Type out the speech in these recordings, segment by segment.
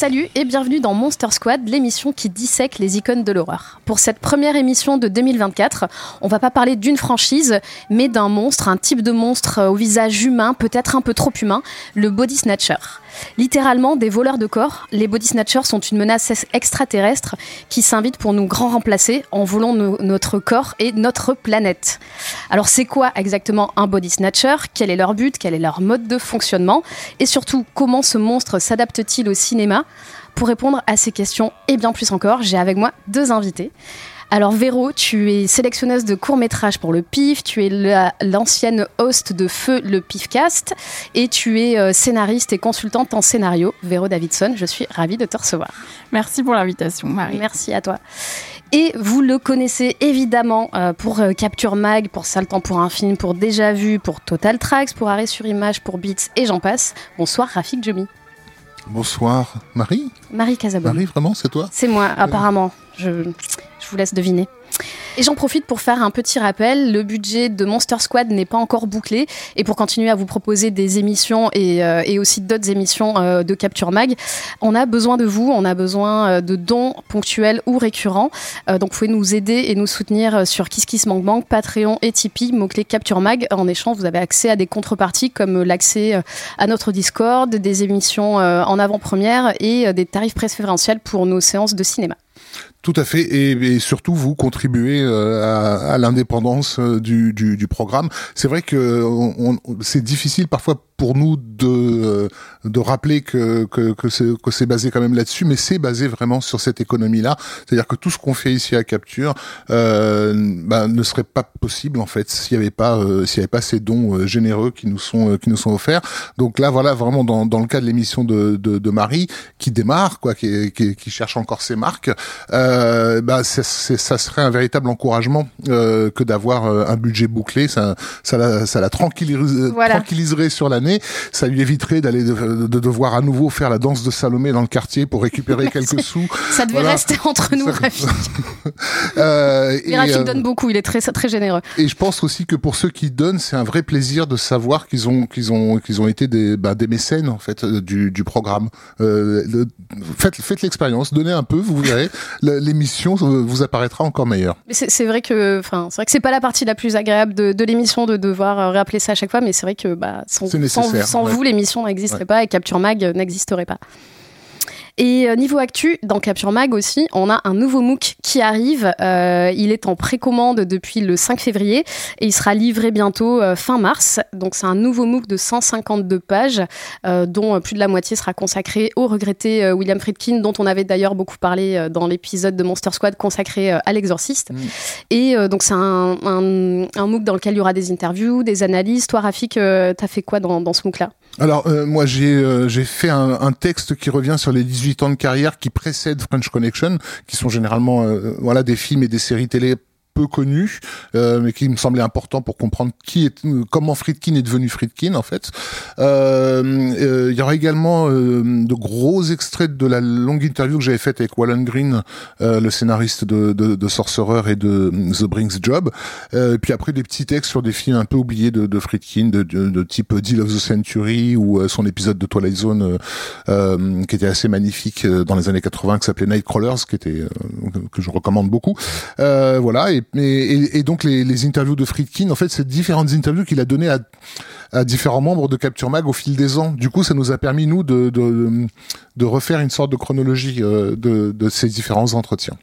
Salut et bienvenue dans Monster Squad, l'émission qui dissèque les icônes de l'horreur. Pour cette première émission de 2024, on va pas parler d'une franchise, mais d'un monstre, un type de monstre au visage humain, peut-être un peu trop humain, le body snatcher. Littéralement des voleurs de corps, les body snatchers sont une menace ex- extraterrestre qui s'invite pour nous grand remplacer en volant no- notre corps et notre planète. Alors c'est quoi exactement un body snatcher? Quel est leur but? Quel est leur mode de fonctionnement? Et surtout, comment ce monstre s'adapte-t-il au cinéma? Pour répondre à ces questions et bien plus encore, j'ai avec moi deux invités. Alors Véro, tu es sélectionneuse de courts-métrages pour le PIF, tu es la- l'ancienne host de Feu le PIFcast et tu es euh, scénariste et consultante en scénario. Véro Davidson, je suis ravie de te recevoir. Merci pour l'invitation, Marie. Merci à toi. Et vous le connaissez évidemment euh, pour euh, Capture Mag, pour Sale Temps pour un film, pour Déjà Vu, pour Total Tracks, pour Arrêt sur Image, pour Beats et j'en passe. Bonsoir Rafik Jomi. Bonsoir, Marie Marie Casabon. Marie, vraiment, c'est toi? C'est moi, apparemment. Je, je vous laisse deviner. Et j'en profite pour faire un petit rappel. Le budget de Monster Squad n'est pas encore bouclé. Et pour continuer à vous proposer des émissions et, euh, aussi d'autres émissions euh, de Capture Mag, on a besoin de vous. On a besoin euh, de dons ponctuels ou récurrents. Donc, vous pouvez nous aider et nous soutenir sur KissKissMankMank, Patreon et Tipeee, mot-clé Capture Mag. En échange, vous avez accès à des contreparties comme l'accès à notre Discord, des émissions en avant-première et des tarifs préférentiels pour nos séances de cinéma. Tout à fait, et, surtout vous contribuez euh, à, l'indépendance euh, du, du, du programme. C'est vrai que c'est difficile parfois pour nous de, euh, de rappeler que, que, que c'est que c'est basé quand même là-dessus, mais c'est basé vraiment sur cette économie-là. C'est-à-dire que tout ce qu'on fait ici à Capture euh, ben, ne serait pas possible en fait s'il n'y avait pas euh, s'il y avait pas ces dons euh, généreux qui nous sont qui nous sont offerts. Donc là voilà vraiment dans, dans le cas de l'émission de, de, de Marie qui démarre quoi, qui, qui, qui cherche encore ses marques. Euh, bah, c'est- c'est- ça serait un véritable encouragement euh, que d'avoir un budget bouclé. Ça, ça la, ça la tranquillis- Voilà. tranquilliserait sur l'année. Ça lui éviterait d'aller de, de devoir à nouveau faire la danse de Salomé dans le quartier pour récupérer quelques sous. Ça devait Voilà. rester entre nous, Rafik. Euh, Et Rafik euh, donne beaucoup, il est très, très généreux. et je pense aussi que pour ceux qui donnent, c'est un vrai plaisir de savoir qu'ils ont qu'ils ont qu'ils ont été des bah, des mécènes en fait euh, du, du programme. Euh, le- faites faites l'expérience, donnez un peu, vous verrez, l'émission vous apparaîtra encore meilleure. C'est vrai que, enfin, c'est vrai que c'est pas la partie la plus agréable de, de l'émission de devoir rappeler ça à chaque fois, mais c'est vrai que bah, sans, C'est sans, nécessaire, sans ouais. vous, l'émission n'existerait Ouais. pas et Capture Mag n'existerait pas. Et euh, niveau actu, dans Capture Mag aussi, on a un nouveau MOOC qui arrive. Euh, il est en précommande depuis le 5 février et il sera livré bientôt euh, fin mars. Donc c'est un nouveau MOOC de 152 pages, euh, dont plus de la moitié sera consacrée au regretté euh, William Friedkin, dont on avait d'ailleurs beaucoup parlé euh, dans l'épisode de Monster Squad consacré euh, à l'exorciste. Et euh, donc c'est un, un, un MOOC dans lequel il y aura des interviews, des analyses. Toi, Rafik, euh, t'as fait quoi dans, dans ce MOOC-là? Alors euh, moi j'ai euh, j'ai fait un, un texte qui revient sur les 18 ans de carrière qui précèdent French Connection, qui sont généralement euh, voilà des films et des séries télé peu connu, euh, mais qui me semblait important pour comprendre qui est, comment Friedkin est devenu Friedkin en fait. Euh, euh, il y aura également euh, de gros extraits de la longue interview que j'avais faite avec Wallen Green, le scénariste de, de, de Sorcerer et de The Brings Job. Et puis après des petits textes sur des films un peu oubliés de, de Friedkin, de, de, type Deal of the Century ou son épisode de Twilight Zone qui était assez magnifique dans les années 80 qui s'appelait Nightcrawlers, qui était euh, que je recommande beaucoup. Euh, voilà. Et et, donc les, interviews de Friedkin, en fait, c'est différentes interviews qu'il a données à, différents membres de Capture Mag au fil des ans. Du coup, ça nous a permis nous de refaire une sorte de chronologie de, de ces différents entretiens.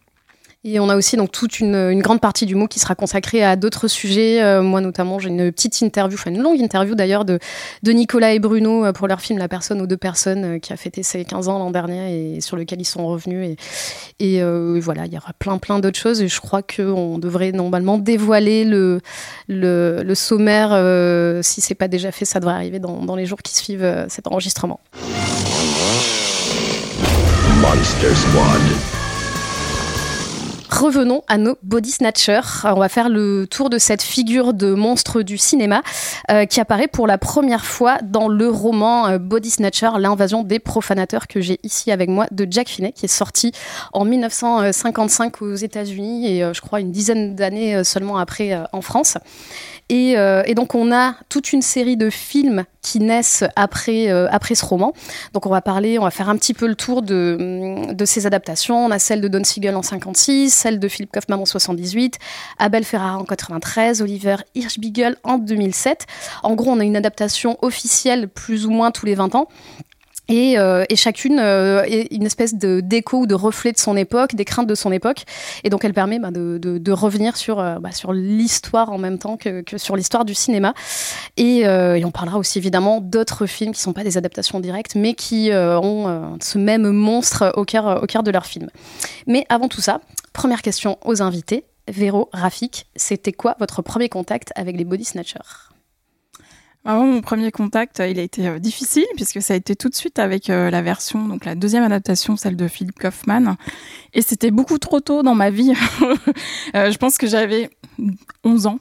Et on a aussi donc toute une, grande partie du mot qui sera consacrée à d'autres sujets. Euh, moi notamment, j'ai une petite interview, enfin une longue interview d'ailleurs de, de Nicolas et Bruno euh, pour leur film La personne aux deux personnes euh, qui a fêté ses 15 ans l'an dernier et sur lequel ils sont revenus. Et, voilà, il y aura plein plein d'autres choses et je crois qu'on devrait normalement dévoiler le, le, sommaire. si c'est pas déjà fait, ça devrait arriver dans, dans les jours qui suivent cet enregistrement. Monster Squad revenons à nos body snatchers. On va faire le tour de cette figure de monstre du cinéma euh, qui apparaît pour la première fois dans le roman euh, Body Snatcher, l'invasion des profanateurs que j'ai ici avec moi de Jack Finney, qui est sorti en 1955 aux États-Unis et euh, je crois une dizaine d'années seulement après en France. Euh, et, donc on a toute une série de films qui naissent après, euh, après ce roman. Donc on va parler, on va faire un petit peu le tour de, de ces adaptations. On a celle de Don Siegel en 56, celle de Philip Kaufman en 78, Abel Ferrara en 93, Oliver Hirschbiegel en 2007. En gros, on a une adaptation officielle plus ou moins tous les 20 ans. Et, euh, et, chacune euh, est une espèce de d'écho ou de reflet de son époque, des craintes de son époque. Et donc elle permet bah, de, de, de, revenir sur, euh, bah, sur l'histoire en même temps que, que sur l'histoire du cinéma. Et, et, on parlera aussi évidemment d'autres films qui ne sont pas des adaptations directes, mais qui ont ce même monstre au cœur, au cœur de leur film. Mais avant tout ça, première question aux invités. Véro, Rafik, c'était quoi votre premier contact avec les body snatchers? Mon premier contact, il a été euh, difficile puisque ça a été tout de suite avec euh, la version, donc la deuxième adaptation, celle de Philip Kaufman. Et c'était beaucoup trop tôt dans ma vie. Euh, je pense que j'avais 11 ans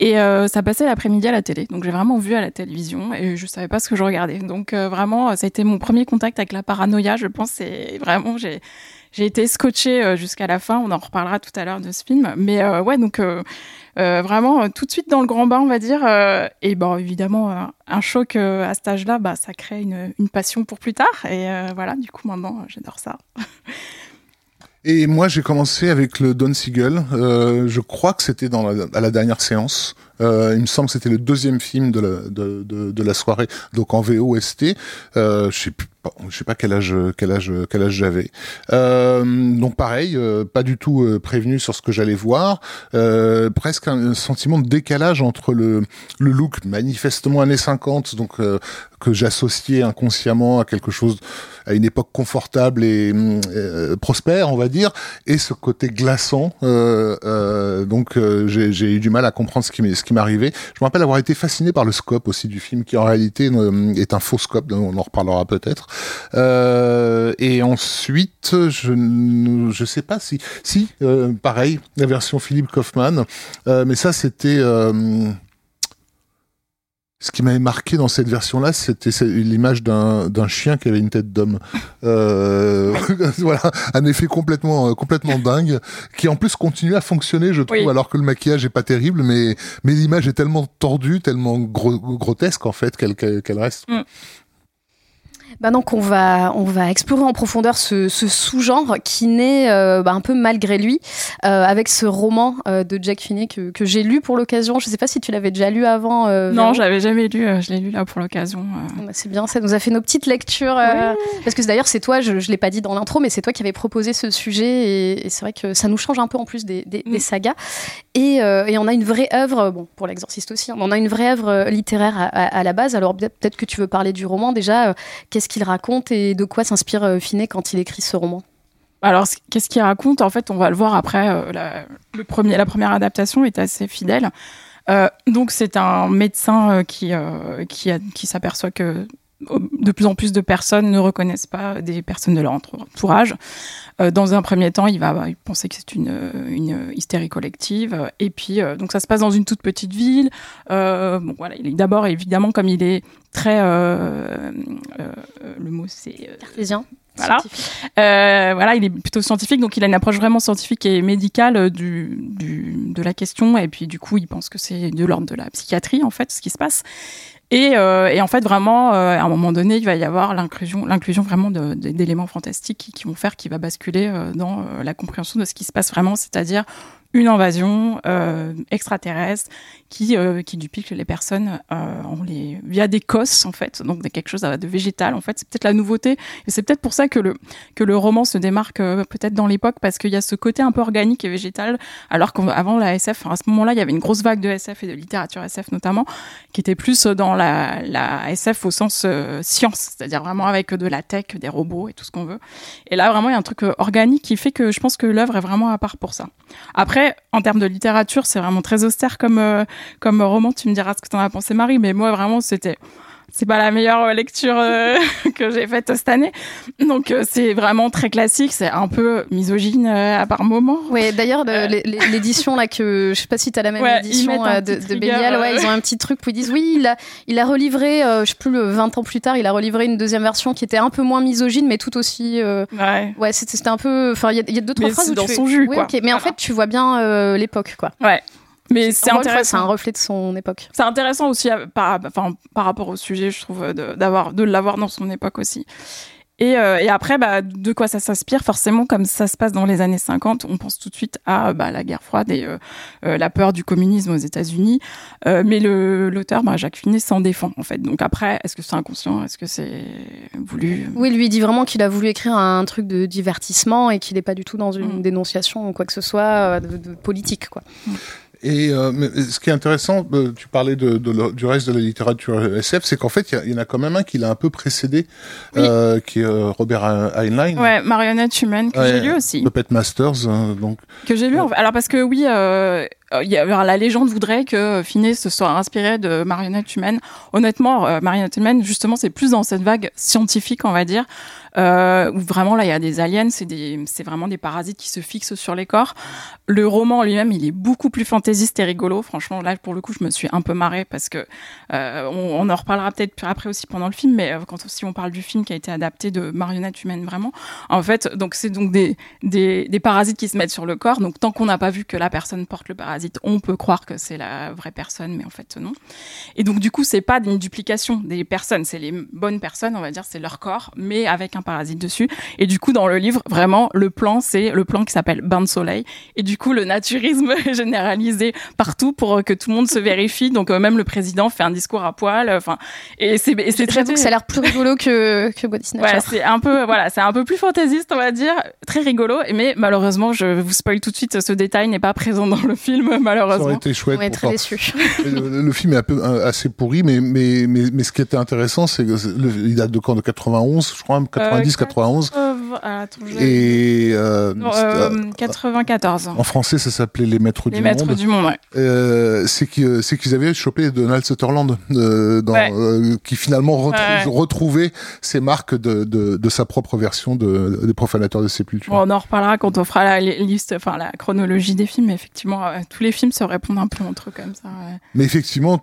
et ça passait l'après-midi à la télé. Donc j'ai vraiment vu à la télévision et je savais pas ce que je regardais. Donc vraiment, ça a été mon premier contact avec la paranoïa. Je pense c'est vraiment j'ai j'ai été scotchée jusqu'à la fin. On en reparlera tout à l'heure de ce film. Mais ouais, donc euh, vraiment euh, tout de suite dans le grand bain, on va dire. Euh, et bon, évidemment, un choc à cet âge-là, bah, ça crée une, passion pour plus tard. Et voilà, du coup, maintenant, j'adore ça. Et moi, j'ai commencé avec le Don Siegel. Euh, je crois que c'était à la dernière séance. Euh, il me semble que c'était le deuxième film de la soirée, donc en VOST. Euh, je sais plus, je sais pas quel âge, quel âge, quel âge j'avais. Euh, donc pareil, euh, pas du tout euh, prévenu sur ce que j'allais voir. presque un, sentiment de décalage entre le, le look manifestement années 50, donc que j'associais inconsciemment à quelque chose, à une époque confortable et prospère, on va dire, et ce côté glaçant. donc j'ai eu du mal à comprendre ce qui m'arrivait. Je me rappelle avoir été fasciné par le scope aussi du film, qui en réalité euh, est un faux scope, on en reparlera peut-être. Euh, et ensuite, je ne sais pas si... Si, euh, pareil, la version Philippe Kaufman, mais ça c'était... Ce qui m'avait marqué dans cette version-là, c'était l'image d'un chien qui avait une tête d'homme. Euh, voilà, un effet complètement complètement dingue, qui en plus continue à fonctionner, je trouve, alors que le maquillage est pas terrible, mais mais l'image est tellement tordue, tellement grotesque en fait qu'elle reste. Mm. Bah donc on va on va explorer en profondeur ce, ce sous-genre qui naît euh, bah, un peu malgré lui euh, avec ce roman euh, de Jack Finney que, que j'ai lu pour l'occasion. Je sais pas si tu l'avais déjà lu avant. non, j'avais jamais lu. je l'ai lu là pour l'occasion. Bah, c'est bien, ça nous a fait nos petites lectures. Parce que d'ailleurs c'est toi, je, je l'ai pas dit dans l'intro, mais c'est toi qui avais proposé ce sujet et, c'est vrai que ça nous change un peu en plus des, des, des mm. sagas. Et, et, on a une vraie œuvre, bon pour l'exorciste aussi, hein, on a une vraie œuvre littéraire à, à, à la base. Alors peut-être que tu veux parler du roman déjà. Qu'est-ce qu'il raconte et de quoi s'inspire euh, Finet quand il écrit ce roman? Alors, qu'est-ce qu'il raconte? En fait, on va le voir après. Euh, la, le premier, la première adaptation est assez fidèle. Euh, donc, c'est un médecin qui qui, qui s'aperçoit que de plus en plus de personnes ne reconnaissent pas des personnes de leur entourage. dans un premier temps, il va penser que c'est une, une, hystérie collective. Et puis, donc ça se passe dans une toute petite ville. bon, voilà, d'abord évidemment comme il est très. Euh, euh, le mot, c'est. Euh, Cartésien. Voilà. Euh, voilà, il est plutôt scientifique, donc il a une approche vraiment scientifique et médicale du, du, de la question. Et puis, du coup, il pense que c'est de l'ordre de la psychiatrie, en fait, ce qui se passe. Et, euh, et en fait, vraiment, euh, à un moment donné, il va y avoir l'inclusion, l'inclusion vraiment d'éléments fantastiques qui, qui, vont faire qu'il va basculer dans la compréhension de ce qui se passe vraiment, c'est-à-dire une invasion euh, extraterrestre qui euh, qui duplique les personnes euh, on les via des cosses en fait donc quelque chose de végétal en fait. C'est peut-être la nouveauté et c'est peut-être pour ça que le que le roman se démarque euh, peut-être dans l'époque parce qu'il y a ce côté un peu organique et végétal alors qu'avant la SF à ce moment-là il y avait une grosse vague de SF et de littérature SF notamment qui était plus dans la, la SF au sens euh, science c'est-à-dire vraiment avec de la tech des robots et tout ce qu'on veut. Et là vraiment il y a un truc organique qui fait que je pense que l'œuvre est vraiment à part pour ça. Après en termes de littérature c'est vraiment très austère comme comme roman. Tu me diras ce que t'en as pensé, Marie. Mais moi, vraiment, c'était c'est pas la meilleure lecture euh, que j'ai faite cette année. Donc euh, c'est vraiment très classique, c'est un peu misogyne euh, à part moment. Oui, d'ailleurs l'édition là que je sais pas si tu as la même édition de, de Bélial, ouais, ils ont un petit truc où ils disent oui, il a il a relivré je sais plus le 20 ans plus tard, il a relivré une deuxième version qui était un peu moins misogyne mais tout aussi ouais. Ouais, c'était un peu enfin il y a, y a deux trois phrases dans son jus quoi. Mais en fait, tu vois bien l'époque quoi. Ouais. Mais c'est intéressant. C'est un reflet de son époque. C'est intéressant aussi euh, par, enfin, par rapport au sujet, je trouve, d'avoir de, l'avoir dans son époque aussi. Et, euh, et après, bah, de quoi ça s'inspire? Forcément, comme ça se passe dans les années 50, on pense tout de suite à bah, la guerre froide et euh, la peur du communisme aux États-Unis. mais l'auteur, bah, Jacques Finet, s'en défend en fait. Donc après, est-ce que c'est inconscient? Est-ce que c'est voulu? Oui, lui dit vraiment qu'il a voulu écrire un truc de divertissement et qu'il n'est pas du tout dans une mm. dénonciation ou quoi que ce soit de, de politique, quoi. Mm. Et euh, ce qui est intéressant, euh, tu parlais de, de, du reste de la littérature SF, c'est qu'en fait, il y, en a quand même un qui l'a un peu précédé, euh, qui est euh, Robert Heinlein. Ouais, Marionnette humaine, que j'ai lu aussi. Puppet Masters, hein, donc. Que j'ai lu. Alors parce que oui, euh, a, la légende voudrait que Finet se soit inspiré de Marionnette humaine. Honnêtement, Marionnette humaine, justement, c'est plus dans cette vague scientifique, on va dire euh, où vraiment là il y a des aliens, c'est vraiment des parasites qui se fixent sur les corps. Le roman lui-même, il est beaucoup plus fantaisiste et rigolo. Franchement, là pour le coup, je me suis un peu marrée parce que euh, on, en reparlera peut-être après aussi pendant le film, mais euh, quand aussi on parle du film qui a été adapté de marionnettes humaines vraiment, en fait, donc c'est donc des parasites qui se mettent sur le corps. Donc tant qu'on n'a pas vu que la personne porte le parasite, on peut croire que c'est la vraie personne, mais en fait non. Et donc du coup, c'est pas une duplication des personnes, c'est les bonnes personnes, on va dire, c'est leur corps, mais avec un parasite dessus. Et du coup, dans le livre, vraiment, le plan, c'est le plan qui s'appelle bain de soleil. Et du coup, le naturisme est généralisé partout pour que tout le monde se vérifie. Donc, euh, même le président fait un discours à poil. Enfin, et c'est, c'est très. que ça a l'air plus rigolo que, que Body Ouais, c'est un peu, voilà, c'est un peu plus fantaisiste, on va dire. Très rigolo. Mais malheureusement, je vous spoil tout de suite, ce détail n'est pas présent dans le film, malheureusement. Ça aurait été chouette. On très déçu. Le, film est un peu assez pourri, mais, mais, mais, mais ce qui était intéressant, c'est qu'il date de quand? De 91, je crois, 90, 91. et euh, 94. En français, ça s'appelait Les Maîtres du Monde. Les Maîtres du Monde, ouais. Euh, c'est qu'ils avaient chopé Donald Sutherland, euh, dans, euh, qui finalement retrouvait ses marques de, de, de, sa propre version de, des profanateurs de sépulture. on en reparlera quand on fera la liste, enfin la chronologie des films. Effectivement, tous les films se répondent un peu entre eux comme ça. Mais effectivement,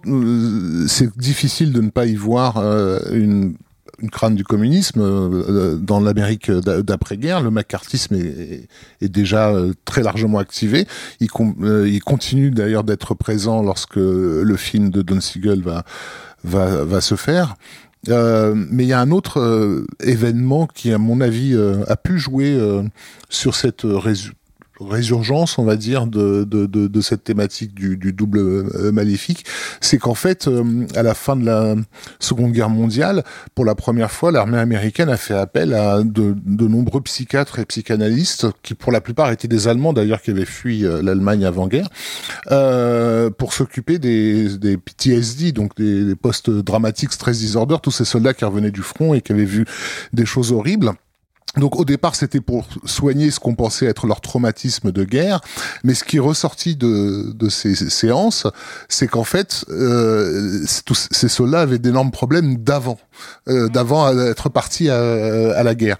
c'est difficile de ne pas y voir une une crâne du communisme euh, dans l'Amérique d'après-guerre. Le macartisme est, déjà euh, très largement activé. Il, euh, continue d'ailleurs d'être présent lorsque le film de Don Siegel va, se faire. Euh, mais il y a un autre événement qui, à mon avis, a pu jouer sur cette résurgence, on va dire, de, de, de, de cette thématique du, du double euh, maléfique, c'est qu'en fait, euh, à la fin de la Seconde Guerre mondiale, pour la première fois, l'armée américaine a fait appel à de, de, nombreux psychiatres et psychanalystes, qui pour la plupart étaient des Allemands d'ailleurs qui avaient fui euh, l'Allemagne avant-guerre, pour s'occuper des, des PTSD, donc des, des post-dramatiques stress disorder, tous ces soldats qui revenaient du front et qui avaient vu des choses horribles. Donc au départ, c'était pour soigner ce qu'on pensait être leur traumatisme de guerre, mais ce qui est ressorti de, de ces séances, c'est qu'en fait, euh, tous ces soldats avaient d'énormes problèmes d'avant, euh, d'avant être partis à, à, la guerre.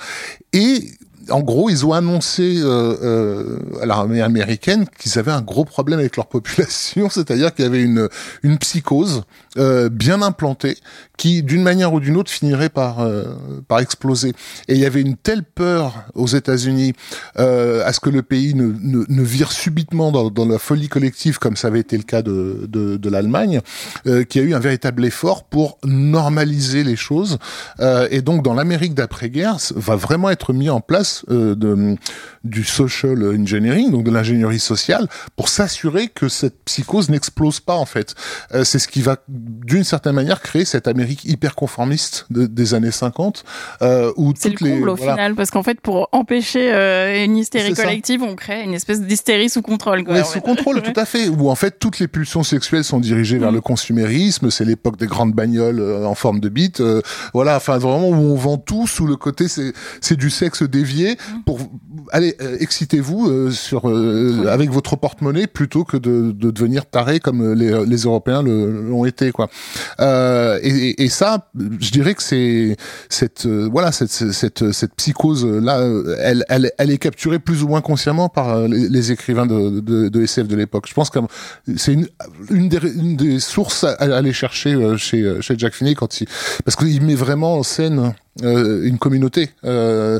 Et en gros, ils ont annoncé euh, euh, à l'armée américaine qu'ils avaient un gros problème avec leur population, c'est-à-dire qu'il y avait une, une psychose euh, bien implantée qui, d'une manière ou d'une autre, finirait par, euh, par exploser. Et il y avait une telle peur aux États-Unis euh, à ce que le pays ne, ne, ne vire subitement dans, dans, la folie collective, comme ça avait été le cas de, de, de l'Allemagne, qu'il y a eu un véritable effort pour normaliser les choses. et donc, dans l'Amérique d'après-guerre, va vraiment être mis en place de, du social engineering, donc de l'ingénierie sociale, pour s'assurer que cette psychose n'explose pas en fait. c'est ce qui va d'une certaine manière créer cette Amérique hyper conformiste des années 50 euh, où c'est le comble au final parce qu'en fait pour empêcher une hystérie collective on crée une espèce d'hystérie sous contrôle quoi, sous contrôle tout à fait où en fait toutes les pulsions sexuelles sont dirigées vers mm. le consumérisme c'est l'époque des grandes bagnoles en forme de bite voilà enfin vraiment où on vend tout sous le côté c'est c'est du sexe dévié pour allez excitez-vous sur avec votre porte-monnaie plutôt que de, de devenir taré comme les, les Européens l'ont été quoi. Euh, et, et, ça je dirais que c'est cette voilà cette cette cette psychose là elle, elle elle est capturée plus ou moins consciemment par les, écrivains de, de, de SF de l'époque. Je pense que c'est une une des, une des sources à, aller chercher chez chez Jack Finney quand il parce qu'il met vraiment en scène euh, une communauté. Euh,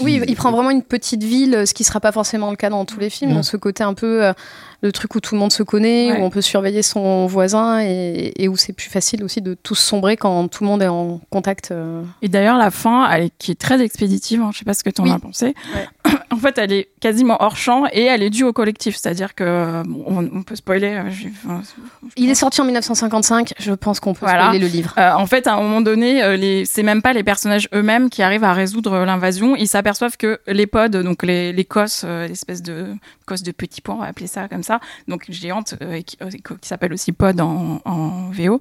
Oui, il prend vraiment une petite ville, ce qui sera pas forcément le cas dans tous les films. Dans ce côté un peu euh, le truc où tout le monde se connaît, où on peut surveiller son voisin et, et où c'est plus facile aussi de tous sombrer quand tout le monde est en contact. Euh. Et d'ailleurs, la fin, elle est, qui est très expéditive, hein, je sais pas ce que tu en as pensé. en fait, elle est quasiment hors champ et elle est due au collectif, c'est-à-dire que on, peut spoiler. Euh, il est sorti en 1955, je pense qu'on peut spoiler le livre. Euh, en fait, à un moment donné, les, c'est même pas les personnages eux-mêmes qui arrivent à résoudre l'invasion. Ils s'aperçoivent que les pods, donc les, les cosses, l'espèce de cosses de petits points, on va appeler ça comme ça donc géante, euh, qui, euh, qui s'appelle aussi Pod en, en VO,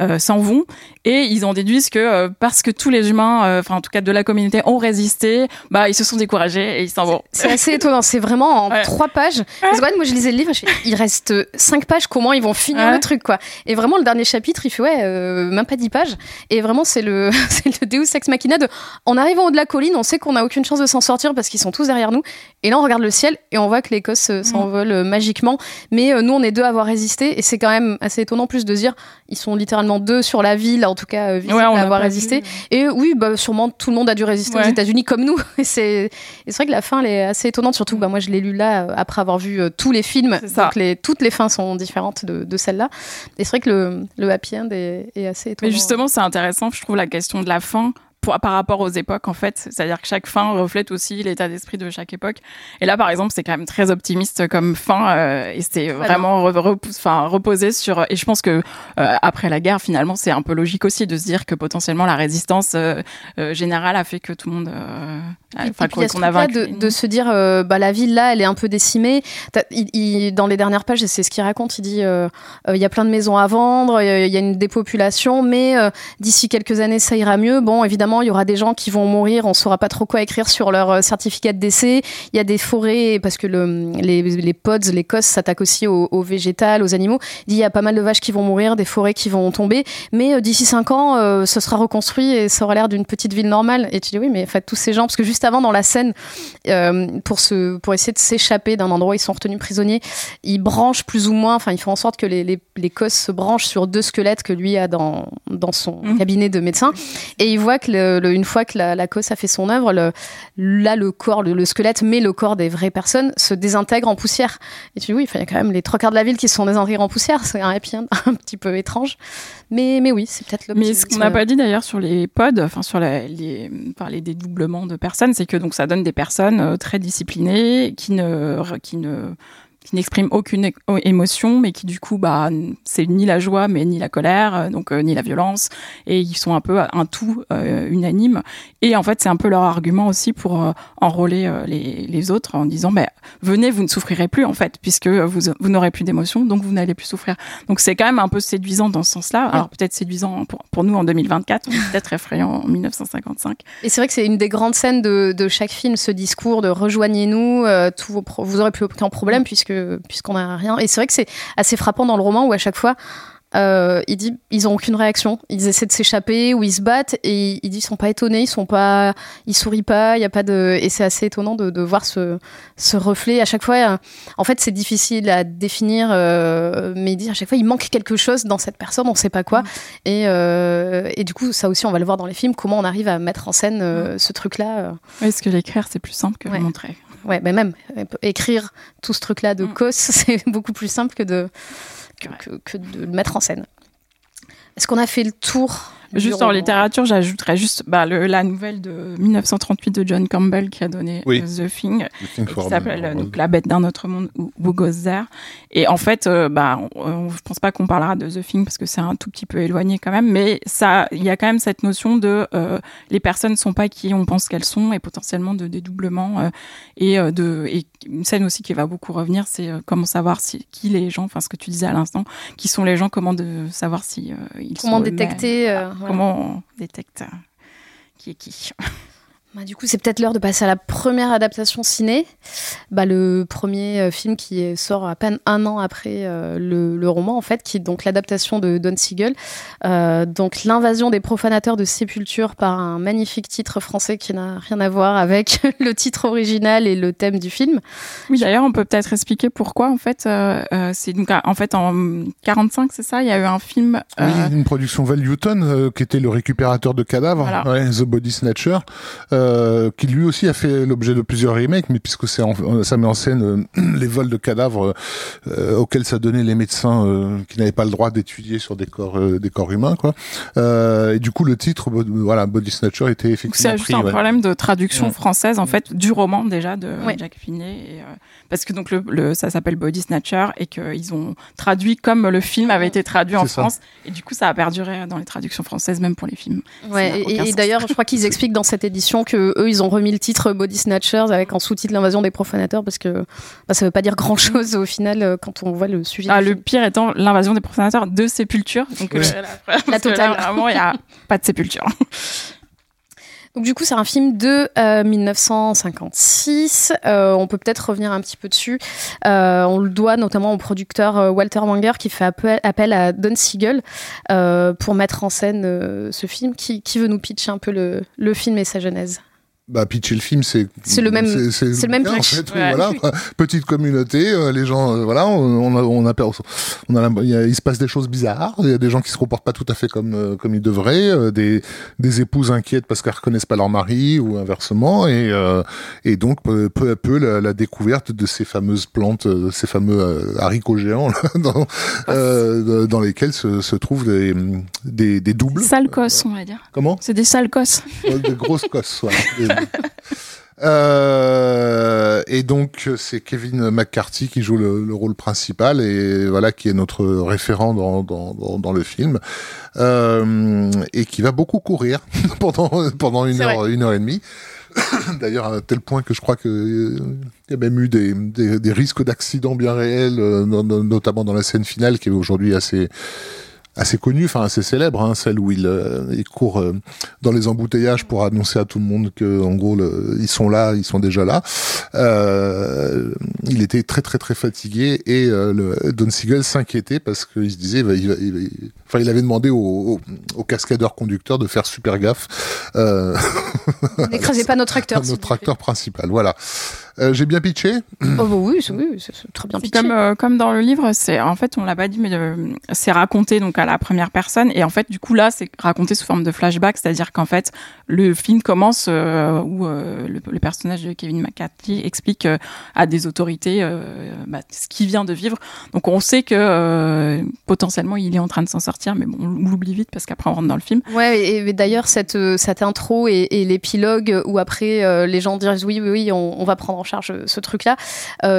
euh, s'en vont et ils en déduisent que parce que tous les humains, enfin en tout cas de la communauté, ont résisté, bah ils se sont découragés et ils s'en vont. C'est assez étonnant. C'est vraiment en trois pages. Parce que moi je lisais le livre, il reste cinq pages. Comment ils vont finir le truc quoi Et vraiment le dernier chapitre, il fait ouais, même pas dix pages. Et vraiment c'est le le Deus ex machina de en arrivant au de la colline, on sait qu'on a aucune chance de s'en sortir parce qu'ils sont tous derrière nous. Et là on regarde le ciel et on voit que l'Écosse s'envole magiquement mais euh, nous, on est deux à avoir résisté. Et c'est quand même assez étonnant, plus de dire, ils sont littéralement deux sur la ville, en tout cas, euh, à avoir résisté. Et oui, bah, sûrement, tout le monde a dû résister aux États-Unis comme nous. et c'est vrai que la fin, elle est assez étonnante. Surtout, bah, moi, je l'ai lu là, euh, après avoir vu tous les films. Donc, les, toutes les fins sont différentes de, celle-là. Et c'est vrai que le, le happy end est, est assez étonnant. Mais justement, c'est intéressant, je trouve, la question de la fin par rapport aux époques en fait. C'est-à-dire que chaque fin reflète aussi l'état d'esprit de chaque époque. Et là, par exemple, c'est quand même très optimiste comme fin euh, et c'est vraiment enfin reposé sur. Et je pense que euh, après la guerre, finalement, c'est un peu logique aussi de se dire que potentiellement la résistance euh, générale a fait que tout le monde. Enfin, qu'on a vaincu. De, de, se dire, bah la ville là, elle est un peu décimée. Il, dans les dernières pages, c'est ce qu'il raconte. Il dit, il y a plein de maisons à vendre, il y a une dépopulation, mais d'ici quelques années, ça ira mieux. Bon, évidemment il y aura des gens qui vont mourir, on saura pas trop quoi écrire sur leur euh, certificat de décès. Il y a des forêts, parce que le, les, les pods, les cosses s'attaquent aussi aux, aux végétales, aux animaux. Il y a pas mal de vaches qui vont mourir, des forêts qui vont tomber. Mais euh, d'ici cinq ans, euh, ce sera reconstruit et ça aura l'air d'une petite ville normale. Et tu dis oui, mais en fait, tous ces gens, parce que juste avant, dans la scène, pour, se, pour essayer de s'échapper d'un endroit où ils sont retenus prisonniers, ils branchent plus ou moins, enfin, ils font en sorte que les, les, les cosses se branchent sur deux squelettes que lui a dans, dans son mmh. cabinet de médecin. Et il voit que une fois que la, la a fait son œuvre, le, là, le corps, le, squelette, mais le corps des vraies personnes se désintègre en poussière. Et tu dis, oui, il y a quand même les trois quarts de la ville qui se sont désintégrés en poussière. C'est un happy un petit peu étrange. Mais, mais oui, c'est peut-être le Mais ce qu'on n'a pas dit d'ailleurs sur les pods, enfin, sur les, parler des dédoublements de personnes, c'est que donc ça donne des personnes euh, très disciplinées qui ne, qui ne qui n'exprime aucune émotion, mais qui du coup, bah, c'est ni la joie, mais ni la colère, euh, donc euh, ni la violence, et ils sont un peu un tout euh, unanime. Et en fait, c'est un peu leur argument aussi pour enrôler les, les, autres en disant, bah, venez, vous ne souffrirez plus en fait, puisque vous, vous n'aurez plus d'émotion, donc vous n'allez plus souffrir. Donc c'est quand même un peu séduisant dans ce sens-là. Alors peut-être séduisant pour, pour, nous en 2024, peut-être effrayant en 1955. Et c'est vrai que c'est une des grandes scènes de, de, chaque film, ce discours de rejoignez-nous, vos vous aurez plus aucun problème puisque puisqu'on n'a rien. Et c'est vrai que c'est assez frappant dans le roman où à chaque fois euh, il dit ils ont aucune réaction, ils essaient de s'échapper ou ils se battent et il dit ils sont pas étonnés, ils sont pas, ils sourient pas, il y a pas de et c'est assez étonnant de, de, voir ce, ce reflet à chaque fois. En fait c'est difficile à définir, euh, mais dit à chaque fois il manque quelque chose dans cette personne, on sait pas quoi. Mm. Et, euh, et du coup ça aussi on va le voir dans les films comment on arrive à mettre en scène euh, mm. ce truc là. Est-ce que l'écrire c'est plus simple que le montrer ouais, mais même euh, écrire tout ce truc-là de cause, mm. c'est beaucoup plus simple que de, que, de le mettre en scène. Est-ce qu'on a fait le tour Juste en littérature, j'ajouterais juste bah, le, la nouvelle de 1938 de John Campbell qui a donné Oui. The Thing, The Thing qui for s'appelle euh, donc La bête d'un autre monde ou Who Goes There. Et en fait, euh, bah, on, on- je pense pas qu'on parlera de The Thing parce que c'est un tout petit peu éloigné quand même, mais ça, il y a quand même cette notion de euh, les personnes sont pas qui on pense qu'elles sont et potentiellement de dédoublement euh, et euh, de et une scène aussi qui va beaucoup revenir, c'est euh, comment savoir si qui les gens, enfin ce que tu disais à l'instant, qui sont les gens, comment de savoir si euh, ils Comment sont détecter euh, voilà. Comment on détecte euh, qui est qui Bah, du coup, c'est peut-être l'heure de passer à la première adaptation ciné. Bah, le premier euh, film qui sort à peine un an après euh, le, le roman, en fait, qui est donc l'adaptation de Don Siegel. Euh, donc, l'invasion des profanateurs de sépulture par un magnifique titre français qui n'a rien à voir avec le titre original et le thème du film. Oui, d'ailleurs, on peut peut-être expliquer pourquoi. En fait, c'est donc en fait en 45, c'est ça. Il y a eu un film. Oui, une production Val Newton euh, qui était le récupérateur de cadavres, Voilà. ouais, The Body Snatcher, euh, qui lui aussi a fait l'objet de plusieurs remakes, mais puisque c'est en- ça met en scène euh, les vols de cadavres euh, auxquels ça donnait les médecins euh, qui n'avaient pas le droit d'étudier sur des corps euh, des corps humains, quoi. Euh, et du coup, le titre, voilà, Body Snatcher était effectivement c'est juste un ouais. problème de traduction Ouais. française en fait du roman déjà de Ouais. Jack Finney, et, euh, parce que donc le, le- ça s'appelle Body Snatcher et qu'ils ont traduit comme le film avait été traduit en ça. France, et du coup ça a perduré dans les traductions françaises même pour les films. Ouais, et, d'ailleurs, je crois qu'ils expliquent dans cette édition que eux, ils ont remis le titre Body Snatchers avec en sous-titre l'invasion des profanateurs parce que bah, ça veut pas dire grand-chose au final euh, quand on voit le sujet. Ah, le film. pire étant l'invasion des profanateurs de sépulture. Donc, Ouais. euh, la, La totale. Vraiment, il n'y a pas de sépulture. Donc du coup, c'est un film de euh, 1956. Euh, on peut peut-être revenir un petit peu dessus. Euh, on le doit notamment au producteur euh, Walter Wanger qui fait appel, à Don Siegel euh, pour mettre en scène euh, ce film. Qui, qui veut nous pitcher un peu le, le film et sa genèse Bah, pitcher le film, c'est C'est le même- c'est le même en fait, Ouais. voilà. Petite communauté, euh, les gens, euh, voilà, on, on a, on a, on a, il, y a- il se passe des choses bizarres. Il y a des gens qui se comportent pas tout à fait comme euh, comme ils devraient, euh, des des épouses inquiètes parce qu'elles reconnaissent pas leur mari ou inversement, et euh, et donc peu, à peu la, la découverte de ces fameuses plantes, euh, ces fameux euh, haricots géants là, dans euh, dans lesquels se, se trouvent des des, des doubles. Salcos, on va dire. Comment? C'est des salcos. Ouais, des grosses cosses, voilà. Des- Euh, et donc c'est Kevin McCarthy qui joue le, le rôle principal et voilà qui est notre référent dans, dans, dans, dans le film euh, et qui va beaucoup courir pendant pendant une heure une heure et demie. D'ailleurs à tel point que je crois que euh, il y a même eu des, des, des risques d'accidents bien réels, no- no- notamment dans la scène finale qui est aujourd'hui assez assez connue, enfin assez célèbre, hein, celle où il, euh, il court euh, dans les embouteillages pour annoncer à tout le monde que, en gros, le- ils sont là, ils sont déjà là. Euh, il était très très très fatigué et euh, le, Don Siegel s'inquiétait parce qu'il se disait, il va- il va- il va- enfin, il avait demandé au, au, au cascadeur conducteur de faire super gaffe. Euh, N'écrasez pas notre acteur. notre acteur principal, voilà. Euh, J'ai bien pitché? Oh, bah oui, c'est oui, c'est- très bien pitché. comme, euh, comme dans le livre, c'est en fait on l'a pas dit, mais euh, c'est raconté donc à la première personne et en fait du coup là c'est raconté sous forme de flashback, c'est-à-dire qu'en fait le film commence euh, où euh, le, personnage de Kevin McCarthy explique euh, à des autorités bah, ce qu'il vient de vivre. Donc on sait que potentiellement il est en train de s'en sortir, mais bon on l'oublie vite parce qu'après on rentre dans le film. Ouais, et, d'ailleurs, cette, cette intro et, l'épilogue où après les gens disent oui, oui, on, on va prendre en charge ce truc-là,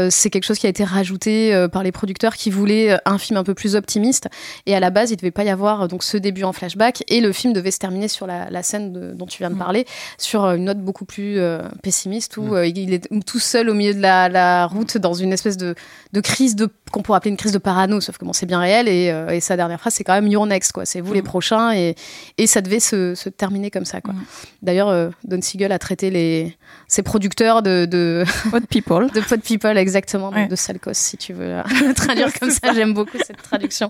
c'est quelque chose qui a été rajouté par les producteurs qui voulaient un film un peu plus optimiste. Et à la base, il devait pas y avoir euh, donc ce début en flashback et le film devait se terminer sur la, la scène de- dont tu viens de Mm. parler, sur euh, une note beaucoup plus euh, pessimiste où Mm. euh, il est tout seul au milieu de la, la route dans une espèce de, de crise de qu'on pourrait appeler une crise de parano, sauf que bon, c'est bien réel. Et, euh, et sa dernière phrase, c'est quand même Your Next, quoi. C'est vous les Mm. prochains. Et, et ça devait se, se terminer comme ça, quoi. D'ailleurs, Don Siegel a traité les, ses producteurs de, de, Hot People. de Pod People, exactement, donc de Salcos, si tu veux traduire comme ça. J'aime beaucoup cette traduction.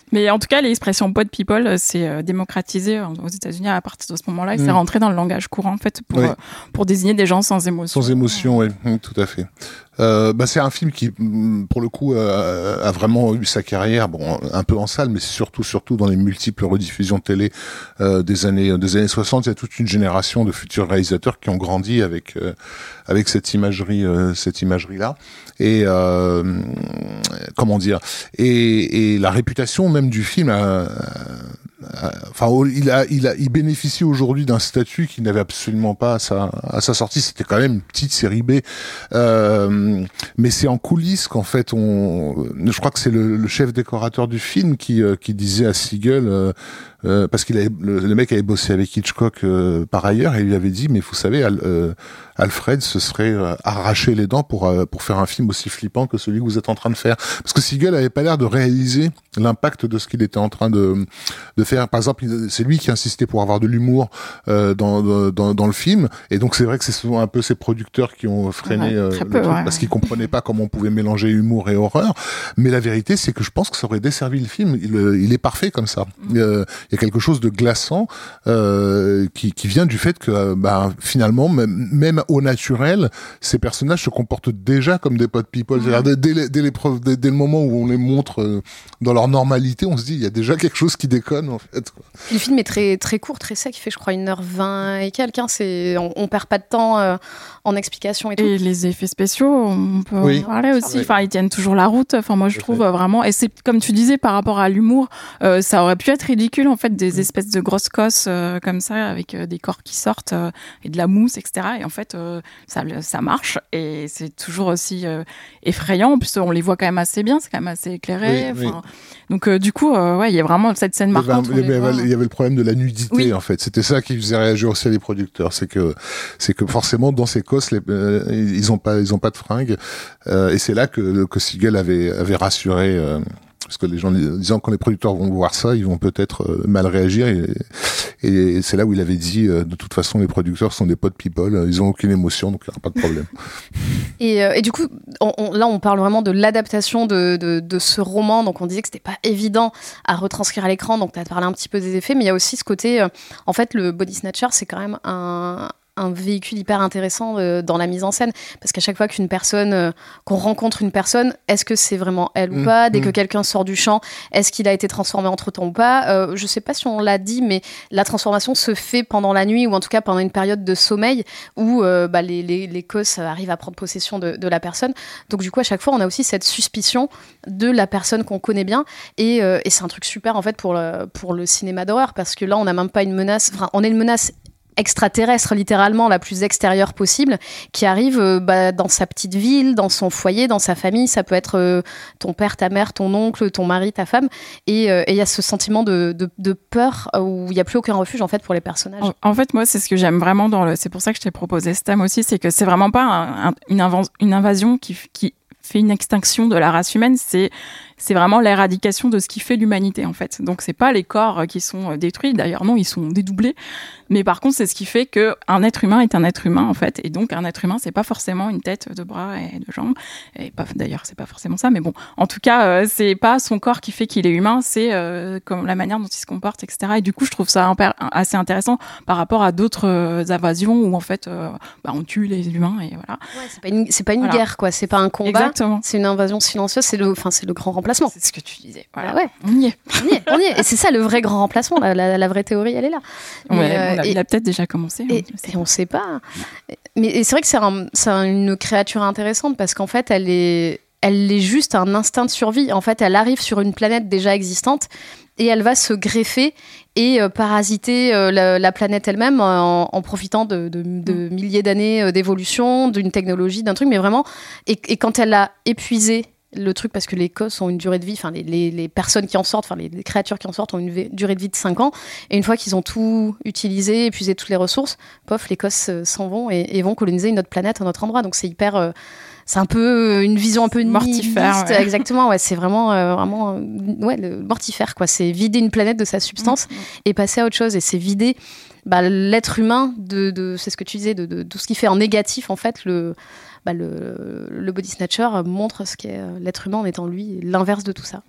Mais en tout cas, l'expression pod people, euh, c'est euh, démocratisé euh, aux États-Unis à partir de ce moment-là. Et Mm. c'est rentré dans le langage courant, en fait, pour, Oui. euh, pour désigner des gens sans émotion. Sans émotion, oui, Mm, tout à fait. Euh, bah, c'est un film qui, mm, pour le coup, euh, a vraiment eu sa carrière, bon, un peu en salle, mais surtout, surtout dans les multiples rediffusions télé euh, des années des années 60. Il y a toute une génération de futurs réalisateurs qui ont grandi avec avec cette imagerie, cette imagerie-là. Et euh, comment dire? Et, et la réputation même du film a, enfin, il a, il a, il bénéficie aujourd'hui d'un statut qu'il n'avait absolument pas à sa, à sa sortie. C'était quand même une petite série B, euh, mais c'est en coulisses qu'en fait, on, je crois que c'est le, le, chef décorateur du film qui, euh, qui disait à Siegel, euh, euh, parce qu'il le, le, mec avait bossé avec Hitchcock par ailleurs et il lui avait dit, mais vous savez, Alfred se serait arraché les dents pour pour faire un film aussi flippant que celui que vous êtes en train de faire, parce que Siegel avait pas l'air de réaliser l'impact de ce qu'il était en train de de faire. Par exemple, c'est lui qui insistait pour avoir de l'humour euh, dans, dans, dans, le film, et donc c'est vrai que c'est souvent un peu ses producteurs qui ont freiné euh, le truc parce qu'ils comprenaient pas comment on pouvait mélanger humour et horreur. Mais la vérité, c'est que je pense que ça aurait desservi le film. Il, euh, il est parfait comme ça. Mm. Euh, il y a quelque chose de glaçant qui, qui vient du fait que bah, finalement, même, même, au naturel, ces personnages se comportent déjà comme des potes people. Mm. Dès, dès, dès, dès, dès, le moment où on les montre dans leur normalité, on se dit il y a déjà quelque chose qui déconne Le film est très très court, très sec. Il fait je crois 1h20 et quelqu'un. C'est on, on, perd pas de temps euh, en explication et tout. Et les effets spéciaux, on peut en parler aussi. Enfin, ils tiennent toujours la route. Enfin, moi je trouve euh, vraiment. Et c'est comme tu disais par rapport à l'humour, euh, ça aurait pu être ridicule en fait des mm. espèces de grosses cosses euh, comme ça avec euh, des corps qui sortent et de la mousse, etc. Et en fait, ça ça marche et c'est toujours aussi effrayant. En plus, on les voit quand même assez bien. C'est quand même assez éclairé. Oui, donc euh, du coup, euh, ouais, il y a vraiment cette scène marquante. Il y, avait, il y avait le problème de la nudité en fait. C'était ça qui faisait réagir aussi les producteurs, c'est que c'est que forcément dans ces cosses, les, euh, ils ont pas ils ont pas de fringues, et c'est là que que Siegel avait avait rassuré parce que les gens disant quand les producteurs vont voir ça, ils vont peut-être euh, mal réagir et, c'est là où il avait dit euh, de toute façon les producteurs sont des potes people, ils ont aucune émotion donc il n'y aura pas de problème. et, euh, du coup, là on parle vraiment de l'adaptation de, de, de, ce roman, donc on disait que c'était pas évident à retranscrire à l'écran, donc tu as parlé un petit peu des effets, mais il y a aussi ce côté, en fait le Body Snatcher c'est quand même un, un véhicule hyper intéressant euh, dans la mise en scène. Parce qu'à chaque fois qu'une personne euh, qu'on rencontre une personne est-ce que c'est vraiment elle ou mmh, pas? Dès que mmh. quelqu'un sort du champ est-ce qu'il a été transformé entre temps ou pas? Euh, je sais pas si on l'a dit mais la transformation se fait pendant la nuit ou en tout cas pendant une période de sommeil où bah, les, les, les causes arrivent à prendre possession de, de, la personne. Donc du coup à chaque fois on a aussi cette suspicion de la personne qu'on connaît bien. Et, et c'est un truc super en fait pour le, pour le cinéma d'horreur parce que là on n'a même pas une menace enfin on est une menace extraterrestre, littéralement la plus extérieure possible, qui arrive euh, bah, dans sa petite ville, dans son foyer, dans sa famille. Ça peut être euh, ton père, ta mère, ton oncle, ton mari, ta femme. Euh, et il y a ce sentiment de, peur où il n'y a plus aucun refuge en fait pour les personnages. En, fait, moi, c'est ce que j'aime vraiment dans le. C'est pour ça que je t'ai proposé ce thème aussi, c'est que c'est vraiment pas une, une invasion qui, qui fait une extinction de la race humaine, c'est c'est vraiment l'éradication de ce qui fait l'humanité en fait. Donc c'est pas les corps qui sont détruits, d'ailleurs non, ils sont dédoublés, mais par contre c'est ce qui fait que un être humain est un être humain en fait, et donc un être humain c'est pas forcément une tête, de bras et de jambes, et pas d'ailleurs c'est pas forcément ça, mais bon, en tout cas euh, c'est pas son corps qui fait qu'il est humain, c'est euh, comme la manière dont il se comporte, etc. Et du coup je trouve ça assez intéressant par rapport à d'autres euh, invasions où en fait bah, on tue les humains et voilà. Ouais, c'est pas une, pas une guerre quoi, c'est pas un combat, c'est une invasion silencieuse, c'est le, enfin c'est le grand remplacement. C'est ce que tu disais. Voilà. Ah ouais. On y est. On y est. On y est. Et c'est ça le vrai grand remplacement. La, la, vraie théorie, elle est là. Ouais, euh, il a peut-être déjà commencé. Et, on ne sait pas. Mais c'est vrai que c'est un, une créature intéressante parce qu'en fait, elle est, elle est juste un instinct de survie. En fait, elle arrive sur une planète déjà existante et elle va se greffer et euh, parasiter euh, la, planète elle-même en, en, profitant de, de, de mm. milliers d'années d'évolution, d'une technologie, d'un truc, mais vraiment. Et, et, quand elle a épuisé le truc parce que les cosses ont une durée de vie, enfin les, les, personnes qui en sortent, enfin les, créatures qui en sortent ont une durée de vie de 5 ans. Et une fois qu'ils ont tout utilisé, épuisé toutes les ressources, pof, les cosses euh, s'en vont et, vont coloniser une autre planète, un autre endroit. Donc c'est hyper, euh, c'est un peu euh, une vision un peu mortifère. Exactement, ouais, c'est vraiment, vraiment, ouais, le mortifère quoi. C'est vider une planète de sa substance mm, mm. et passer à autre chose. Et c'est vider bah, l'être humain de, de c'est ce que tu disais, de, de, tout ce qui fait en négatif en fait le bah, le, le, body snatcher montre ce qu'est euh, l'être humain en étant lui l'inverse de tout ça.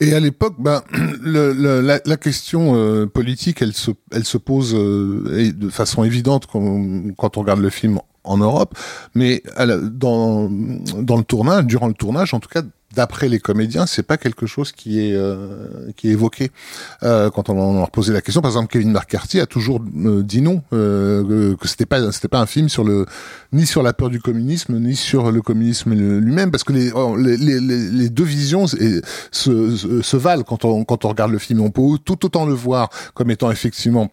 Et à l'époque, ben, le, le, la, la, question euh, politique, elle se, elle se pose euh, de façon évidente quand, quand, on regarde le film en Europe, mais dans, dans le tournage, durant le tournage, en tout cas, d'après les comédiens, c'est pas quelque chose qui est euh, qui est évoqué euh, quand on, leur posait la question. Par exemple, Kevin McCarthy a toujours euh, dit non, euh, que c'était pas c'était pas un film sur le ni sur la peur du communisme ni sur le communisme lui-même, parce que les, oh, les, deux visions se, se, se, valent quand on quand on regarde le film. On peut tout autant le voir comme étant effectivement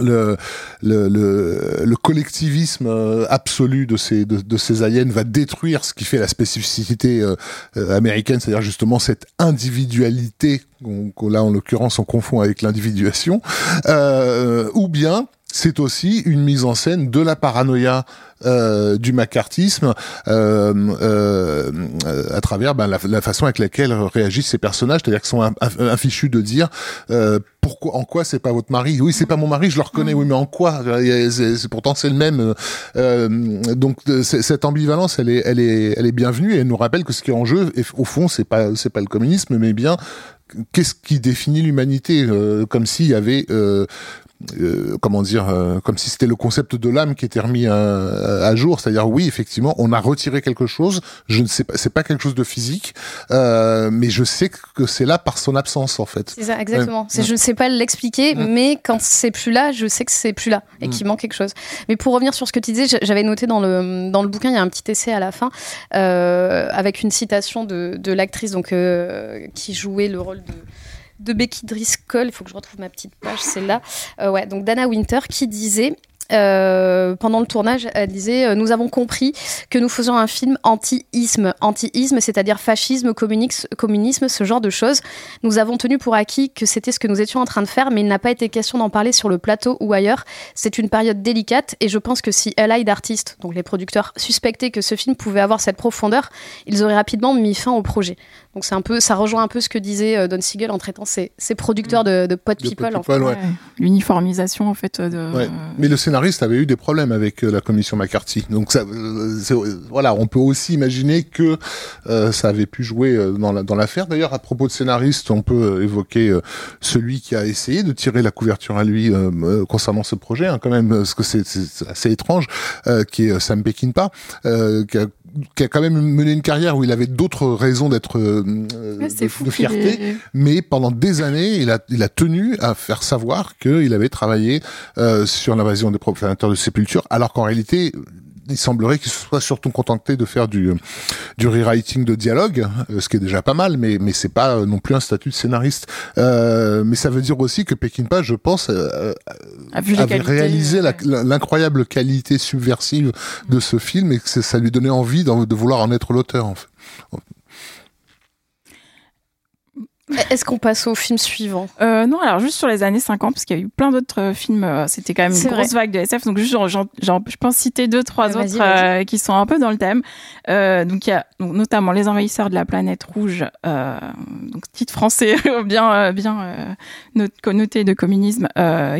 le, le, le, le, collectivisme euh, absolu de ces, de, ces aliens va détruire ce qui fait la spécificité euh, euh, américaine, c'est-à-dire justement cette individualité qu'on, là en l'occurrence on confond avec l'individuation, ou bien c'est aussi une mise en scène de la paranoïa euh, du macartisme euh, euh, à travers ben, la, façon avec laquelle réagissent ces personnages, c'est-à-dire qu'ils sont infichus de dire euh, pourquoi, en quoi c'est pas votre mari? Oui, c'est pas mon mari, je le reconnais. Oui, mais en quoi? C'est, Pourtant, c'est le même. Euh, donc, cette ambivalence, elle est, elle est, elle est bienvenue et elle nous rappelle que ce qui est en jeu, au fond, c'est pas, c'est pas le communisme, mais bien qu'est-ce qui définit l'humanité euh, Comme s'il y avait euh, euh, comment dire, euh, comme si c'était le concept de l'âme qui était remis à, à jour. C'est-à-dire, oui, effectivement, on a retiré quelque chose. Je ne sais pas, c'est pas quelque chose de physique, euh, mais je sais que c'est là par son absence, en fait. C'est ça, exactement. Je ne sais pas l'expliquer, mais quand c'est plus là, je sais que c'est plus là et qu'il manque quelque chose. Mais pour revenir sur ce que tu disais, j'avais noté dans le dans le bouquin, il y a un petit essai à la fin avec une citation de, de l'actrice donc qui jouait le rôle de de Becky Driscoll, il faut que je retrouve ma petite page, c'est là. Euh, ouais, donc Dana Winter qui disait euh, pendant le tournage, elle disait euh, Nous avons compris que nous faisons un film anti-isme. Anti-isme, c'est-à-dire fascisme, communisme, ce genre de choses. Nous avons tenu pour acquis que c'était ce que nous étions en train de faire, mais il n'a pas été question d'en parler sur le plateau ou ailleurs. C'est une période délicate et je pense que si Allied Artists, donc les producteurs, suspectaient que ce film pouvait avoir cette profondeur, ils auraient rapidement mis fin au projet. Donc c'est un peu, ça rejoint un peu ce que disait euh, Don Siegel en traitant ses, producteurs de, de pot people. L'uniformisation en fait. De... Mais le scénariste avait eu des problèmes avec euh, la commission McCarthy. Donc ça, euh, voilà, on peut aussi imaginer que ça avait pu jouer dans l'affaire. D'ailleurs, à propos de scénariste, on peut évoquer celui qui a essayé de tirer la couverture à lui concernant ce projet, hein, quand même, parce que c'est assez étrange, qui est Sam Peckinpah, qui a qui a quand même mené une carrière où il avait d'autres raisons d'être euh, de, fierté, mais pendant des années, il a, il a tenu à faire savoir qu'il avait travaillé euh, sur l'invasion des profanateurs de sépulture, alors qu'en réalité, il semblerait qu'il soit surtout contenté de faire du, du rewriting de dialogue, euh, ce qui est déjà pas mal, mais, mais c'est pas euh, non plus un statut de scénariste. Euh, mais ça veut dire aussi que Peckinpah, je pense, euh, avait réalisé l'incroyable qualité subversive de ce film et que ça lui donnait envie de vouloir en être l'auteur, en fait. Est-ce qu'on passe au film suivant? Euh, Non, alors juste sur les années 50, parce qu'il y a eu plein d'autres euh, films, euh, c'était quand même une grosse vague de SF, donc juste, genre, genre, je pense citer deux, trois autres euh, qui sont un peu dans le thème. Euh, donc il y a donc, notamment Les Envahisseurs de la planète rouge, donc titre français bien bien connoté de communisme,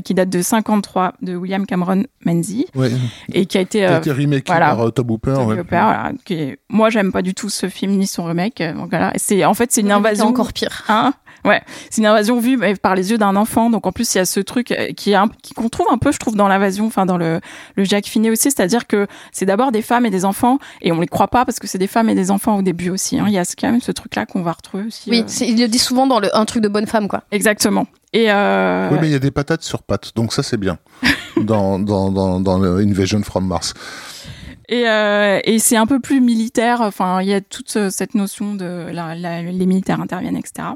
qui date de 53 de William Cameron Menzies, ouais. et qui a été, qui a été remake voilà, par Tom Hooper. Tom Hooper voilà, qui est, moi j'aime pas du tout ce film ni son remake, donc voilà, c'est en fait c'est une invasion encore pire. Hein? Ouais, c'est une invasion vue par les yeux d'un enfant. Donc en plus, il y a ce truc euh, qui est qu'on trouve un peu, je trouve, dans l'invasion, enfin dans le, le Jacques Finet aussi, c'est-à-dire que c'est d'abord des femmes et des enfants, et on les croit pas parce que c'est des femmes et des enfants au début aussi. Hein. Il y a quand même ce truc-là qu'on va retrouver aussi. Oui, euh... il le dit souvent dans le, un truc de bonne femme, quoi. Exactement. Et euh... Oui, mais il y a des patates sur pattes, donc ça c'est bien dans dans dans, dans le Invasion from Mars. Et, euh, et c'est un peu plus militaire. Enfin, il y a toute cette notion de la, la, les militaires interviennent, etc.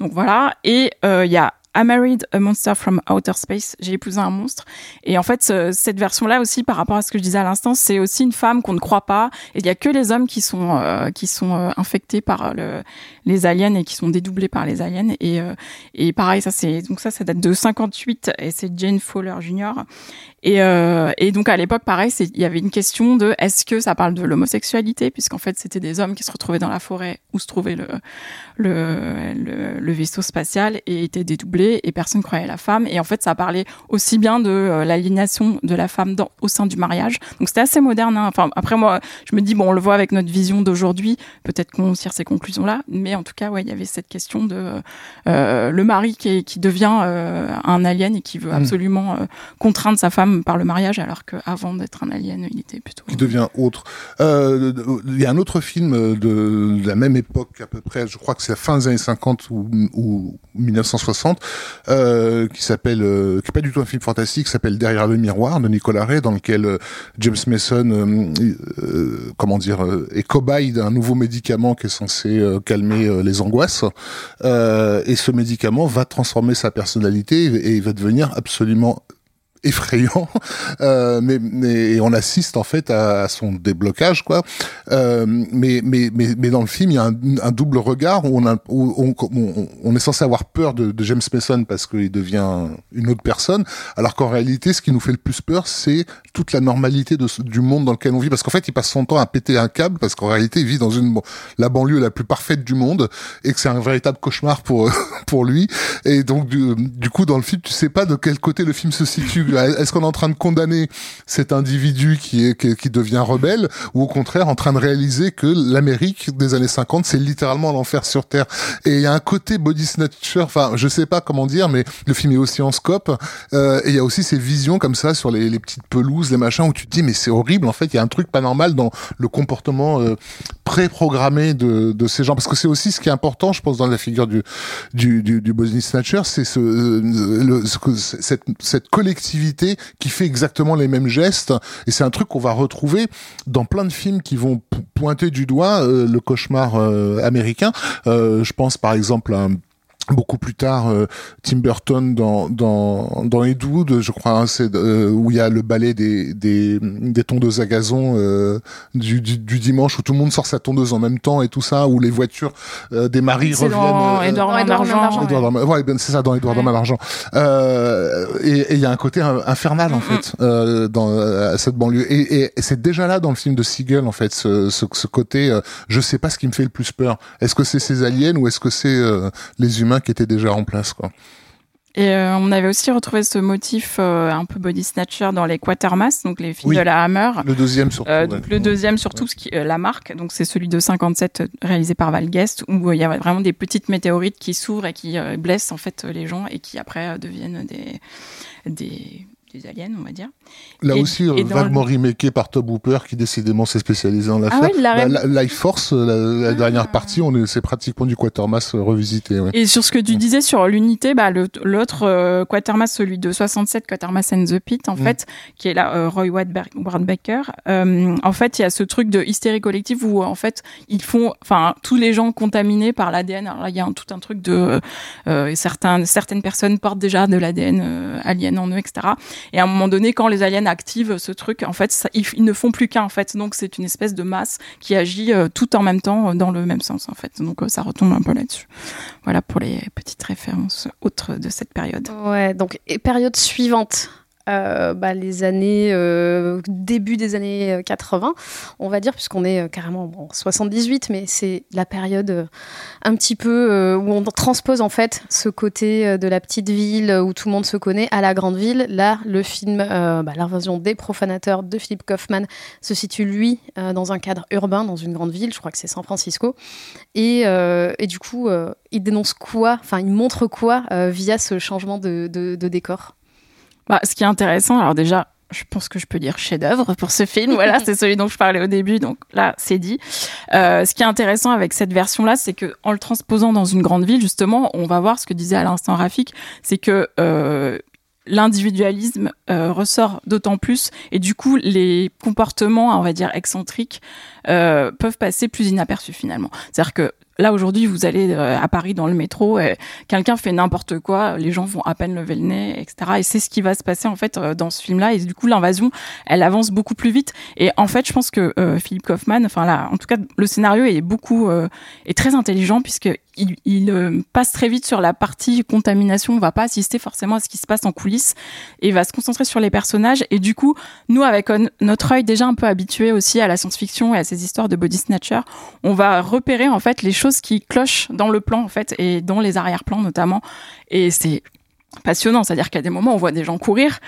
Donc voilà. Et euh, il y a I Married a Monster from Outer Space. J'ai épousé un monstre. Et en fait, ce, cette version-là aussi, par rapport à ce que je disais à l'instant, c'est aussi une femme qu'on ne croit pas. Et il y a que les hommes qui sont euh, qui sont euh, infectés par le, les aliens et qui sont dédoublés par les aliens. Et, euh, et pareil, ça c'est donc ça, ça date de 58 et c'est Jane Fowler Jr. Et, euh, et donc à l'époque, pareil, il y avait une question de est-ce que ça parle de l'homosexualité, puisqu'en fait c'était des hommes qui se retrouvaient dans la forêt où se trouvait le, le, le, le vaisseau spatial et étaient dédoublés et personne croyait la femme. Et en fait, ça parlait aussi bien de euh, l'aliénation de la femme dans, au sein du mariage. Donc c'était assez moderne. Hein. Enfin, après moi, je me dis bon, on le voit avec notre vision d'aujourd'hui. Peut-être qu'on tire ces conclusions-là, mais en tout cas, ouais, il y avait cette question de euh, le mari qui, qui devient euh, un alien et qui veut mm. absolument contraindre sa femme par le mariage, alors qu'avant d'être un alien, il était plutôt qui devient autre. Il y a un autre film de, la même époque à peu près. Je crois que c'est la fin des années 50 ou, ou 1960, qui s'appelle, qui est pas du tout un film fantastique, s'appelle Derrière le miroir de Nicolas Ray, dans lequel euh, James Mason, euh, euh, comment dire, est cobaye d'un nouveau médicament qui est censé calmer les angoisses. et ce médicament va transformer sa personnalité et il va devenir absolument effrayant, euh, mais, mais on assiste en fait à, son déblocage quoi. Euh, mais, mais mais mais dans le film il y a un, un double regard où on, a, où on, on, est censé avoir peur de, de James Mason parce qu'il devient une autre personne, alors qu'en réalité ce qui nous fait le plus peur c'est toute la normalité de, du monde dans lequel on vit. Parce qu'en fait il passe son temps à péter un câble parce qu'en réalité il vit dans une la banlieue la plus parfaite du monde et que c'est un véritable cauchemar pour pour lui. Et donc du, du coup dans le film tu sais pas de quel côté le film se situe est-ce qu'on est en train de condamner cet individu qui est qui, devient rebelle ou au contraire en train de réaliser que l'Amérique des années 50 c'est littéralement l'enfer sur terre? Et il y a un côté body snatcher enfin je sais pas comment dire mais le film est aussi en scope euh, et il y a aussi ces visions comme ça sur les, petites pelouses les machins où tu te dis mais c'est horrible en fait il y a un truc pas normal dans le comportement euh, préprogrammé de, de ces gens. Parce que c'est aussi ce qui est important je pense dans la figure du du, du, du body snatcher c'est ce, euh, le, ce, cette, cette collectivité qui fait exactement les mêmes gestes. Et c'est un truc qu'on va retrouver dans plein de films qui vont pointer du doigt euh, le cauchemar euh, américain. Euh, je pense par exemple à beaucoup plus tard euh, Tim Burton dans dans dans Ed Wood je crois hein, c'est euh, où il y a le ballet des des, des tondeuses à gazon euh, du, du, du, dimanche où tout le monde sort sa tondeuse en même temps et tout ça où les voitures des maris reviennent dans Edouard dans ouais, ben, c'est ça dans Edouard ouais. d'argent et il y a un côté infernal en fait dans cette banlieue. Et, et, c'est déjà là dans le film de Siegel en fait ce, ce, ce côté je sais pas ce qui me fait le plus peur. Est-ce que c'est ces aliens ou est-ce que c'est les humains qui était déjà en place, quoi. Et euh, on avait aussi retrouvé ce motif euh, un peu body snatcher dans les Quatermass, donc les films de la Hammer. Le deuxième surtout. Euh, Le deuxième surtout, ce qui, la marque, donc c'est celui de 57 réalisé par Val Guest, où il y a vraiment des petites météorites qui s'ouvrent et qui blessent en fait les gens et qui après deviennent des des des aliens, on va dire. Là aussi, et vaguement le... par Tob Hooper, qui décidément s'est spécialisé en l'affaire. Ah bah, Life Force, la, ah. dernière partie, on c'est pratiquement du Quatermass revisité. Ouais. Et sur ce que tu disais sur l'unité, bah, l'autre euh, Quatermass, celui de 67, Quatermass and the Pit, en mm. fait, qui est là, euh, Roy Wardbaker, euh, en fait, il y a ce truc de hystérie collective où, en fait, ils font, enfin, tous les gens contaminés par l'ADN. Alors là, il y a un, tout un truc de euh, certains, certaines personnes portent déjà de l'ADN euh, alien en eux, etc. Et à un moment donné, quand les aliens activent ce truc, en fait, ils, ne font plus qu'un, en fait. Donc, c'est une espèce de masse qui agit euh, tout en même temps euh, dans le même sens, en fait. Donc, euh, ça retombe un peu là-dessus. Voilà pour les petites références autres de cette période. Ouais, donc, et période suivante. Euh, bah, les années euh, début des années 80, on va dire, puisqu'on est carrément en 78, mais c'est la période un petit peu où on transpose en fait ce côté de la petite ville où tout le monde se connaît à la grande ville. Là, le film, bah, l'invasion des profanateurs de Philip Kaufman se situe lui dans un cadre urbain, dans une grande ville, je crois que c'est San Francisco, et, du coup, il dénonce quoi, enfin, il montre quoi via ce changement de décor? Bah, ce qui est intéressant, alors déjà, je pense que je peux dire chef-d'œuvre pour ce film. Voilà, c'est celui dont je parlais au début, donc là, c'est dit. Euh, ce qui est intéressant avec cette version-là, c'est que en le transposant dans une grande ville, justement, on va voir ce que disait à l'instant Rafik, c'est que euh, l'individualisme euh, ressort d'autant plus et du coup les comportements on va dire excentriques euh, peuvent passer plus inaperçus finalement c'est à dire que Là aujourd'hui, vous allez euh, à Paris dans le métro, quelqu'un fait n'importe quoi, les gens vont à peine lever le nez, etc. Et c'est ce qui va se passer en fait euh, dans ce film-là. Et du coup, l'invasion, elle avance beaucoup plus vite. Et en fait, je pense que euh, Philippe Kaufman, enfin là, en tout cas, le scénario est beaucoup est très intelligent puisque il, euh, passe très vite sur la partie contamination. On va pas assister forcément à ce qui se passe en coulisses et va se concentrer sur les personnages. Et du coup, nous, avec notre œil déjà un peu habitué aussi à la science-fiction et à ces histoires de body snatcher, on va repérer en fait les choses qui clochent dans le plan en fait et dans les arrière-plans notamment. Et c'est passionnant. C'est-à-dire qu'à des moments, on voit des gens courir.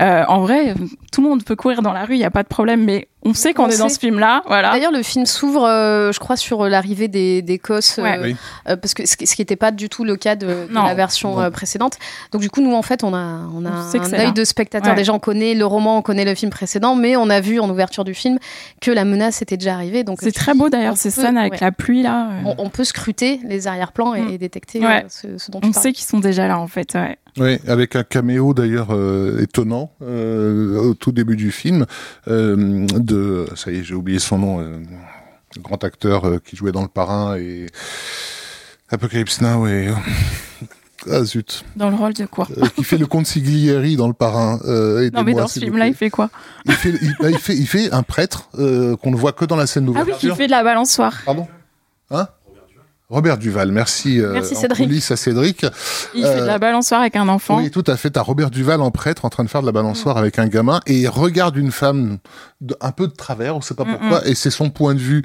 Euh, en vrai, tout le monde peut courir dans la rue, il n'y a pas de problème, mais on sait qu'on est dans ce film-là. Voilà. D'ailleurs, le film s'ouvre, euh, je crois, sur l'arrivée des, des Cosses, euh, euh, parce que ce qui n'était pas du tout le cas de, la version précédente. Donc, du coup, nous, en fait, on a, on a un œil de spectateur. Déjà, on connaît le roman, on connaît le film précédent, mais on a vu en ouverture du film que la menace était déjà arrivée. Donc, c'est très beau d'ailleurs ces scènes avec la pluie là. On, peut scruter les arrière-plans et, mm. détecter ce, dont tu On sait qu'ils sont déjà là en fait. Oui, avec un caméo d'ailleurs étonnant au tout début du film de ça y est, j'ai oublié son nom, euh, grand acteur euh, qui jouait dans Le Parrain et Apocalypse Now et ah zut. Dans le rôle de quoi? Euh, Qui fait le comte Siglieri dans Le Parrain. non mais dans ce film-là, il fait quoi? Il fait, bah, il, fait, il fait un prêtre qu'on ne voit que dans la scène nouvelle. Ah oui, qui fait de la balançoire. Pardon? Hein? Robert Duval, merci. Euh, merci Cédric. à Cédric. Il fait de la euh, balançoire avec un enfant. Oui, tout à fait. T'as Robert Duval en prêtre en train de faire de la balançoire avec un gamin et il regarde une femme un peu de travers, on sait pas pourquoi, et c'est son point de vue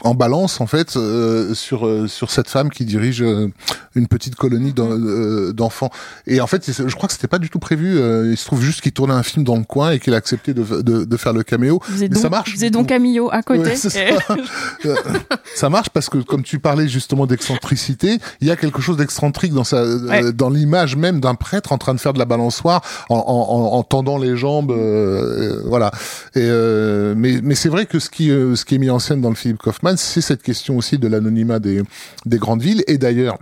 en balance en fait euh, sur sur cette femme qui dirige une petite colonie d'enfants. Et en fait, je crois que c'était pas du tout prévu. il se trouve juste qu'il tournait un film dans le coin et qu'il a accepté de, de, de, faire le caméo. Mais donc, ça marche. Vous êtes donc Camillo à côté. ça. ça marche parce que comme tu parlais justement d'excentricité, il y a quelque chose d'excentrique dans sa, euh, dans l'image même d'un prêtre en train de faire de la balançoire en, en, en tendant les jambes, euh, euh, voilà. Et mais mais c'est vrai que ce qui ce qui est mis en scène dans le Philippe Kaufman, c'est cette question aussi de l'anonymat des des grandes villes. Et d'ailleurs,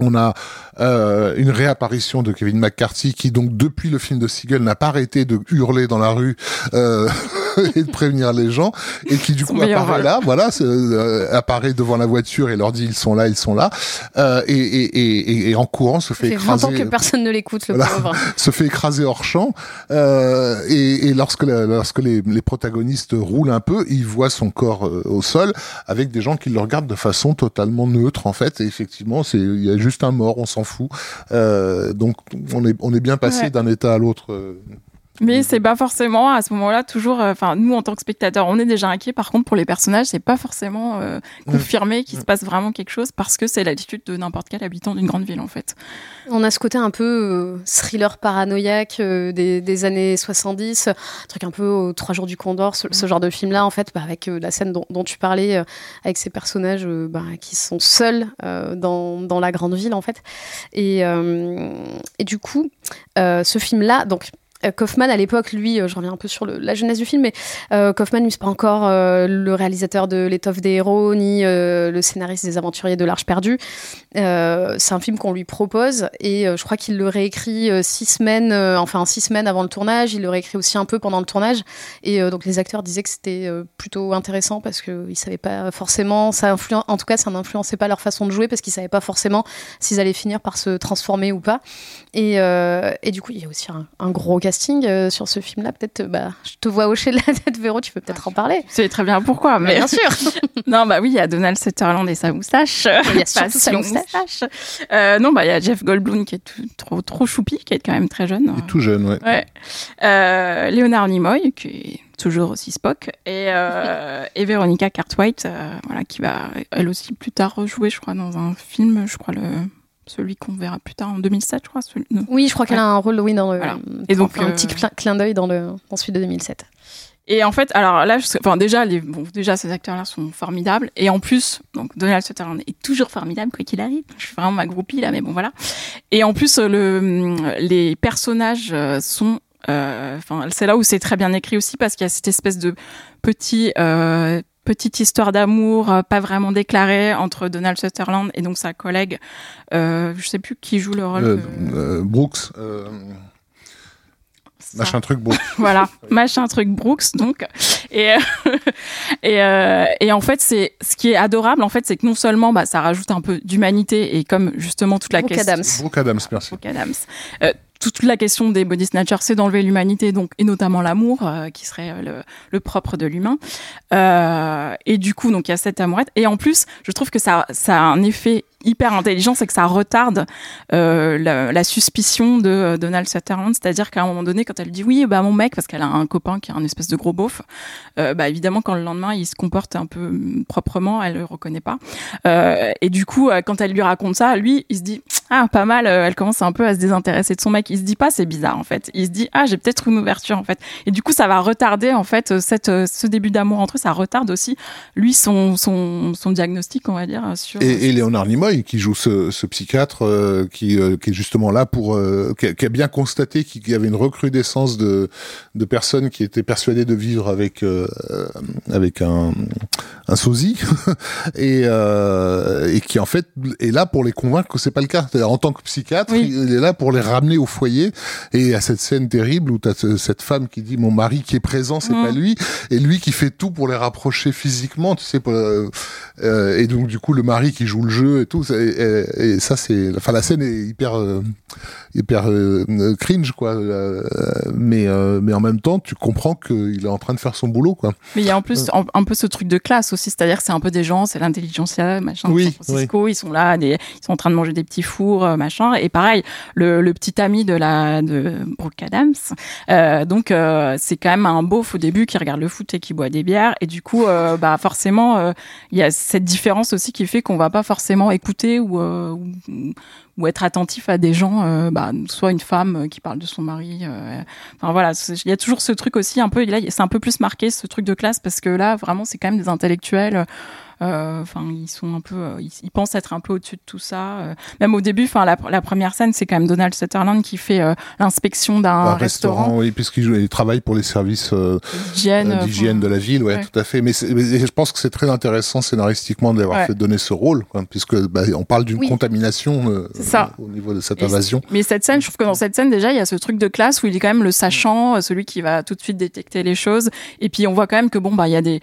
on a euh, une réapparition de Kevin McCarthy qui donc depuis le film de Siegel n'a pas arrêté de hurler dans la rue euh, et de prévenir les gens et qui du coup apparaît là, voilà, euh, apparaît devant la voiture et leur dit ils sont là, ils sont là euh, et, et, et, et, en courant se fait, écraser. 20 ans que personne ne l'écoute, le pauvre. se fait écraser hors champ euh, et, lorsque lorsque les, les, protagonistes roulent un peu, ils voient son corps au sol avec des gens qui le regardent de façon totalement neutre en fait et effectivement c'est il y a juste un mort, on s'en fout. Euh, donc on est, on est bien passé d'un état à l'autre. Euh, mais c'est pas forcément à ce moment-là toujours. Euh, enfin, nous en tant que spectateurs, on est déjà inquiets. Par contre, pour les personnages, c'est pas forcément confirmé qu'il se passe vraiment quelque chose parce que c'est l'attitude de n'importe quel habitant d'une grande ville en fait. On a ce côté un peu thriller paranoïaque des, années 70, un truc un peu Trois jours du Condor, ce, genre de film-là en fait, bah, avec la scène dont, tu parlais, avec ces personnages bah, qui sont seuls dans, dans, la grande ville en fait. Et, et du coup, ce film-là, donc euh, Kaufman à l'époque, lui, euh, je reviens un peu sur la jeunesse du film, mais euh, Kaufman, lui, c'est pas encore le réalisateur de L'étoffe des héros, ni le scénariste des Aventuriers de l'Arche perdue. c'est un film qu'on lui propose et je crois qu'il le réécrit six semaines, enfin six semaines avant le tournage. Il le réécrit aussi un peu pendant le tournage. Et donc les acteurs disaient que c'était plutôt intéressant parce qu'ils savaient pas forcément, ça influen, en tout cas, ça n'influençait pas leur façon de jouer parce qu'ils savaient pas forcément s'ils allaient finir par se transformer ou pas. Et, et du coup, il y a aussi un, un gros casting euh, sur ce film-là. Peut-être, bah, je te vois hocher de la tête, Véro, tu peux peut-être en parler. Tu sais très bien pourquoi, mais bien sûr. non, bah oui, il y a Donald Sutherland et sa moustache. Il y a surtout sa moustache. Euh, non, bah il y a Jeff Goldblum qui est trop trop choupi, qui est quand même très jeune. tout jeune, ouais. ouais. Euh, Leonard Nimoy, qui est toujours aussi Spock, et, et Veronica Cartwright, voilà, qui va elle aussi plus tard rejouer, je crois, dans un film, je crois le celui qu'on verra plus tard en 2007, je crois. Oui, je crois qu'elle a un rôle, oui, dans le. Et donc un petit euh, clin d'œil dans le dans celui de 2007. Et en fait, alors là, je... enfin déjà, les... bon, déjà ces acteurs-là sont formidables. Et en plus, donc Donald Sutherland est toujours formidable quoi qu'il arrive. Je suis vraiment ma groupie là, mais bon voilà. Et en plus, le... les personnages euh, sont euh, Enfin, c'est là où c'est très bien écrit aussi parce qu'il y a cette espèce de petit euh, petite histoire d'amour euh, pas vraiment déclarée entre Donald Sutherland et donc sa collègue. Euh, je sais plus qui joue le rôle. Euh, euh Brooks. Machin truc Brooks. voilà, machin truc Brooks donc. Et et, et en fait c'est ce qui est adorable en fait c'est que non seulement bah ça rajoute un peu d'humanité et comme justement toute la Brooke question. Adams. Brooke Adams, merci. Brooke Adams toute la question des body snatchers, c'est d'enlever l'humanité, donc et notamment l'amour, euh, qui serait euh, le, propre de l'humain. Euh, et du coup, donc il y a cette amourette. Et en plus, je trouve que ça, ça a un effet hyper intelligent, c'est que ça retarde euh, la, la, suspicion de euh, Donald Sutherland. C'est-à-dire qu'à un moment donné, quand elle dit oui, bah mon mec, parce qu'elle a un copain qui est un espèce de gros beauf, euh, bah évidemment quand le lendemain il se comporte un peu mm, proprement, elle le reconnaît pas. Euh, et du coup, quand elle lui raconte ça, lui, il se dit ah pas mal. elle commence un peu à se désintéresser de son mec. Il se dit pas c'est bizarre en fait. Il se dit ah j'ai peut-être une ouverture en fait. Et du coup, ça va retarder en fait cette ce début d'amour entre eux. Ça retarde aussi lui son son, son diagnostic on va dire sur. Et, et Léonard Nimoy qui joue ce, ce psychiatre qui, qui est justement là pour qui a, qui, a, bien constaté qu'il y avait une recrudescence de de personnes qui étaient persuadées de vivre avec avec un un sosie et, euh, et qui en fait est là pour les convaincre que c'est pas le cas. En tant que psychiatre, il est là pour les ramener au foyer. Et à cette scène terrible où tu as cette femme qui dit mon mari qui est présent, c'est pas mm. lui, et lui qui fait tout pour les rapprocher physiquement, tu sais. Euh, euh, et donc du coup le mari qui joue le jeu et tout. Et, et, ça c'est, enfin la scène est hyper euh, hyper euh, cringe quoi. Euh, mais mais en même temps tu comprends qu'il est en train de faire son boulot quoi. Mais il y a en plus un peu ce truc de classe aussi, c'est-à-dire que c'est un peu des gens, c'est l'intelligentsia, machin, oui, San Francisco, ils sont là, des, ils sont en train de manger des petits fours, euh, machin. Et pareil, le, le petit ami de la de Brooke Adams, euh, donc euh, c'est quand même un beauf au début qui regarde le foot et qui boit des bières. Et du coup, euh, bah forcément, il y a cette différence aussi qui fait qu'on va pas forcément écouter ou, ou être attentif à des gens, euh, bah, soit une femme qui parle de son mari. Euh, enfin voilà, il y a toujours ce truc aussi un peu. Là, c'est un peu plus marqué ce truc de classe parce que là, vraiment, c'est quand même des intellectuels. Euh, enfin, ils sont un peu, euh, ils, pensent être un peu au-dessus de tout ça. Euh. même au début, enfin, la, la, première scène, c'est quand même Donald Sutherland qui fait l'inspection d'un restaurant. Oui, puisqu'il travaille pour les services d'hygiène de la ville, ouais, tout à fait. Mais, je pense que c'est très intéressant scénaristiquement d'avoir fait donner ce rôle, quoi, puisque bah, on parle d'une contamination ça. au niveau de cette invasion. Mais cette scène, je trouve que dans cette scène déjà, il y a ce truc de classe où il est quand même le sachant, celui qui va tout de suite détecter les choses. Et puis on voit quand même que bon bah il y a des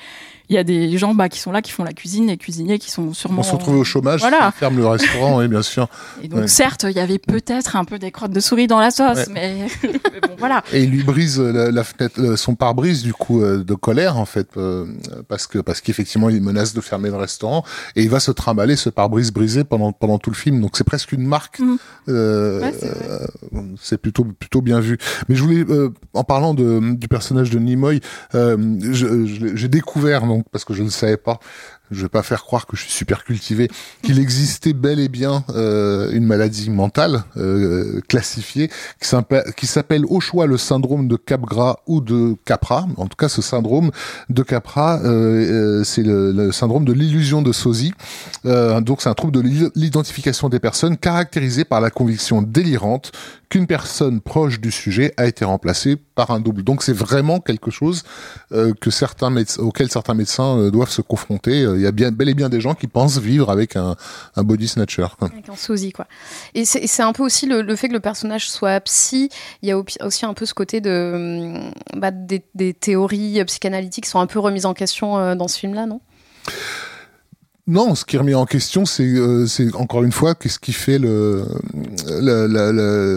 il y a des gens bah, qui sont là, qui font la cuisine, les cuisiniers qui sont sûrement. On se retrouve au chômage, voilà. qui ferment le restaurant, oui, bien sûr. Et donc, certes, il y avait peut-être un peu des crottes de souris dans la sauce, mais... bon, voilà. Et il lui brise la, fenêtre, son pare-brise, du coup, euh, de colère, en fait, euh, parce que parce qu'effectivement, il menace de fermer le restaurant, et il va se trimballer ce pare-brise brisé pendant, pendant tout le film. Donc, c'est presque une marque. Mm. Euh, c'est plutôt, plutôt bien vu. Mais je voulais, euh, en parlant de, du personnage de Nimoy, j'ai découvert donc parce que je ne savais pas, je vais pas faire croire que je suis super cultivé, qu'il existait bel et bien euh, une maladie mentale euh, classifiée qui s'appelle au choix le syndrome de Capgras ou de Capra. En tout cas, ce syndrome de Capra, euh, euh c'est le, le, syndrome de l'illusion de sosie. Euh, donc, c'est un trouble de l'identification des personnes caractérisé par la conviction délirante qu'une personne proche du sujet a été remplacée par un double. Donc, c'est vraiment quelque chose euh, que certains auquel certains médecins doivent se confronter il y a bien, bel et bien des gens qui pensent vivre avec un, body snatcher. Avec un sosie, quoi. Et c'est un peu aussi le, fait que le personnage soit psy. Il y a aussi un peu ce côté de bah, des, des, théories psychanalytiques sont un peu remises en question euh, dans ce film-là, non? Non, ce qui remis en question, c'est euh, c'est encore une fois qu'est-ce qui fait le,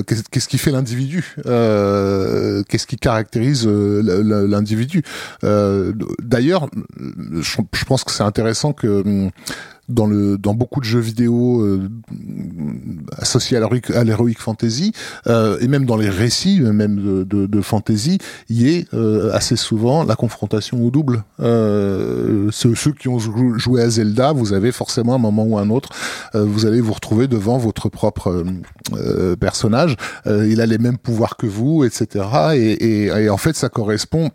qu'est-ce qui fait l'individu, euh, qu'est-ce qui caractérise euh, l'individu. D'ailleurs, je, je, pense que c'est intéressant que dans le dans beaucoup de jeux vidéo euh, associés à l'heroic fantasy euh, et même dans les récits même de, de, de fantasy il y est euh, assez souvent la confrontation au double. Euh, ceux, ceux, qui ont joué à Zelda vous avez forcément un moment ou un autre euh, vous allez vous retrouver devant votre propre personnage. Il a les mêmes pouvoirs que vous etc et, et, et en fait ça correspond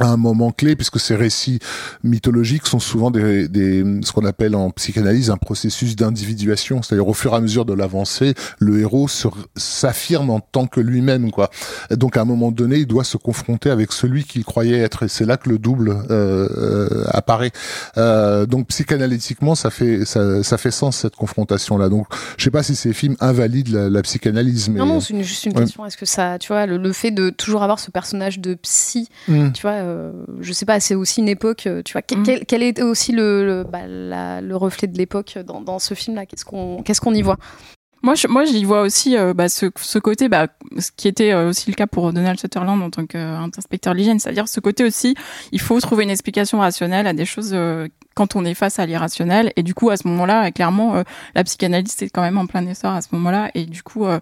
à un moment clé, puisque ces récits mythologiques sont souvent des, des ce qu'on appelle en psychanalyse un processus d'individuation, c'est-à-dire au fur et à mesure de l'avancée, le héros s'affirme en tant que lui-même, quoi. donc à un moment donné, il doit se confronter avec celui qu'il croyait être, et c'est là que le double euh, euh, apparaît. Euh, donc psychanalytiquement, ça fait ça, ça fait sens cette confrontation-là. Donc je sais pas si ces films invalident la, la psychanalyse, mais non, non, c'est juste une question. Est-ce que ça, tu vois, le, fait de toujours avoir ce personnage de psy, mmh. tu vois euh, je sais pas, c'est aussi une époque, euh, tu vois, quel, mm. quel, est aussi le, bah, le, reflet de l'époque dans, dans, ce film-là? Qu'est-ce qu'on qu'est-ce qu'on y voit? Moi, je, moi, j'y vois aussi euh, bah, ce, ce, côté, bah, ce qui était aussi le cas pour Donald Sutherland en tant qu'inspecteur d'hygiène, c'est-à-dire ce côté aussi, il faut trouver une explication rationnelle à des choses quand on est face à l'irrationnel. Et du coup, à ce moment-là, clairement, la psychanalyse c'est quand même en plein essor à ce moment-là. Et du coup, euh,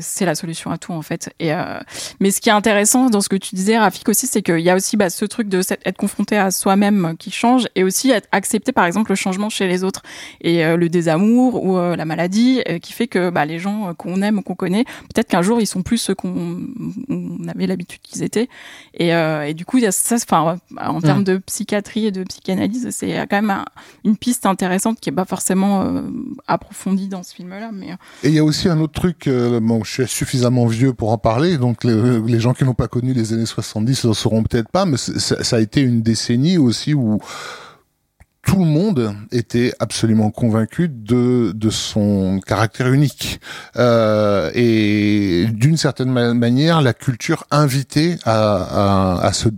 c'est la solution à tout en fait. Et euh, mais ce qui est intéressant dans ce que tu disais, Rafik aussi, c'est qu'il y a aussi bah, ce truc de être confronté à soi-même qui change et aussi être accepter par exemple le changement chez les autres et euh, le désamour ou la maladie qui fait que bah, les gens qu'on aime ou qu'on connaît, peut-être qu'un jour ils sont plus ceux qu'on avait l'habitude qu'ils étaient. Et, et, du coup, il y a ça, enfin, en termes de psychiatrie et de psychanalyse, c'est quand même une piste intéressante qui est pas forcément approfondie dans ce film-là. Mais et il y a aussi un autre truc bon, je suis suffisamment vieux pour en parler, donc les, gens qui n'ont pas connu les années 70 ne sauront peut-être pas, mais ça, a été une décennie aussi où tout le monde était absolument convaincu de, de son caractère unique. Euh, et d'une certaine manière, la culture invitait à, à, à se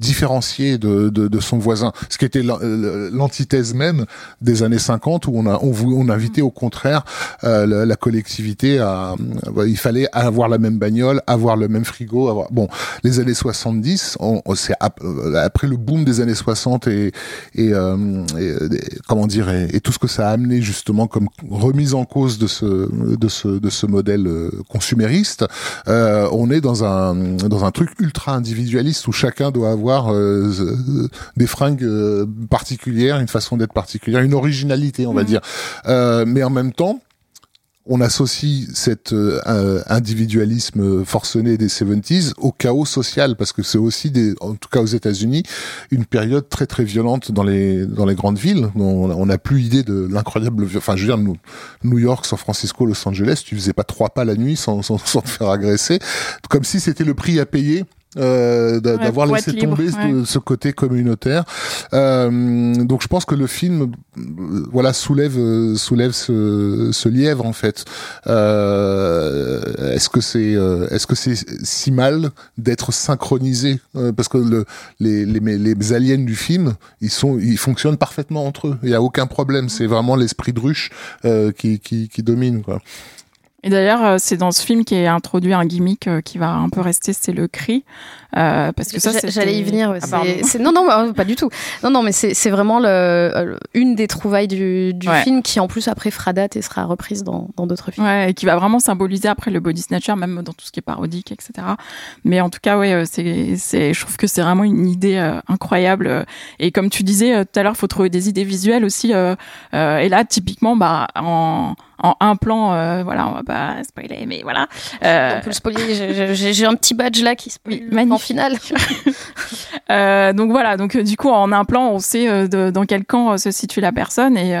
différencier de, de, de, son voisin. Ce qui était l'antithèse même des années 50 où on a on, on invitait au contraire euh, la, collectivité à il fallait avoir la même bagnole, avoir le même frigo, avoir bon les années 70, on, c'est après le boom des années 60 et, euh, et, euh, comment dire et, tout ce que ça a amené justement comme remise en cause de ce de ce de ce modèle euh, consumériste, euh, on est dans un dans un truc ultra individualiste où chacun doit avoir des fringues particulières, une façon d'être particulière, une originalité, on va mmh. dire. mais en même temps, on associe cet euh, individualisme forcené des 70s au chaos social parce que c'est aussi des, en tout cas aux États-Unis une période très très violente dans les dans les grandes villes. On n'a plus idée de l'incroyable enfin je veux dire New, York San Francisco Los Angeles tu faisais pas trois pas la nuit sans, sans, sans te faire agresser. Comme si c'était le prix à payer euh, d'avoir laissé tomber ce côté communautaire. Euh, donc je pense que le film, voilà, soulève euh, soulève ce, ce lièvre en fait. Euh, est-ce que c'est euh, est-ce que c'est si mal d'être synchronisé parce que le, les, les, les aliens du film, ils sont ils fonctionnent parfaitement entre eux. Il y a aucun problème. C'est vraiment l'esprit de ruche qui, qui qui domine quoi. Et d'ailleurs, euh, c'est dans ce film qui est introduit un gimmick euh, qui va un peu rester, c'est le cri. Euh, parce que ça, j'allais y venir. Ah, non, non, pas du tout. Non, non, mais c'est vraiment le, une des trouvailles du, du film qui, en plus, après fera date et sera reprise dans d'autres films. Ouais, et qui va vraiment symboliser après le body snatcher, même dans tout ce qui est parodique, etc. Mais en tout cas, ouais, c'est, c'est, je trouve que c'est vraiment une idée incroyable. Et comme tu disais tout à l'heure, faut trouver des idées visuelles aussi. et là, typiquement, bah, en en un plan, euh, voilà, on va pas spoiler, mais voilà. Euh, on peut le spoiler. J'ai un petit badge là qui spoil oui, en finale. euh, donc voilà, donc du coup en un plan, on sait euh, de, dans quel camp se situe la personne et,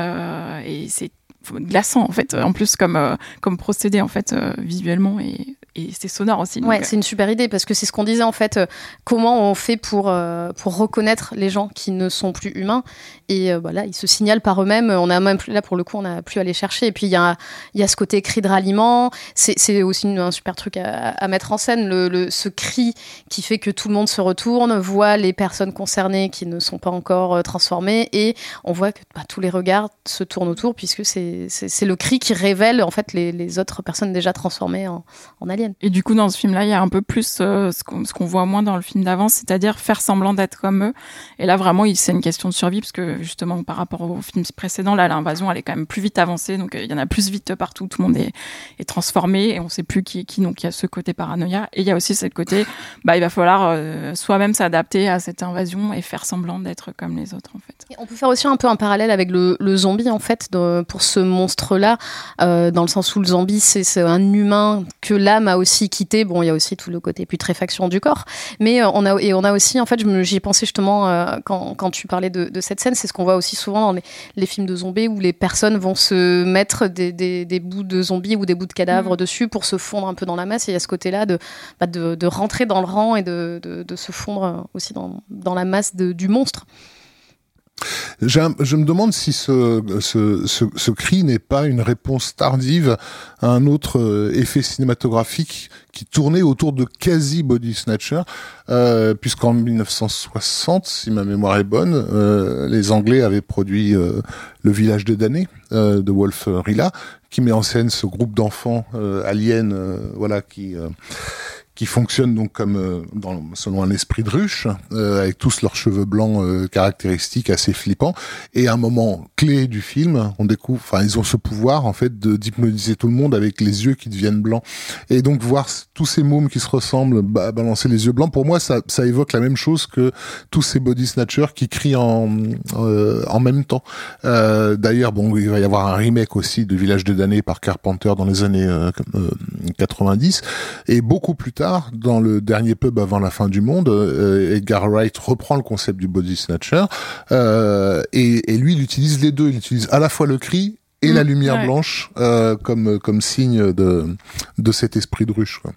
et c'est glaçant en fait. En plus comme comme procédé en fait visuellement et et c'est sonore aussi. ouais, c'est une super idée parce que c'est ce qu'on disait en fait. comment on fait pour pour reconnaître les gens qui ne sont plus humains et voilà, ils se signalent par eux-mêmes. On a même là pour le coup, on n'a plus à les chercher. Et puis il y a, y a ce côté cri de ralliement. C'est aussi un super truc à, à mettre en scène. Le, le, ce cri qui fait que tout le monde se retourne, voit les personnes concernées qui ne sont pas encore euh, transformées et on voit que bah, tous les regards se tournent autour puisque c'est le cri qui révèle en fait les, les autres personnes déjà transformées en, en, aliens. Et du coup, dans ce film-là, il y a un peu plus euh, ce qu'on voit moins dans le film d'avant, c'est-à-dire faire semblant d'être comme eux. Et là, vraiment, c'est une question de survie parce que justement par rapport au film précédent, là l'invasion elle est quand même plus vite avancée, donc euh, il y en a plus vite partout, tout le monde est, est transformé et on sait plus qui est qui, donc il y a ce côté paranoïa et il y a aussi ce côté, bah il va falloir euh, soi-même s'adapter à cette invasion et faire semblant d'être comme les autres en fait. on peut faire aussi un peu un parallèle avec le, zombie en fait pour ce monstre-là, euh, dans le sens où le zombie c'est un humain que l'âme a aussi quitté. Bon, il y a aussi tout le côté putréfaction du corps, mais on a et on a aussi en fait, j'y ai pensé justement quand, quand tu parlais de, de cette scène, c'est ce qu'on voit aussi souvent dans les, films de zombies où les personnes vont se mettre des, bouts de zombies ou des bouts de cadavres mm. dessus pour se fondre un peu dans la masse. Et il y a ce côté-là de, bah, de, rentrer dans le rang et de, se fondre aussi dans, dans la masse du monstre. Je me demande si ce, ce, ce, cri n'est pas une réponse tardive à un autre euh, effet cinématographique qui tournait autour de quasi Body Snatcher, euh, puisqu'en 1960, si ma mémoire est bonne, euh, les Anglais avaient produit euh, Le Village de damnés de Wolf Rilla, qui met en scène ce groupe d'enfants aliens, voilà, qui qui fonctionnent donc comme euh, dans, selon un esprit de ruche, euh, avec tous leurs cheveux blancs euh, caractéristiques, assez flippants. Et à un moment clé du film, on découvre, enfin, ils ont ce pouvoir en fait de d'hypnotiser tout le monde avec les yeux qui deviennent blancs. Et donc voir tous ces mômes qui se ressemblent bah, balancer les yeux blancs, pour moi, ça, ça évoque la même chose que tous ces body snatchers qui crient en en même temps. D'ailleurs, bon, il va y avoir un remake aussi de Village de damnés par Carpenter dans les années 90, et beaucoup plus tard dans le dernier pub avant la fin du monde, euh, Edgar Wright reprend le concept du body snatcher euh, et, et, lui, il utilise les deux. Il utilise à la fois le cri et la mmh, lumière blanche euh, comme comme signe de de cet esprit de ruche. Quoi.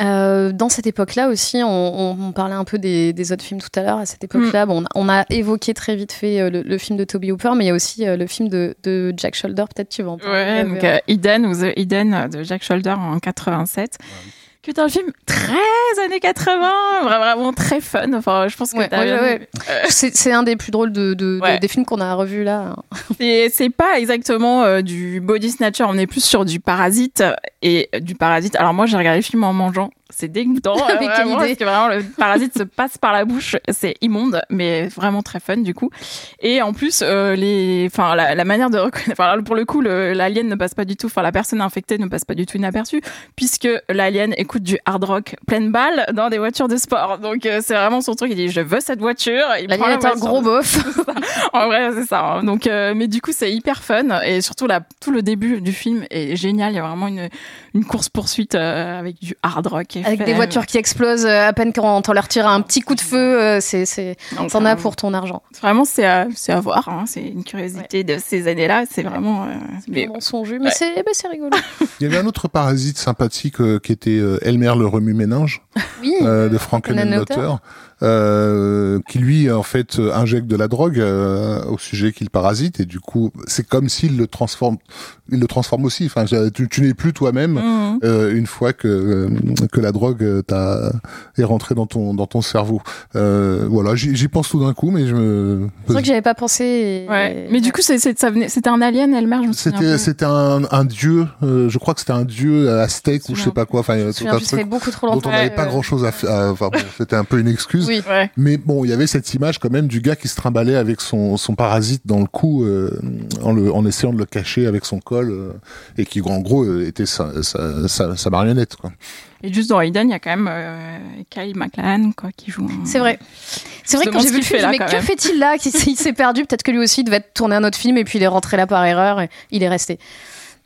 Euh, dans cette époque-là aussi, on, on, parlait un peu des, des, autres films tout à l'heure. À cette époque-là, mm. bon, on, a, évoqué très vite fait euh, le, le, film de Toby Hooper, mais il y a aussi euh, le film de, de, Jack Shoulder. Peut-être tu vas en parler. Ouais, donc Eden ou The Eden de Jack Shoulder en 87 qui est un film très années 80, vraiment très fun. Enfin, je pense que ouais, ouais, euh, c'est un des plus drôles de, de, des films qu'on a revus là. c'est pas exactement euh, du body snatcher, on est plus sur du parasite et du parasite. Alors moi, j'ai regardé le film en mangeant c'est dégoûtant. Quelle idée Parce que vraiment, le parasite se passe par la bouche. C'est immonde, mais vraiment très fun du coup. Et en plus, euh, les, enfin, la, la, manière de reconnaître, enfin, pour le coup, l'alien ne passe pas du tout, enfin, la personne infectée ne passe pas du tout inaperçue, puisque l'alien écoute du hard rock pleine balle dans des voitures de sport. Donc, euh, c'est vraiment son truc. Il dit, je veux cette voiture. L'alien est un gros bof. en vrai, c'est ça. Hein. Donc, euh, mais du coup, c'est hyper fun. Et surtout, tout le début du film est génial. Il y a vraiment une, une course poursuite avec du hard rock avec des voitures qui explosent euh, à peine quand on leur tire un petit coup de feu, euh, c'est, c'est, t'en as pour ton argent. Vraiment, c'est à, c'est à voir. Hein. C'est une curiosité de ces années-là. C'est vraiment. Euh, mais mensonge, mais c'est, bah, c'est rigolo. Il y avait un autre parasite sympathique qui était Elmer le remue-ménage oui, de euh, qui lui en fait injecte de la drogue euh, au sujet qu'il parasite. Et du coup c'est comme s'il le transforme il le transforme aussi. Enfin tu, tu n'es plus toi-même euh, une fois que euh, que la drogue t'a est rentrée dans ton dans ton cerveau. Voilà j'y pense tout d'un coup mais je me c'est vrai que j'avais pas pensé ouais. mais du coup c'est ça venait c'était un alien Elmer c'était c'était un, un dieu je crois que c'était un dieu aztèque ou je sais pas quoi. Enfin tout un truc beaucoup trop longtemps dont on n'avait pas grand chose à faire enfin bon, c'était un peu une excuse mais bon, il y avait cette image quand même du gars qui se trimballait avec son, son parasite dans le cou euh, en, le, en essayant de le cacher avec son col euh, et qui en gros euh, était sa, sa, sa, marionnette. Quoi. Et juste dans Eden, il y a quand même euh, Kyle MacLachlan quoi, qui joue. C'est vrai. C'est vrai que quand j'ai vu le film, mais que fait-il là? Il s'est perdu. Peut-être que lui aussi devait tourner un autre film et puis il est rentré là par erreur et il est resté.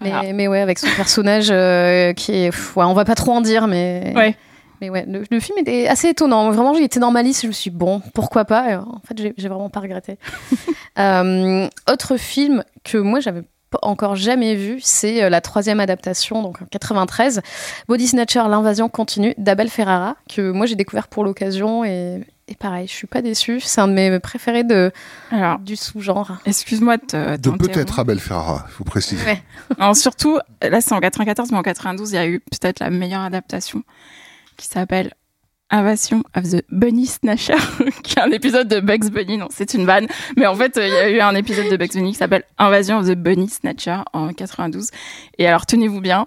Mais, mais ouais, avec son personnage qui est. ouais, on va pas trop en dire, mais. Ouais. Mais ouais, le, film était assez étonnant. Vraiment, j'étais dans ma liste, je me suis dit, bon, pourquoi pas? En fait, j'ai vraiment pas regretté. euh, autre film que moi, j'avais encore jamais vu, c'est euh, la troisième adaptation, donc en 93, Body Snatcher, l'invasion continue d'Abel Ferrara, que moi j'ai découvert pour l'occasion et, et, pareil, je suis pas déçue. C'est un de mes préférés de, Alors, du sous-genre. Excuse-moi de De peut-être Abel Ferrara, il faut préciser. Ouais. Alors, surtout, là c'est en 94, mais en 92, il y a eu peut-être la meilleure adaptation qui s'appelle Invasion of the Bunny Snatcher, qui est un épisode de Bugs Bunny. Non, c'est une vanne. Mais en fait, il y a eu un épisode de Bugs Bunny qui s'appelle Invasion of the Bunny Snatcher en 92. Et alors, tenez-vous bien,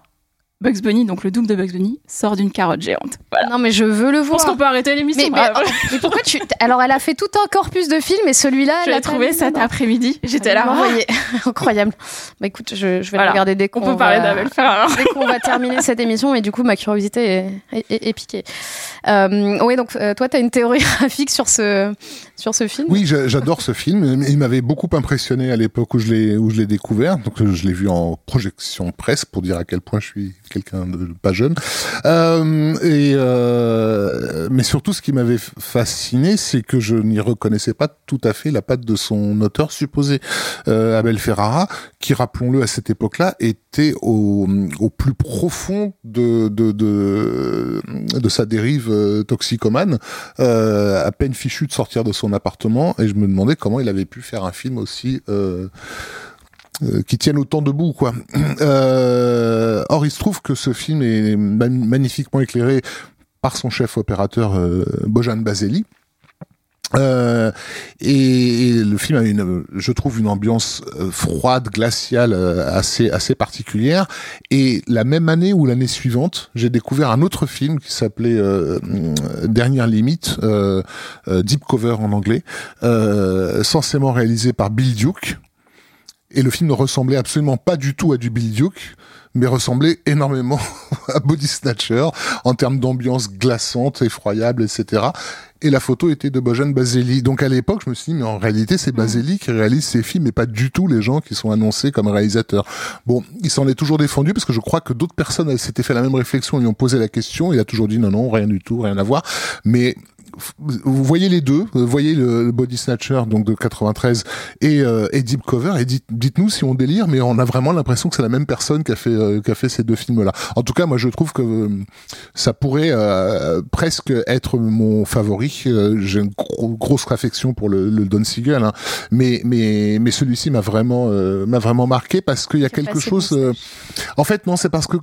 Bugs Bunny, donc le double de Bugs Bunny, sort d'une carotte géante. Voilà. Non, mais je veux le voir. Je pense qu'on peut arrêter l'émission. Mais, mais, pourquoi tu. Alors, elle a fait tout un corpus de films et celui-là. Je l'ai trouvé cet après-midi. J'étais là. Incroyable. Bah écoute, je, je vais le regarder dès qu'on On peut parler d'Abel Dès qu'on va terminer cette émission, mais du coup, ma curiosité est, est, est piquée. Euh, oui, donc euh, toi, tu as une théorie graphique sur ce, sur ce film? Oui, j'adore ce film. Il m'avait beaucoup impressionné à l'époque où je l'ai découvert. Donc, je l'ai vu en projection presse pour dire à quel point je suis quelqu'un de pas jeune. Euh, et euh, mais surtout, ce qui m'avait fasciné, c'est que je n'y reconnaissais pas tout à fait la patte de son auteur supposé, euh, Abel Ferrara, qui, rappelons-le, à cette époque-là, était au, au plus profond de, de, de, de sa dérive euh, toxicomane, euh, à peine fichu de sortir de son appartement, et je me demandais comment il avait pu faire un film aussi euh, qui tiennent autant debout quoi. Euh, or il se trouve que ce film est magnifiquement éclairé par son chef opérateur euh, Bojan Baseli Euh, et, le film a une, je trouve, une ambiance euh, froide, glaciale, euh, assez assez particulière. Et la même année ou l'année suivante, j'ai découvert un autre film qui s'appelait euh, Dernière limite, Deep Cover en anglais, censément réalisé par Bill Duke. Et le film ne ressemblait absolument pas du tout à du Bill Duke mais ressemblait énormément à Body Snatcher en termes d'ambiance glaçante, effroyable, etc et la photo était de Bojan Baseli. Donc à l'époque, je me suis dit, mais en réalité, c'est Baseli qui réalise ces films et pas du tout les gens qui sont annoncés comme réalisateurs. Bon, il s'en est toujours défendu parce que je crois que d'autres personnes s'étaient fait la même réflexion, lui ont posé la question, il a toujours dit non, non, rien du tout, rien à voir. Mais vous voyez les deux, vous voyez le, Body Snatcher donc de 93 et, euh, et Deep Cover et dites, dites-nous si on délire, mais on a vraiment l'impression que c'est la même personne qui a fait euh, qui a fait ces deux films-là. En tout cas, moi je trouve que euh, ça pourrait presque être mon favori. J'ai une grosse affection pour le, le Don Siegel, hein. mais mais mais celui-ci m'a vraiment m'a vraiment marqué parce qu'il y a quelque chose. en fait, non, c'est parce que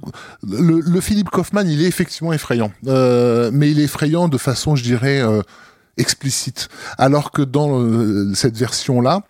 le, le Philippe Kaufman, il est effectivement effrayant, mais il est effrayant de façon, je dirais euh, explicite. Alors que dans euh, cette version-là,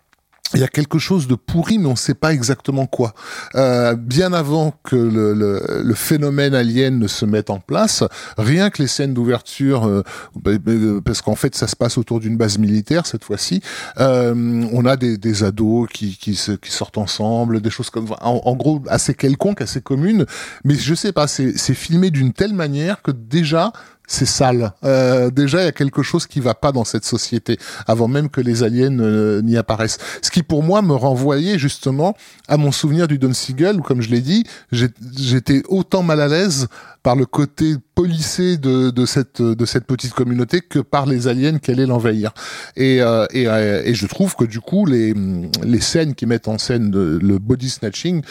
il y a quelque chose de pourri, mais on ne sait pas exactement quoi. Euh, bien avant que le, phénomène alien ne se mette en place, rien que les scènes d'ouverture, bah, bah, parce qu'en fait ça se passe autour d'une base militaire cette fois-ci, on a des, ados qui, sortent ensemble, des choses comme en, en gros assez quelconques, assez communes, mais je sais pas, c'est filmé d'une telle manière que déjà c'est sale. Euh, déjà, il y a quelque chose qui va pas dans cette société, avant même que les aliens euh, n'y apparaissent. Ce qui, pour moi, me renvoyait justement à mon souvenir du Don Siegel, où, comme je l'ai dit, j'étais autant mal à l'aise par le côté policé de, de, cette, de cette petite communauté que par les aliens qui allaient l'envahir. Et, euh, et, euh, et, je trouve que du coup, les, les scènes qui mettent en scène le body snatching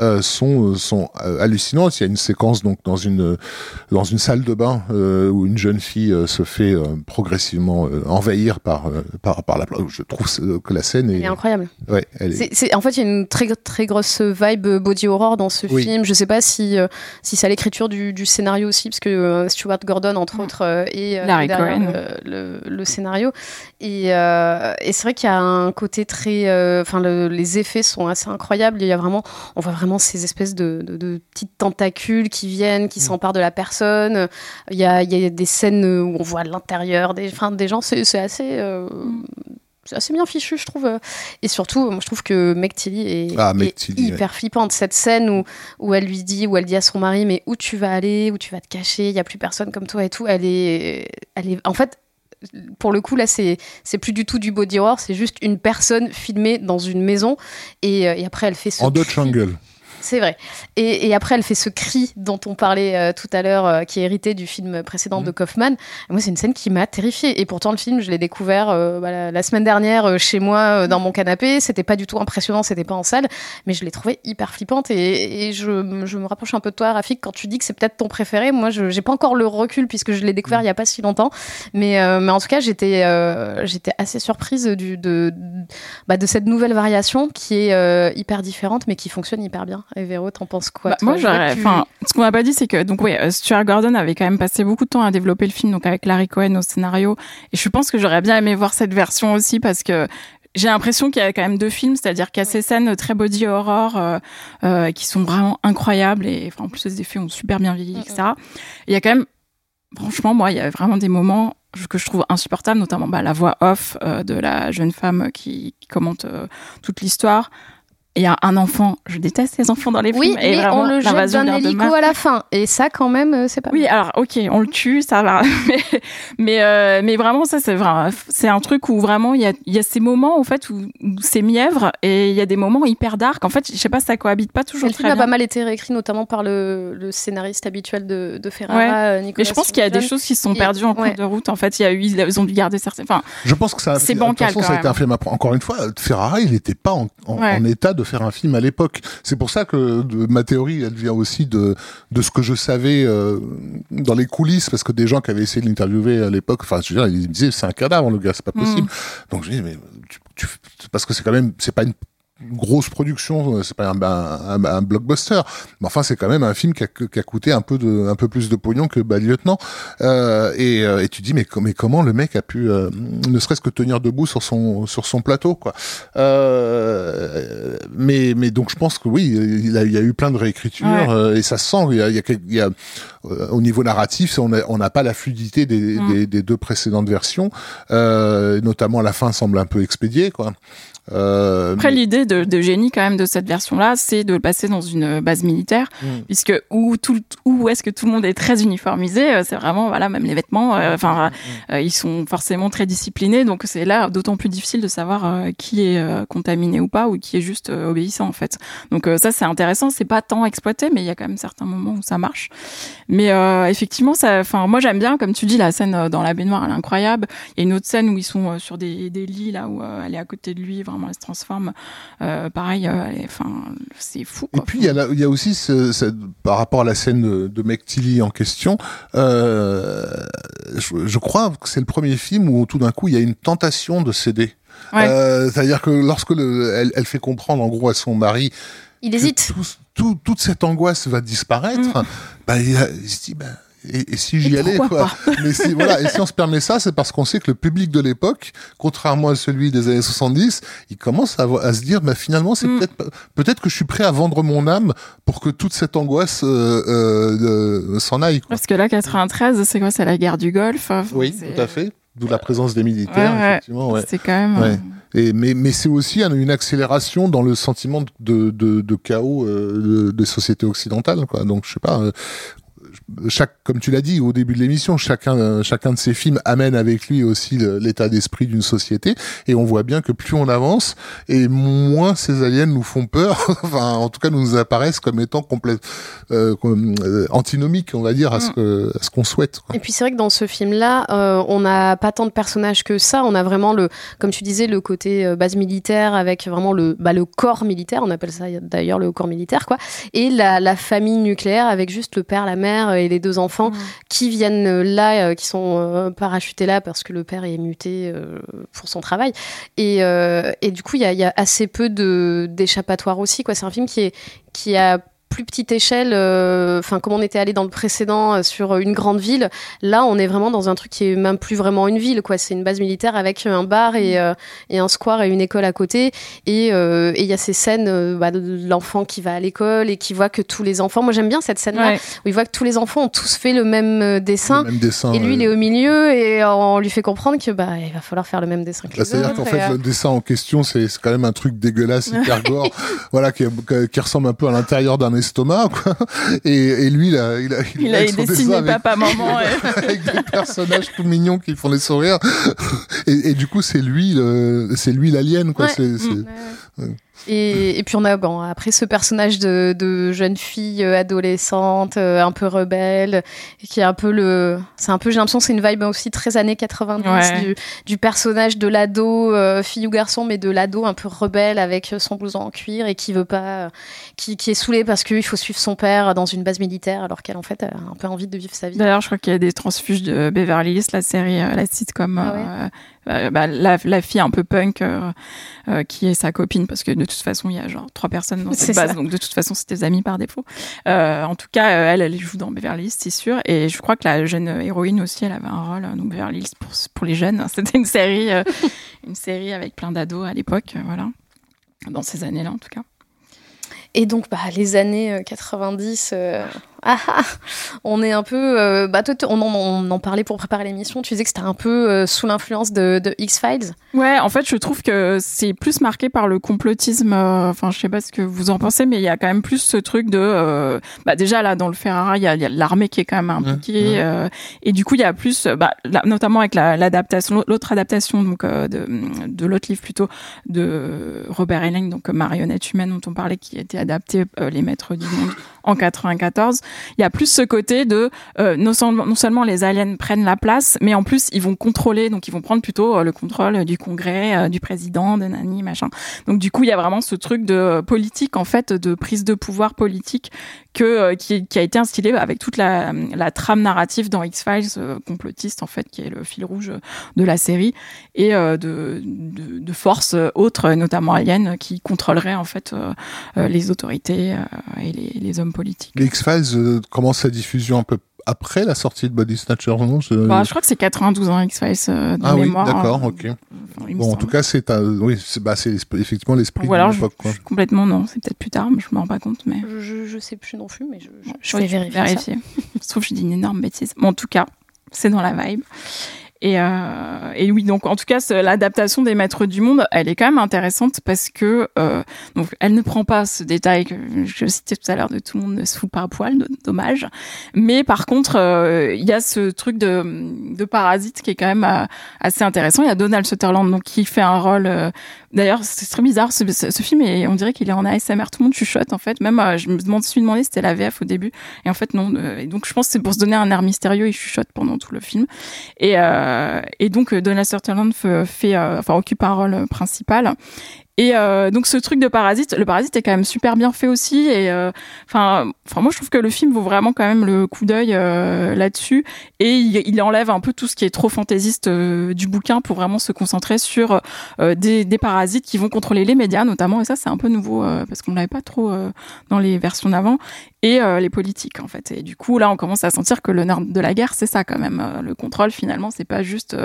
euh, sont, sont hallucinantes. Il y a une séquence donc dans une, dans une salle de bain où une jeune fille se fait progressivement envahir par, par, par la... Je trouve que la scène est... incroyable. Ouais, elle est... en fait, il y a une très, très grosse vibe body horror dans ce film. Je sais pas si, si c'est à l'écriture du, du scénario aussi, parce que euh, Stuart Gordon, entre mm. autres, euh, est euh, derrière le, le, scénario. Et, et c'est vrai qu'il y a un côté très. Enfin, les effets sont assez incroyables. Il y a vraiment, on voit vraiment ces espèces de, de, petites tentacules qui viennent, qui mm. s'emparent de la personne. Il y a, il y a des scènes où on voit l'intérieur des, des gens. C'est assez. Mm c'est assez bien fichu, je trouve. Et surtout, moi, je trouve que Meg Tilly est, ah, hyper flippante. Cette scène où, où elle lui dit, où elle dit à son mari, mais où tu vas aller, où tu vas te cacher, il y a plus personne comme toi et tout. Elle est, elle est, en fait, pour le coup, là, c'est, c'est plus du tout du body horror, c'est juste une personne filmée dans une maison. Et, euh, et après, elle fait ce. En Dutch angle. C'est vrai. Et, après, elle fait ce cri dont on parlait euh, tout à l'heure, euh, qui est hérité du film précédent de mhm. Kaufman. moi, c'est une scène qui m'a terrifiée. Et pourtant, le film, je l'ai découvert euh, bah, la, semaine dernière chez moi, dans mon canapé. C'était pas du tout impressionnant, c'était pas en salle, mais je l'ai trouvé hyper flippante. Et, je, me rapproche un peu de toi, Rafik, quand tu dis que c'est peut-être ton préféré. Moi, je j'ai pas encore le recul puisque je l'ai découvert mhm. il y a pas si longtemps. Mais, mais en tout cas, j'étais j'étais assez surprise du, de, bah, de cette nouvelle variation qui est hyper différente, mais qui fonctionne hyper bien. Et Véro, t'en penses quoi bah, Moi, j'aurais. Enfin, ce qu'on m'a pas dit, c'est que donc oui, euh, Stuart Gordon avait quand même passé beaucoup de temps à développer le film, donc avec Larry Cohen au scénario. Et je pense que j'aurais bien aimé voir cette version aussi parce que j'ai l'impression qu'il y a quand même deux films, c'est-à-dire qu'il y a ces scènes très body horror euh, euh, qui sont vraiment incroyables et enfin, en plus les effets ont super bien vieilli, etc. Il y a quand même, franchement, moi, il y a vraiment des moments que je trouve insupportables, notamment bah, la voix off de la jeune femme qui, qui commente toute l'histoire il y a un enfant, je déteste les enfants dans les films. Oui, mais on le jette d'un hélico à la fin. Et ça, quand même, euh, c'est pas Oui, alors, ok, on le tue, ça va. mais, mais, euh, mais vraiment, ça, c'est vraiment, c'est un truc où vraiment, il y a, y a ces moments, en fait, où, c'est mièvre et il y a des moments hyper dark. En fait, je sais pas, ça cohabite pas toujours le très film bien. a pas mal été réécrit, notamment par le, le scénariste habituel de, de Ferrara, ouais. Nicolas Mais je pense qu'il y a des choses qui se sont perdues en cours de route. En fait, il y a eu, ils ont dû garder certains, enfin. Je pense que ça, c'est bancal. De toute façon, ça a été un film, encore une fois, Ferrara, il n'était pas en, en état de faire un film à l'époque. C'est pour ça que ma théorie, elle vient aussi de, de ce que je savais euh, dans les coulisses, parce que des gens qui avaient essayé de l'interviewer à l'époque, enfin, je veux dire, ils me disaient, c'est un cadavre, le gars, c'est pas possible. Mm. Donc je dis, mais tu, parce que c'est quand même, c'est pas une grosse production, c'est pas un, un, blockbuster, mais enfin c'est quand même un film qui a, qui a, coûté un peu de, un peu plus de pognon que Bad Lieutenant. Euh, et, et, tu dis mais, mais comment le mec a pu, ne serait-ce que tenir debout sur son sur son plateau quoi. mais mais donc je pense que oui, il, a, il y a eu plein de réécritures et ça se sent. Il y a, il y a, il y a au niveau narratif, on n'a on pas la fluidité des, mm. des, des, deux précédentes versions, notamment la fin semble un peu expédiée quoi. Euh, Après, l'idée de, de, génie quand même de cette version-là, c'est de le passer dans une base militaire, mm. puisque où tout où est-ce que tout le monde est très uniformisé, euh, c'est vraiment voilà même les vêtements, euh, enfin mm. ils sont forcément très disciplinés, donc c'est là d'autant plus difficile de savoir qui est contaminé ou pas ou qui est juste obéissant en fait. Donc ça c'est intéressant, c'est pas tant exploité, mais il y a quand même certains moments où ça marche. Mais effectivement, ça, enfin moi j'aime bien comme tu dis la scène dans la baignoire, elle est incroyable. Il y a une autre scène où ils sont sur des, des lits là où elle est à côté de lui elle se transforme. Euh, pareil, euh, enfin, c'est fou. Et puis il y, y, a aussi ce, par rapport à la scène de, de en question, euh, je, je, crois que c'est le premier film où tout d'un coup il y a une tentation de céder. Euh, c'est-à-dire que lorsque le, elle, elle, fait comprendre en gros à son mari, il hésite. Tout, toute cette angoisse va disparaître. Mm. Bah, il, il, se dit, bah, et, et si j'y allais, quoi. Mais si, voilà, et si on se permet ça, c'est parce qu'on sait que le public de l'époque, contrairement à celui des années 70, il commence à, à se dire, bah, finalement, c'est mm. peut-être, peut-être que je suis prêt à vendre mon âme pour que toute cette angoisse euh, euh, s'en aille. Quoi. Parce que là, 93, c'est quoi? C'est la guerre du Golfe. oui, tout à fait. D'où la présence des militaires, ouais, effectivement. Ouais. C'est quand même. Euh, et, mais mais c'est aussi une accélération dans le sentiment de, de, de chaos euh, des sociétés occidentales. Quoi. Donc je sais pas, euh, chaque, comme tu l'as dit au début de l'émission, chacun, chacun de ces films amène avec lui aussi l'état d'esprit d'une société, et on voit bien que plus on avance, et moins ces aliens nous font peur, enfin, en tout cas, nous apparaissent comme étant complètement euh, euh, antinomiques, on va dire, à ce mm. ce qu'on souhaite. Et puis c'est vrai que dans ce film-là, euh, on n'a pas tant de personnages que ça. On a vraiment le, comme tu disais, le côté base militaire avec vraiment le, bah, le corps militaire. On appelle ça d'ailleurs le corps militaire, quoi. Et la, la famille nucléaire avec juste le père, la mère et les deux enfants mm. qui viennent euh, là, euh, qui sont euh, parachutés là parce que le père est muté pour son travail. Et, et du coup, il y, y a, assez peu d'échappatoires aussi. C'est un film qui, est, qui a plus petite échelle, euh, enfin comme on était allé dans le précédent euh, sur une grande ville, là on est vraiment dans un truc qui est même plus vraiment une ville, quoi. C'est une base militaire avec un bar et, euh, et un square et une école à côté. Et il y a ces scènes bah, de l'enfant qui va à l'école et qui voit que tous les enfants. Moi j'aime bien cette scène-là où il voit que tous les enfants ont tous fait le même dessin. et lui il est au milieu et on lui fait comprendre que bah il va falloir faire le même dessin. Bah, c'est-à-dire qu'en fait le dessin en question c'est quand même un truc dégueulasse, hyper gore, voilà qui, qui ressemble un peu à l'intérieur d'un estomac, quoi. Et, et lui, il a, il a, il, a dessiné papa, maman, avec des personnages tout mignons qui font des sourires. Et, et du coup, c'est lui, c'est lui l'alien, quoi. C'est, mm. Et, et, puis on a bon après ce personnage de, de jeune fille euh, adolescente euh, un peu rebelle qui est un peu le c'est un peu j'ai l'impression c'est une vibe aussi très années 90 du, du, personnage de l'ado euh, fille ou garçon mais de l'ado un peu rebelle avec son blouson en cuir et qui veut pas qui, qui est saoulé parce qu'il faut suivre son père dans une base militaire alors qu'elle en fait a un peu envie de vivre sa vie. D'ailleurs je crois qu'il y a des transfuges de Beverly Hills la série la sitcom ah euh, bah, la, la, fille un peu punk qui est sa copine parce que de toute façon il y a genre trois personnes dans cette base donc de toute façon c'était des amis par défaut. En tout cas elle elle joue dans Beverly Hills c'est sûr. Et je crois que la jeune héroïne aussi elle avait un rôle donc Beverly Hills pour, pour les jeunes. C'était une série une série avec plein d'ados à l'époque voilà. Dans ces années là en tout cas. Et donc bah, les années 90 ah, ah, on est un peu. Euh, bah, on, on, en parlait pour préparer l'émission. Tu disais que c'était un peu euh, sous l'influence de, de X-Files. Ouais, en fait, je trouve que c'est plus marqué par le complotisme. Euh, enfin, je sais pas ce que vous en pensez, mais il y a quand même plus ce truc de. bah, déjà, là, dans le Ferrara, il y a, l'armée qui est quand même impliquée. et du coup, il y a plus. Bah, notamment avec l'adaptation, l'autre adaptation, donc, de, de l'autre livre plutôt, de Robert Heinlein, donc Marionnette humaine, dont on parlait, qui a été adapté Les Maîtres du Monde en 94 il y a plus ce côté de euh, non, seulement, non, seulement, les aliens prennent la place, mais en plus ils vont contrôler, donc ils vont prendre plutôt euh, le contrôle du Congrès, euh, du président, de Nani, machin. Donc du coup il y a vraiment ce truc de politique en fait, de prise de pouvoir politique que qui, qui, a été instillé avec toute la, la trame narrative dans X-Files complotiste en fait, qui est le fil rouge de la série et de, de, de forces autres, notamment aliens, qui contrôleraient en fait les autorités et les, les, hommes politiques. X-Files commence sa diffusion un peu après la sortie de Body Snatcher, non je... Bah, je crois que c'est 92 ans X-Files euh, de ah, mémoire. oui, d'accord, ok. bon, en tout cas, c'est oui, c'est bah, effectivement l'esprit de l'époque. Complètement non, c'est peut-être plus tard, mais je me rends pas compte. Mais je, je sais plus non plus, mais je, je, vais vérifier. vérifier. Sauf que je dis une énorme bêtise. Bon, en tout cas, c'est dans la vibe. Et, euh, et, oui, donc en tout cas, l'adaptation des Maîtres du Monde, elle est quand même intéressante parce que euh, donc elle ne prend pas ce détail que je citais tout à l'heure de tout le monde ne se fout pas à poil, dommage. Mais par contre, euh, il y a ce truc de, de parasite qui est quand même euh, assez intéressant. Il y a Donald Sutherland donc qui fait un rôle euh, D'ailleurs, c'est très bizarre. Ce, ce, film, et on dirait qu'il est en ASMR. Tout le monde chuchote, en fait. Même, euh, je me demande, suis demandé si c'était la VF au début. Et en fait, non. Euh, et donc, je pense que c'est pour se donner un air mystérieux. Il chuchote pendant tout le film. Et, euh, et donc, Donald Sutherland fait, fait enfin, occupe un rôle principal. Et euh, donc ce truc de parasite, le parasite est quand même super bien fait aussi. Et euh, enfin, enfin moi je trouve que le film vaut vraiment quand même le coup d'œil euh, là-dessus. Et il, enlève un peu tout ce qui est trop fantaisiste du bouquin pour vraiment se concentrer sur des, des, parasites qui vont contrôler les médias notamment. Et ça c'est un peu nouveau parce qu'on l'avait pas trop dans les versions d'avant et les politiques en fait. Et du coup là on commence à sentir que le nerf de la guerre c'est ça quand même. le contrôle finalement c'est pas juste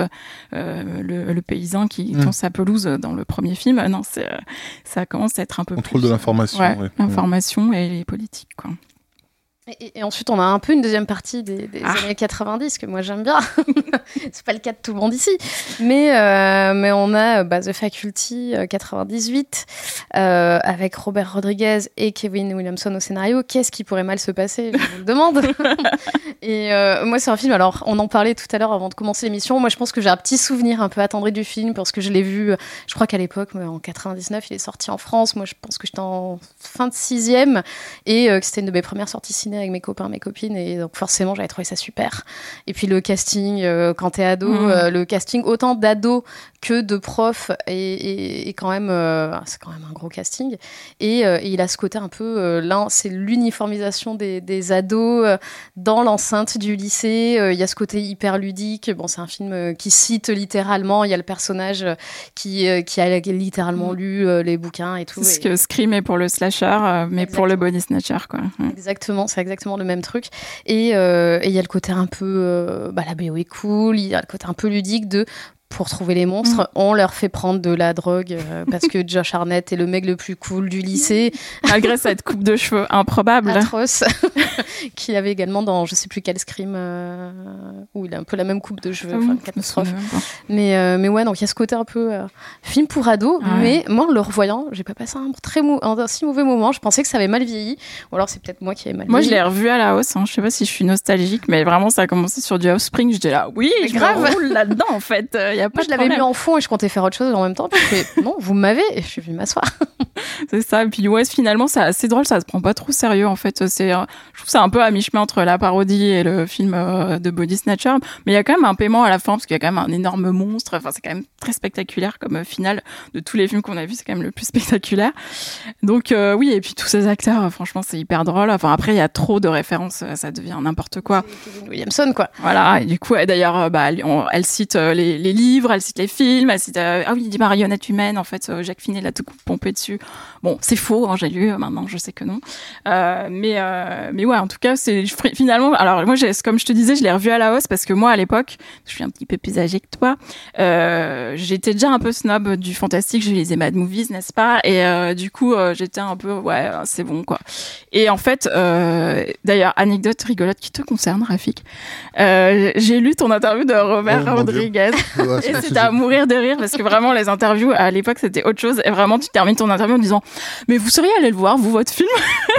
le, le, paysan qui mmh. tend sa pelouse dans le premier film. Non euh, ça commence à être un peu contrôle de l'information, l'information et les politiques, quoi. Et, ensuite, on a un peu une deuxième partie des, des ah. années 90 que moi j'aime bien. c'est pas le cas de tout le monde ici, mais mais euh, on a bah, The Faculty 98 euh, euh, avec Robert Rodriguez et Kevin Williamson au scénario. Qu'est-ce qui pourrait mal se passer? Je le demande. et moi, c'est un film. Alors, on en parlait tout à l'heure avant de commencer l'émission. Moi, je pense que j'ai un petit souvenir un peu attendri du film parce que je l'ai vu. Je crois qu'à l'époque, en 99, il est sorti en France. Moi, je pense que j'étais en fin de sixième et que c'était une de mes premières sorties ciné avec mes copains, mes copines, et donc forcément j'avais trouvé ça super. Et puis le casting, euh, quand t'es ado, mmh. euh, le casting autant d'ados que de profs et, quand même euh, c'est quand même un gros casting. Et, il a ce côté un peu là c'est l'uniformisation des, ados dans l'enceinte du lycée. Il y a ce côté hyper ludique. Bon c'est un film qui cite littéralement. Il y a le personnage qui, qui a littéralement mmh. lu les bouquins et tout c'est ce que Scream est pour le slasher mais pour le body snatcher quoi. Exactement c'est exactement le même truc. Euh, et il y a le côté un peu, euh, bah, la BO est cool, il y a le côté un peu ludique de pour trouver les monstres, mm. on leur fait prendre de la drogue euh, parce que Josh Arnett est le mec le plus cool du lycée. Malgré cette coupe de cheveux improbable. Atroce. Qu'il avait également dans je sais plus quel scream euh, où il a un peu la même coupe de cheveux. Enfin, catastrophe. Mais, euh, mais ouais, donc il y a ce côté un peu film pour ado. Mais moi, en le revoyant, j'ai pas passé un, très un, si mauvais moment. Je pensais que ça avait mal vieilli. Ou alors c'est peut-être moi qui avais mal moi, vieilli. Moi, je l'ai revu à la hausse. Hein. Je sais pas si je suis nostalgique, mais vraiment, ça a commencé sur du Offspring. J'étais là, oui, je grave. roule là-dedans en fait. Moi, je l'avais mis en fond et je comptais faire autre chose en même temps. Puis je fais, non, vous m'avez et je suis venue m'asseoir. c'est ça. Et puis, ouais, finalement, c'est assez drôle. Ça se prend pas trop sérieux, en fait. C'est, euh, je trouve ça un peu à mi-chemin entre la parodie et le film euh, de Body Snatcher. Mais il y a quand même un paiement à la fin parce qu'il y a quand même un énorme monstre. Enfin, c'est quand même très spectaculaire comme euh, finale de tous les films qu'on a vus. C'est quand même le plus spectaculaire. Donc, oui. Et puis, tous ces acteurs, franchement, c'est hyper drôle. Enfin, après, il y a trop de références. Ça devient n'importe quoi. Williamson, quoi. Voilà. Et du coup, d'ailleurs, bah, elle cite les, les livres, elle cite les films. Elle cite, ah oui, il dit marionnette humaine. En fait, Jacques Finet l'a tout pompé dessus. Bon, c'est faux, hein, j'ai lu, maintenant je sais que non. Euh, mais, euh, mais ouais, en tout cas, c'est finalement. Alors, moi, comme je te disais, je l'ai revu à la hausse parce que moi, à l'époque, je suis un petit peu plus âgée que toi, euh, j'étais déjà un peu snob du fantastique, je lisais Mad Movies, n'est-ce pas? Et euh, du coup, euh, j'étais un peu, ouais, c'est bon, quoi. Et en fait, euh, d'ailleurs, anecdote rigolote qui te concerne, Rafik. j'ai lu ton interview de Robert oh, Rodriguez et c'était à mourir de rire parce que vraiment, les interviews à l'époque, c'était autre chose. Et vraiment, tu termines ton interview en disant mais vous seriez allé le voir, vous, votre film?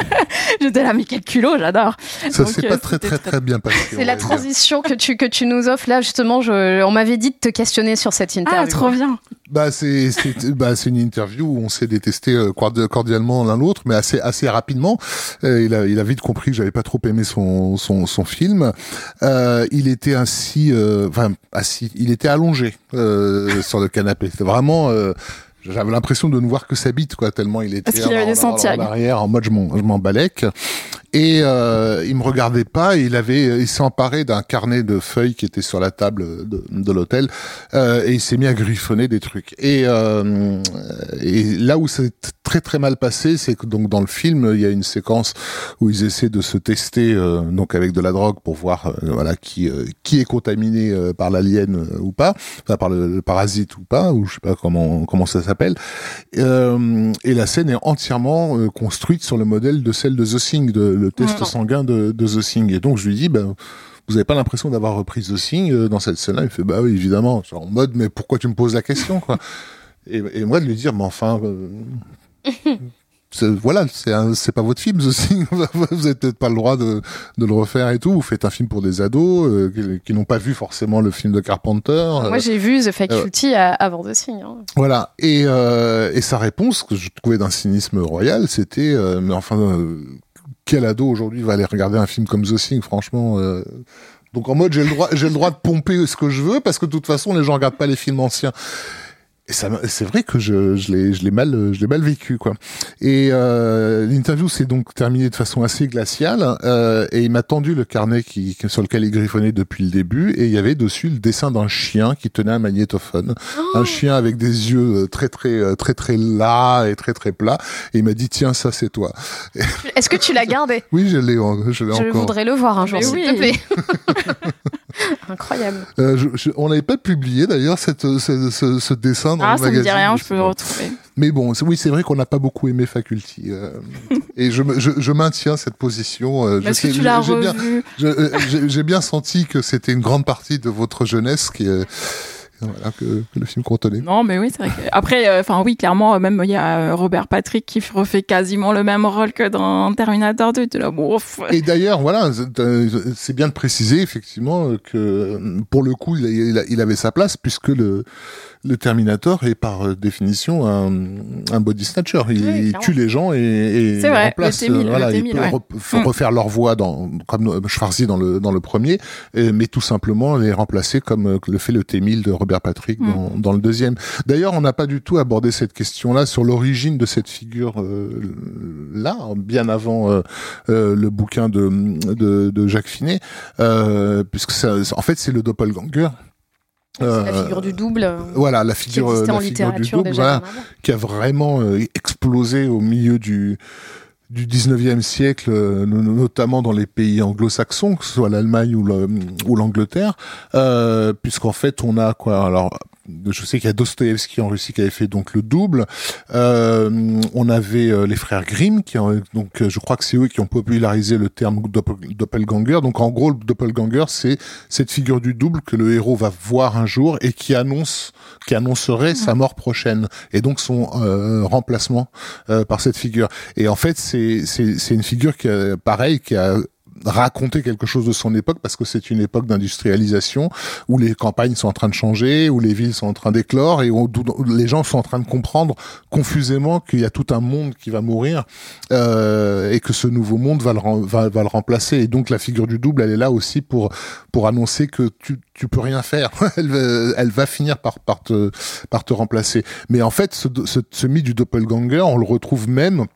J'étais là, mais quel culot, j'adore. Ça s'est pas très, très, très bien passé. C'est la transition que tu, que tu nous offres là, justement. Je, on m'avait dit de te questionner sur cette ah, interview. Ah, trop bien. Bah, c'est bah, une interview où on s'est détesté euh, cordialement l'un l'autre, mais assez, assez rapidement. Euh, il, a, il a vite compris que j'avais pas trop aimé son, son, son film. Euh, il était ainsi, enfin, assis, il était allongé sur le canapé. C'était vraiment j'avais l'impression de ne voir que sa bite, quoi, tellement il était en, arrière, en mode je m'en balèque. Et euh, il me regardait pas. Il avait, il s'est emparé d'un carnet de feuilles qui était sur la table de, de l'hôtel euh, et il s'est mis à griffonner des trucs. Et, euh, et là où c'est très très mal passé, c'est que donc dans le film, il y a une séquence où ils essaient de se tester euh, donc avec de la drogue pour voir euh, voilà qui euh, qui est contaminé par l'alien ou pas, enfin par le, le parasite ou pas, ou je sais pas comment comment ça s'appelle. Et la scène est entièrement construite sur le modèle de celle de The Thing, de, le test sanguin de, de The Thing. Et donc je lui dis, ben vous avez pas l'impression d'avoir repris The Thing euh, dans cette scène-là? Il fait, bah oui, évidemment. Genre, en mode, mais pourquoi tu me poses la question, quoi? Et, et moi de lui dire, mais enfin. euh, voilà, c'est pas votre film, The Thing. vous avez peut-être pas le droit de, de le refaire et tout. Vous faites un film pour des ados euh, qui, qui n'ont pas vu forcément le film de Carpenter. euh, Moi, j'ai vu The Faculty avant The Thing. hein. voilà. Et, et sa réponse, que je trouvais d'un cynisme royal, c'était mais enfin, quel ado aujourd'hui va aller regarder un film comme The Thing, franchement euh, Donc en mode, j'ai le droit, j'ai le droit de pomper ce que je veux parce que de toute façon, les gens regardent pas les films anciens. Et ça, c'est vrai que je, je l'ai, je l'ai mal, je l'ai mal vécu, quoi. Et euh, l'interview s'est donc terminée de façon assez glaciale. euh, et il m'a tendu le carnet qui, sur lequel il griffonnait depuis le début, et il y avait dessus le dessin d'un chien qui tenait un magnétophone, un chien avec des yeux euh, très très euh, très très las et très très plats. Et il m'a dit tiens ça c'est toi. Est-ce que tu l'as gardé? Oui je l'ai, je l'ai Je encore. voudrais le voir un jour, s'il oui. te plaît. Incroyable. Euh, je- je- on n'avait pas publié d'ailleurs cette, ce, ce- ce dessin dans Ah, le ça me magazine. dit rien, mais je peux le bon. retrouver. Mais bon, oui, c'est vrai qu'on n'a pas beaucoup aimé Faculty. euh, et je, je, maintiens cette position. euh, je Est-ce que sais- tu l'as j'ai bien, revu je- euh, j'ai j'ai bien senti que c'était une grande partie de votre jeunesse qui, euh, voilà, que, que le film contenait. Non, mais oui, c'est vrai. que- Après, euh, enfin oui, clairement, euh, même il y a euh, Robert Patrick qui refait quasiment le même rôle que dans Terminator 2. Tu là, bon, ouf. Et d'ailleurs, voilà, c'est bien de préciser effectivement que pour le coup, il, il- il avait sa place puisque le, le Terminator est par euh, définition un, un body snatcher. Il, Oui, il tue les gens et, et vrai, remplace. le T-1000, le voilà, il T-1000, peut ouais. re- f- Mm. refaire leur voix dans, comme euh, Schwarzy dans le dans le premier, euh, mais tout simplement les remplacer comme euh, le fait le T1000 de Robert Patrick Mm. dans, dans le deuxième. D'ailleurs, on n'a pas du tout abordé cette question-là sur l'origine de cette figure euh, là, bien avant euh, euh, le bouquin de, de, de Jacques Finet, euh, puisque ça, en fait c'est le doppelganger. C'est la Euh, figure du double euh, Voilà, la qui figure, la en figure du double, voilà, qui a vraiment euh, explosé au milieu du du 19e siècle, euh, no- notamment dans les pays anglo-saxons, que ce soit l'Allemagne ou le- ou l'Angleterre, euh, puisqu'en fait on a quoi? Alors, je sais qu'il y a Dostoïevski en Russie qui avait fait donc le double. Euh, on avait euh, les frères Grimm qui ont, donc euh, je crois que c'est eux qui ont popularisé le terme doppel- doppelganger. Donc en gros, le doppelganger c'est cette figure du double que le héros va voir un jour et qui annonce, qui annoncerait sa mort prochaine et donc son euh, remplacement euh, par cette figure. Et en fait, c'est c'est c'est une figure qui a, pareil qui a raconté quelque chose de son époque parce que c'est une époque d'industrialisation où les campagnes sont en train de changer, où les villes sont en train d'éclore et où, les gens sont en train de comprendre confusément qu'il y a tout un monde qui va mourir euh, et que ce nouveau monde va le, va, va le remplacer. Et donc la figure du double, elle est là aussi pour pour annoncer que tu tu peux rien faire. elle, va, elle va finir par par te par te remplacer. Mais en fait, ce, ce, ce mythe du doppelganger, on le retrouve même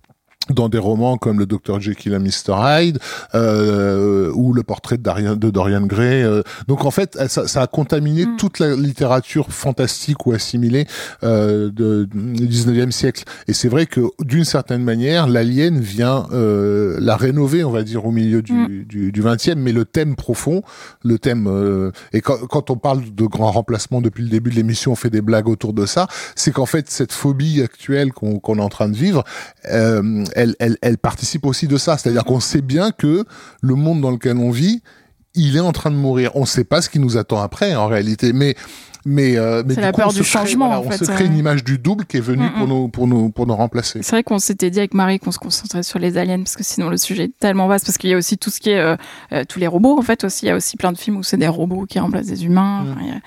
dans des romans comme le Dr Jekyll et Mr Hyde euh, ou le portrait de Dorian, de Dorian Gray. euh. Donc en fait, ça, ça a contaminé Mm. toute la littérature fantastique ou assimilée euh, de, du 19e siècle. Et c'est vrai que d'une certaine manière, l'alien vient euh, la rénover, on va dire, au milieu du, Mm. du, du 20e. Mais le thème profond, le thème euh, et quand, quand on parle de grands remplacements depuis le début de l'émission, on fait des blagues autour de ça. C'est qu'en fait, cette phobie actuelle qu'on qu'on est en train de vivre, euh, elle, participe aussi de ça. C'est-à-dire qu'on sait bien que le monde dans lequel on vit, il est en train de mourir. On ne sait pas ce qui nous attend après, en réalité. Mais mais, euh, mais C'est du la coup, peur on du se crée- changement, voilà, en on fait, se crée euh. une image du double qui est venue Mm, pour mm. nous pour nous pour nous remplacer. C'est vrai qu'on s'était dit avec Marie qu'on se concentrait sur les aliens parce que sinon le sujet est tellement vaste parce qu'il y a aussi tout ce qui est euh, euh, tous les robots en fait aussi il y a aussi plein de films où c'est des robots qui remplacent des humains Mm. Enfin,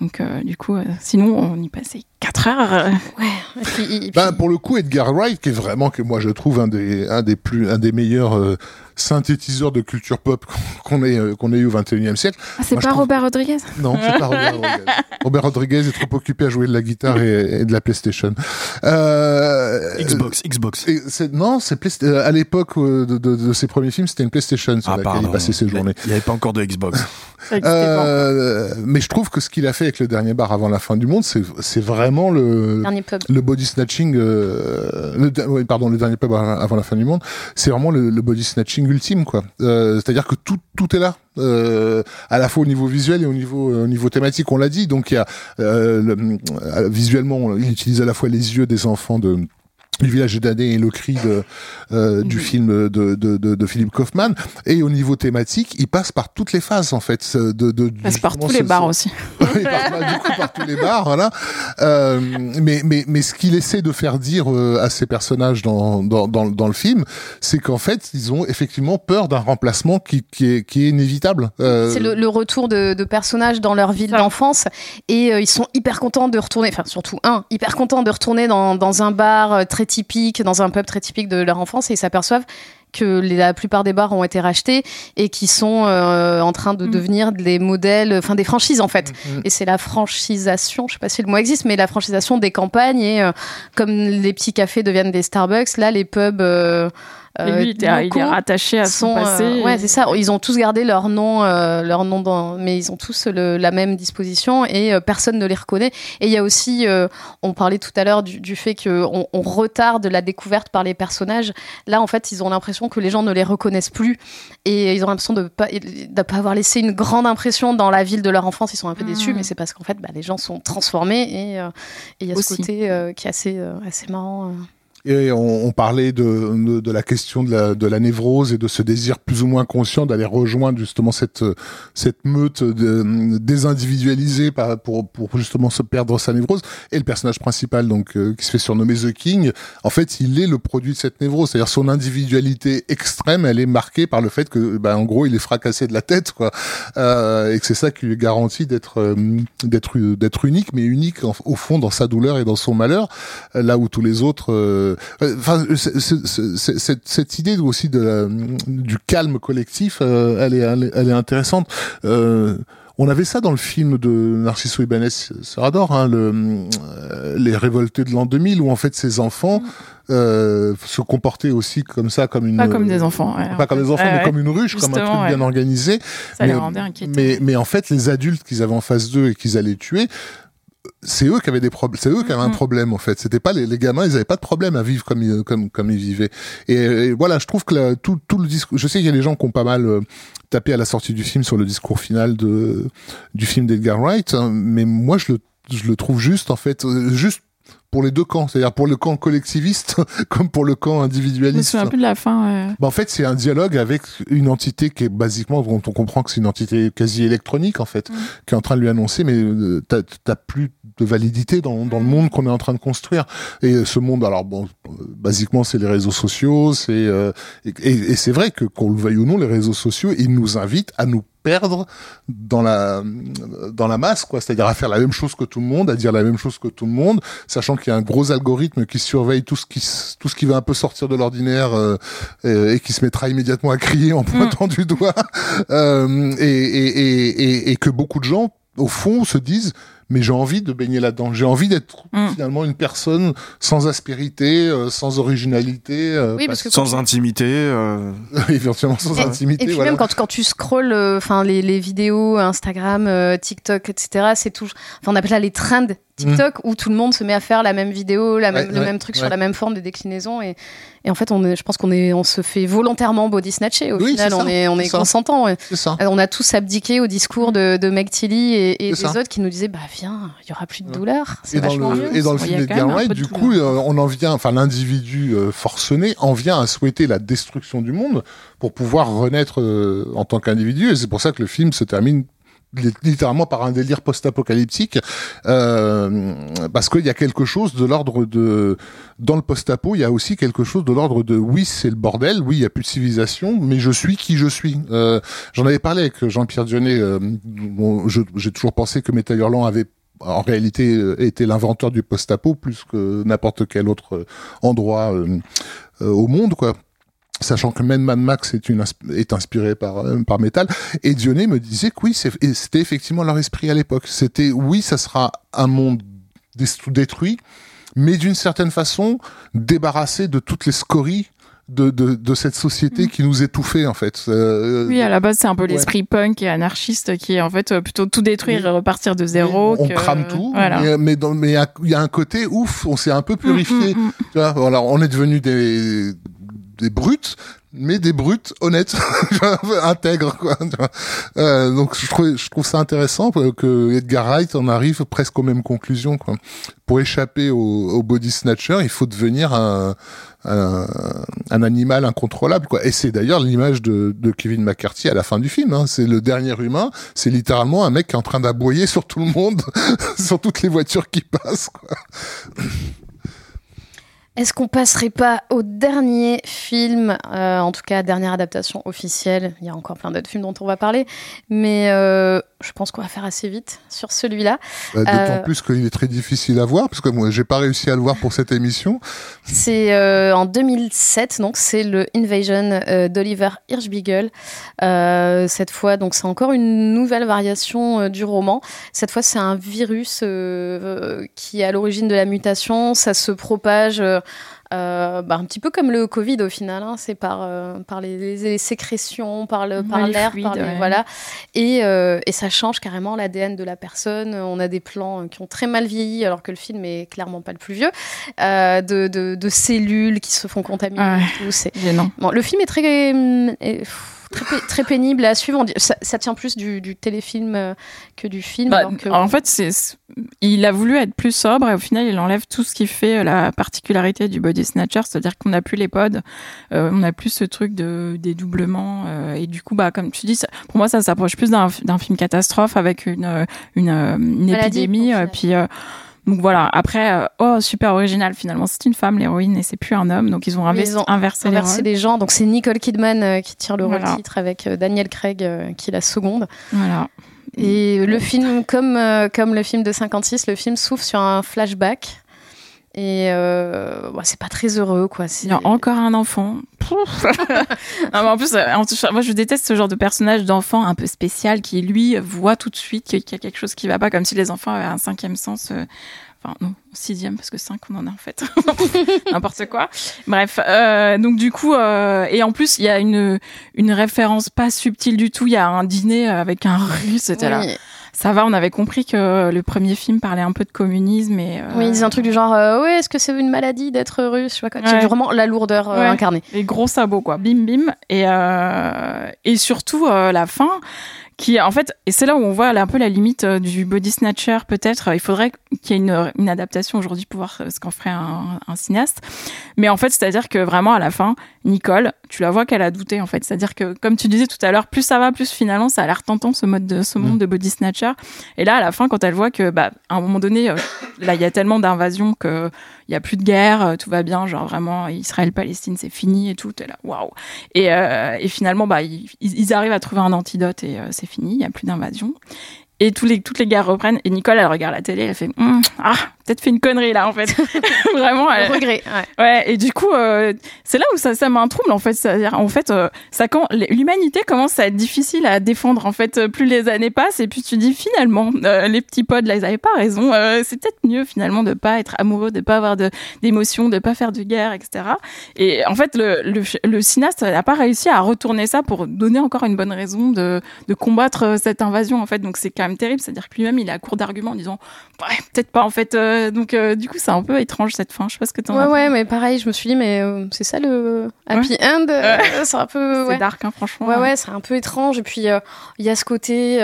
donc euh, du coup euh, sinon on y passait quatre heures. Ouais. Et puis, et puis- Ben, pour le coup, Edgar Wright, qui est vraiment que moi je trouve un des un des plus un des meilleurs euh, synthétiseurs de culture pop qu'on ait qu'on ait eu au 21e siècle. ah c'est pas trouve- Robert Rodriguez? Non, c'est pas Robert Rodriguez. Robert Rodriguez est trop occupé à jouer de la guitare et, de la PlayStation. Euh, Xbox, Xbox. non, c'est à l'époque de, de, de, ses premiers films, c'était une PlayStation sur ah, laquelle il passait ses journées. Il n'y avait pas encore de Xbox. euh, mais je trouve que ce qu'il a fait avec le dernier bar avant la fin du monde, c'est vraiment le le body snatching. Euh, le, pardon, le dernier pub avant la fin du monde, c'est vraiment le, le, body snatching ultime, quoi. Euh, C'est-à-dire que tout tout est là. Euh, à la fois au niveau visuel et au niveau au niveau thématique on l'a dit donc il y a euh, euh, visuellement il utilise à la fois les yeux des enfants de du village d'année et le cri de, euh, du mhm. film de, de, de, de, Philippe Kaufman. Et au niveau thématique, il passe par toutes les phases, en fait. De, de, il passe par tous les bars aussi. il passe du coup par tous les bars, voilà. Euh, mais, mais, mais ce qu'il essaie de faire dire euh, à ces personnages dans, dans, dans, dans le film, c'est qu'en fait, ils ont effectivement peur d'un remplacement qui, qui, est, qui est inévitable. Euh, c'est le, le, retour de, de personnages dans leur ville d'enfance. Et euh, ils sont hyper contents de retourner, enfin surtout un, hyper contents de retourner dans, dans un bar très typique, dans un pub très typique de leur enfance, et ils s'aperçoivent que la plupart des bars ont été rachetés et qui sont euh, en train de mm. devenir des modèles, enfin des franchises en fait. Mm. Et c'est la franchisation, je sais pas si le mot existe, mais la franchisation des campagnes et euh, comme les petits cafés deviennent des Starbucks, là les pubs euh, et lui, il, est rattaché à son passé. Euh, ouais, c'est ça. Ils ont tous gardé leur nom, euh, leur nom dans, mais ils ont tous le, la même disposition et euh, personne ne les reconnaît. Et il y a aussi, on parlait tout à l'heure du, du, fait qu'on on retarde la découverte par les personnages. Là, en fait, ils ont l'impression que les gens ne les reconnaissent plus et ils ont l'impression de pas, de pas avoir laissé une grande impression dans la ville de leur enfance. Ils sont un peu déçus, mmh. mais c'est parce qu'en fait, bah, les gens sont transformés et il y a ce côté qui est assez, assez marrant. Et on, on parlait de, de, la question de la, de la névrose et de ce désir plus ou moins conscient d'aller rejoindre justement cette, cette meute de, désindividualisée pour, pour justement se perdre sa névrose. Et le personnage principal, donc euh, qui se fait surnommer The King, en fait, il est le produit de cette névrose. C'est-à-dire son individualité extrême, elle est marquée par le fait que, bah, en gros, il est fracassé de la tête, quoi, euh, et que c'est ça qui lui garantit d'être euh, d'être unique, mais unique au fond dans sa douleur et dans son malheur, là où tous les autres euh, enfin, cette idée aussi de du calme collectif, euh, elle, est, elle, est, intéressante. Euh, on avait ça dans le film de Narciso Ibanez Serrador, hein, le, les révoltés de l'an 2000, où en fait ces enfants euh, se comportaient aussi comme ça, comme une pas comme des enfants, pas comme des enfants, mais comme une ruche, comme un truc bien organisé. Ça mais, les rendait inquiétants. Mais, mais en fait, les adultes qu'ils avaient en face d'eux et qu'ils allaient tuer, c'est eux qui avaient des problèmes, c'est eux qui avaient un problème en fait. C'était pas les, les, gamins, ils avaient pas de problème à vivre comme ils, comme comme ils vivaient. Et, voilà, je trouve que tout tout le discours. Je sais qu'il y a des gens qui ont pas mal euh, tapé à la sortie du film sur le discours final de du film d'Edgar Wright, hein, mais moi je le je le trouve juste en fait, euh, juste pour les deux camps, c'est-à-dire pour le camp collectiviste comme pour le camp individualiste. C'est un peu de la fin. Bah, en fait, c'est un dialogue avec une entité qui est basiquement, dont on comprend que c'est une entité quasi électronique en fait, mm. qui est en train de lui annoncer, mais euh, t'as plus de validité dans, dans le monde qu'on est en train de construire. Et ce monde, alors bon, basiquement, c'est les réseaux sociaux, c'est euh, et, et c'est vrai que qu'on le veuille ou non, les réseaux sociaux, ils nous invitent à nous perdre dans la dans la masse quoi c'est-à-dire à faire la même chose que tout le monde à dire la même chose que tout le monde sachant qu'il y a un gros algorithme qui surveille tout ce qui tout ce qui va un peu sortir de l'ordinaire euh, et, qui se mettra immédiatement à crier en mm. pointant du doigt euh, et, et, et, et que beaucoup de gens au fond se disent mais j'ai envie de baigner là-dedans. J'ai envie d'être mm. finalement une personne sans aspérité, euh, sans originalité, euh, oui, parce que sans intimité. Euh... Éventuellement sans intimité. Et puis voilà. même quand, quand tu scrolles, euh, enfin les, les vidéos Instagram, TikTok, etc. C'est tout. Enfin on appelle ça les trends TikTok où tout le monde se met à faire la même vidéo, la même, le même truc sur la même forme de déclinaison et, et en fait on est, je pense qu'on est, on se fait volontairement body snatcher au final, on est, on est, consentant. On a tous abdiqué au discours de, de Meg Tilly et, et des autres qui nous disaient bah viens, il y aura plus de douleur. Et dans le, et dans le film d'Edgar Wright, du coup, euh, on en vient, enfin l'individu euh, forcené en vient à souhaiter la destruction du monde pour pouvoir renaître euh, en tant qu'individu et c'est pour ça que le film se termine littéralement par un délire post-apocalyptique, euh, parce qu'il y a quelque chose de l'ordre de dans le post-apo, il y a aussi quelque chose de l'ordre de oui c'est le bordel, oui il y a plus de civilisation, mais je suis qui je suis. Euh, J'en avais parlé avec Jean-Pierre Dionnet. Euh, bon, J'ai toujours pensé que Metal Hurlant avait en réalité euh, été l'inventeur du post-apo plus que n'importe quel autre endroit euh, au monde quoi sachant que même Mad Max est, une, est inspiré par, euh, par Metal. Et Dionné me disait que oui, c'était effectivement leur esprit à l'époque. C'était, oui, ça sera un monde détruit, mais d'une certaine façon, débarrassé de toutes les scories de, de, de, cette société mm. qui nous étouffait en fait. Euh, oui, à la base c'est un peu l'esprit punk et anarchiste qui est en fait euh, plutôt tout détruire et repartir de zéro. On crame tout, mais, mais il y a un côté ouf, on s'est un peu purifié. Mm, tu vois, voilà, on est devenu des des brutes, mais des brutes honnêtes, intègres quoi. Euh, donc je trouve, je trouve ça intéressant que Edgar Wright en arrive presque aux mêmes conclusions quoi. Pour échapper au, au body snatcher, il faut devenir un, un, un, animal incontrôlable quoi. Et c'est d'ailleurs l'image de, de, Kevin McCarthy à la fin du film. Hein. C'est le dernier humain. C'est littéralement un mec qui est en train d'aboyer sur tout le monde, sur toutes les voitures qui passent. Quoi. Est-ce qu'on passerait pas au dernier film, euh, en tout cas dernière adaptation officielle? Il y a encore plein d'autres films dont on va parler, mais euh, je pense qu'on va faire assez vite sur celui-là. Bah, d'autant euh, plus qu'il est très difficile à voir, parce que moi j'ai pas réussi à le voir pour cette émission. C'est en 2007, donc c'est le Invasion d'Oliver Hirschbiegel. cette fois, donc c'est encore une nouvelle variation du roman. Cette fois, c'est un virus qui est à l'origine de la mutation. Ça se propage euh, bah, un petit peu comme le Covid au final, hein, c'est par, euh, par les, sécrétions, par l'air, par, voilà. Et, euh, et, ça change carrément l'ADN de la personne. On a des plans qui ont très mal vieilli, alors que le film est clairement pas le plus vieux, de, de, cellules qui se font contaminer. c'est bon, le film est très très, pénible à suivre. Ça, tient plus du, téléfilm euh, que du film. Bah, en fait, c'est, il a voulu être plus sobre et au final, il enlève tout ce qui fait euh, la particularité du body snatcher, c'est-à-dire qu'on n'a plus les pods, euh, on n'a plus ce truc de dédoublement et du coup, bah, comme tu dis, pour moi, ça s'approche plus d'un, film catastrophe avec une, une, une épidémie. puis donc voilà, après, euh, oh, super original finalement. C'est une femme, l'héroïne, et c'est plus un homme. Donc ils ont, ils ont inversé, les, gens. Donc c'est Nicole Kidman euh, qui tire le rôle titre avec euh, Daniel Craig qui la seconde. Voilà. Et le film, comme, comme le film de 56, le film s'ouvre sur un flashback. Et euh, c'est pas très heureux, quoi. Il y a encore un enfant. en plus, moi, je déteste ce genre de personnage d'enfant un peu spécial qui, lui, voit tout de suite qu'il y a quelque chose qui va pas, comme si les enfants avaient un cinquième sens. Euh, enfin, non, sixième, parce que cinq, on en a en fait. N'importe quoi. Bref, euh, donc du coup, euh, et en plus, il y a une, une référence pas subtile du tout. Il y a un dîner avec un russe, c'était là ça va, on avait compris que le premier film parlait un peu de communisme et. Euh... Oui, il disait un truc du genre, euh, ouais, est-ce que c'est une maladie d'être russe Je sais pas quoi. C'est vraiment la lourdeur euh, incarnée. Les gros sabots, quoi. Bim, bim. Et, euh, et surtout, la fin qui en fait et c'est là où on voit un peu la limite euh, du body snatcher peut-être. Il faudrait qu'il y ait une, une adaptation aujourd'hui pour voir ce qu'en ferait un, un, cinéaste. Mais en fait c'est-à-dire que vraiment à la fin Nicole tu la vois qu'elle a douté en fait. C'est-à-dire que comme tu disais tout à l'heure plus ça va plus finalement ça a l'air tentant ce mode de ce monde mm. de body snatcher. Et là à la fin quand elle voit que bah à un moment donné euh, là il y a tellement d'invasions que il y a plus de guerre, euh, tout va bien, genre vraiment Israël-Palestine c'est fini et tout, et là waouh. Et, euh, et finalement bah ils, ils, arrivent à trouver un antidote et euh, c'est fini, il y a plus d'invasion. Et tous les, toutes les guerres reprennent. Et Nicole, elle regarde la télé, elle fait hum, Ah, peut-être fait une connerie là, en fait. Vraiment. Elle... regret. Ouais. ouais. Et du coup, euh, c'est là où ça, ça un trouble, en fait. C'est-à-dire, en fait, euh, ça, quand l'humanité commence à être difficile à défendre, en fait, plus les années passent. Et puis tu dis finalement, euh, les petits pods, là, ils avaient pas raison. c'est peut-être mieux finalement de pas être amoureux, de pas avoir d'émotions, de, de pas faire de guerre, etc. Et en fait, le, le, le cinéaste n'a pas réussi à retourner ça pour donner encore une bonne raison de, de combattre cette invasion, en fait. Donc c'est même terrible, c'est-à-dire que lui-même il est à court d'arguments en disant ouais, peut-être pas en fait. Euh, donc euh, du coup c'est un peu étrange cette fin. Je sais pas ce que t'en ouais, Ouais mais pareil je me suis dit mais euh, c'est ça le happy end. c'est un peu c'est dark hein, franchement. Ouais ouais c'est un peu étrange et puis il y a ce côté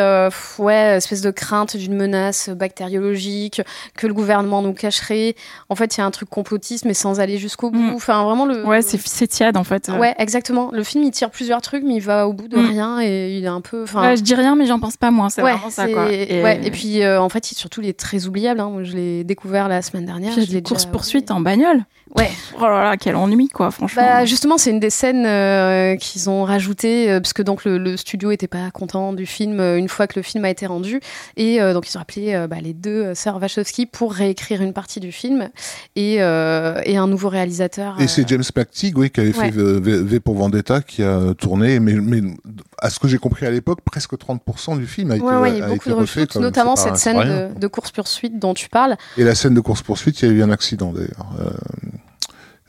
ouais espèce de crainte d'une menace bactériologique que le gouvernement nous cacherait. En fait il y a un truc complotiste mais sans aller jusqu'au bout. Mm. Enfin vraiment le. Ouais c'est tiède en fait. Ouais exactement. Le film il tire plusieurs trucs mais il va au bout de mm. rien et il est un peu. Ouais, je dis rien mais j'en pense pas moins. C'est vraiment ça et, ouais, et puis, en fait, surtout, il est très oubliable. Hein. je l'ai découvert la semaine dernière. A des courses poursuites en bagnole. Ouais. Oh là là, quel ennui, quoi, franchement. Bah, justement, c'est une des scènes euh, qu'ils ont rajoutées, euh, parce que donc le, le studio était pas content du film euh, une fois que le film a été rendu. Et euh, donc, ils ont appelé euh, bah, les deux sœurs Wachowski pour réécrire une partie du film et, euh, et un nouveau réalisateur. Et euh, c'est James McTeague, oui, qui avait Ouais. fait v, pour Vendetta, qui a tourné, mais, mais à ce que j'ai compris à l'époque, presque 30% du film a été, Ouais, ouais, il y a a beaucoup été de refait. notamment cette scène de course-poursuite dont tu parles. Et la scène de course-poursuite, il y a eu un accident d'ailleurs.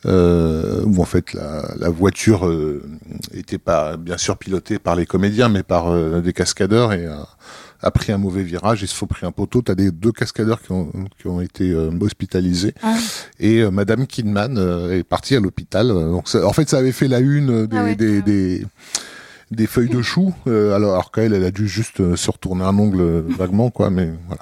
Euh, euh, où en fait la, la voiture euh, était pas bien sûr pilotée par les comédiens mais par euh, des cascadeurs et a, a pris un mauvais virage et se sont pris un poteau. T'as des deux cascadeurs qui ont, qui ont été euh, hospitalisés Ah. et euh, Madame Kidman euh, est partie à l'hôpital. Donc ça- en fait ça avait fait la une des, Ah ouais. des, des des feuilles de chou, euh, alors, alors qu'elle, elle a dû juste euh, se retourner un ongle euh, vaguement, quoi, mais voilà.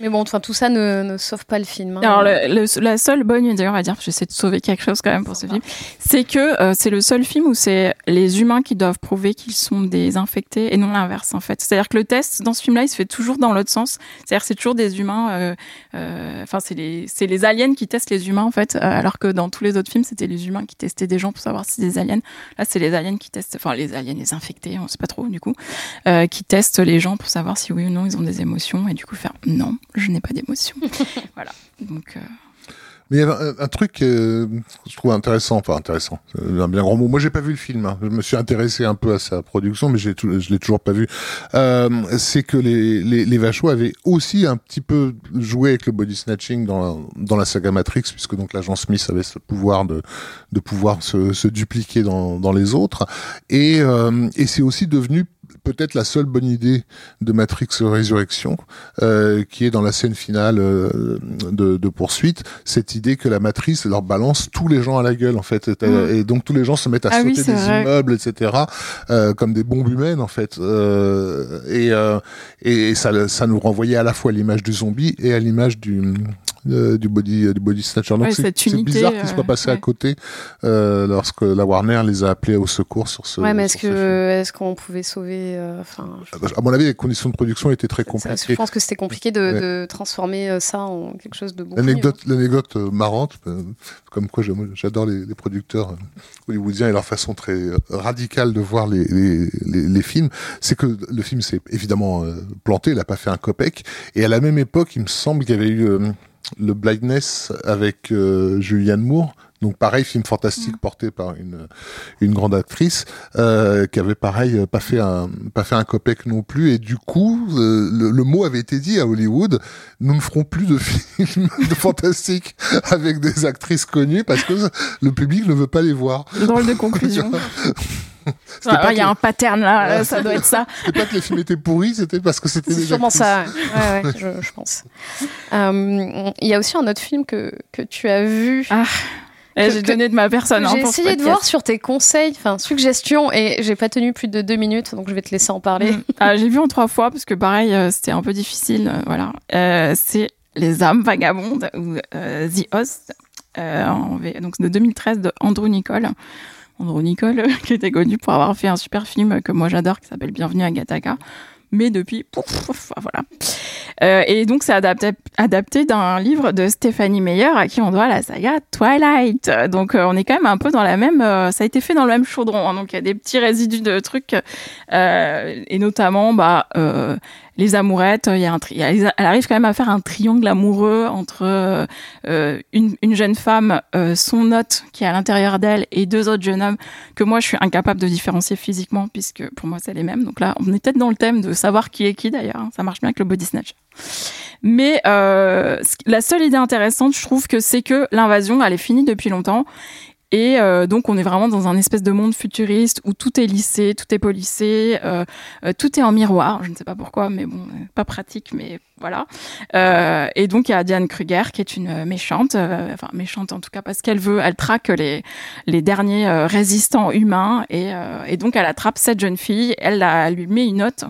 Mais bon, enfin, tout ça ne, ne sauve pas le film. hein. Alors, le- le- la seule bonne idée, on va dire, j'essaie de sauver quelque chose quand même pour ce film, c'est que euh, c'est le seul film où c'est les humains qui doivent prouver qu'ils sont des infectés et non l'inverse, en fait. C'est-à-dire que le test, dans ce film-là, il se fait toujours dans l'autre sens. C'est-à-dire que c'est toujours des humains, euh, euh, enfin, c'est les, les aliens qui testent les humains, en fait, euh, alors que dans tous les autres films, c'était les humains qui testaient des gens pour savoir si des aliens. Là, c'est les aliens qui testent, enfin, les aliens, les infectés, on sait pas trop, du coup, euh, qui testent les gens pour savoir si oui ou non ils ont des émotions et du coup faire non, je n'ai pas d'émotions. voilà. Donc, euh, Mais il y avait un, un truc euh, que je trouve intéressant, enfin intéressant, c'est un bien grand mot. Moi, j'ai pas vu le film. hein. Je me suis intéressé un peu à sa production, mais je l'ai toujours pas vu. Euh, c'est que les, les, les Vachos avaient aussi un petit peu joué avec le body snatching dans, dans la saga Matrix, puisque donc l'agent Smith avait ce pouvoir de, de pouvoir se, se dupliquer dans, dans les autres. Et, euh, et c'est aussi devenu peut-être la seule bonne idée de Matrix Résurrection, euh, qui est dans la scène finale euh, de, de poursuite, cette idée que la matrice leur balance tous les gens à la gueule en fait, et, Mm. et donc tous les gens se mettent à Ah sauter des vrai. immeubles, etc., euh, comme des bombes humaines en fait, et, et ça, ça nous renvoyait à la fois à l'image du zombie et à l'image du euh, du body du body snatcher. Donc Ouais, c'est bizarre qu'ils soient euh, passés à côté euh, lorsque la Warner les a appelés au secours sur ce. Ouais, mais est-ce que est-ce qu'on pouvait sauver euh, Enfin, je- À mon avis, les conditions de production étaient très ça- compliquées. je pense que c'était compliqué de, Ouais. de transformer euh, ça en quelque chose de bon. L'anecdote, l'anecdote euh, marrante, euh, comme quoi j'adore les, les producteurs euh, hollywoodiens et leur façon très euh, radicale de voir les, les, les, les films, c'est que le film s'est évidemment euh, planté, il a pas fait un copec, et à la même époque, il me semble qu'il y avait eu euh, le Blindness avec euh, Julianne Moore. Donc pareil, film fantastique porté par une une grande actrice euh, qui avait pareil euh, pas fait un pas fait un copec non plus et du coup euh, le, le mot avait été dit à Hollywood nous ne ferons plus de films de fantastique avec des actrices connues parce que le public ne veut pas les voir. drôle de conclusion. Ah, Il y a un pattern là, ça doit être ça. C'était pas que les films étaient pourris, c'était parce que c'était C'est des sûrement actrices. ça. Ouais, ouais, je, je pense. Euh, Il y a aussi un autre film que, que tu as vu. Ah, Eh, J'ai donné de ma personne. hein, J'ai essayé de voir sur tes conseils, enfin suggestions, et j'ai pas tenu plus de deux minutes, donc je vais te laisser en parler. Mm. Ah, J'ai vu en trois fois parce que pareil, euh, c'était un peu difficile. euh, voilà, Euh, c'est Les âmes vagabondes ou The Host, en V- donc de 2013 de Andrew Nicole. Andrew Nicole, qui était connu pour avoir fait un super film que moi j'adore, qui s'appelle Bienvenue à Gattaca. Mais depuis, pouf, voilà. Euh, et donc, c'est adapté, d'un livre de Stéphanie Meyer, à qui on doit la saga Twilight. Donc, euh, on est quand même un peu dans la même. euh, ça a été fait dans le même chaudron. hein. donc, il y a des petits résidus de trucs, et notamment, bah, les amourettes. Il y a un tri- elle arrive quand même à faire un triangle amoureux entre euh, euh, une, une jeune femme, euh, son hôte qui est à l'intérieur d'elle, et deux autres jeunes hommes que moi, je suis incapable de différencier physiquement, puisque pour moi, c'est les mêmes. Donc là, on est peut-être dans le thème de savoir qui est qui d'ailleurs. hein. Ça marche bien avec le body snatch. Mais euh, la seule idée intéressante, je trouve que c'est que l'invasion, elle est finie depuis longtemps. Et euh, donc, on est vraiment dans un espèce de monde futuriste où tout est lissé, tout est polissé, euh, euh, tout est en miroir. Je ne sais pas pourquoi, mais bon, euh, pas pratique, mais voilà. Euh, et donc, il y a Diane Kruger qui est une méchante, euh, enfin méchante en tout cas parce qu'elle veut, elle traque les les derniers résistants humains et, et donc elle attrape cette jeune fille, elle, la- elle lui met une note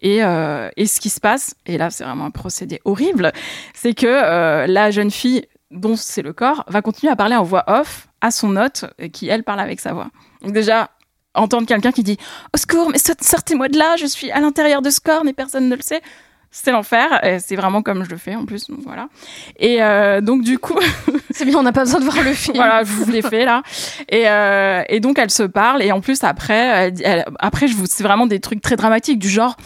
et, euh, et ce qui se passe, et là c'est vraiment un procédé horrible, c'est que euh, la jeune fille dont c'est le corps va continuer à parler en voix off à son hôte qui elle parle avec sa voix. Donc déjà entendre quelqu'un qui dit au secours mais sortez-moi de là, je suis à l'intérieur de ce corps mais personne ne le sait. C'est l'enfer. C'est vraiment comme je le fais en plus. Donc voilà. Et donc du coup, c'est bien, on n'a pas besoin de voir le film. voilà, je vous l'ai fait là. Et, et donc elle se parle et en plus après, après je vous, c'est vraiment des trucs très dramatiques du genre,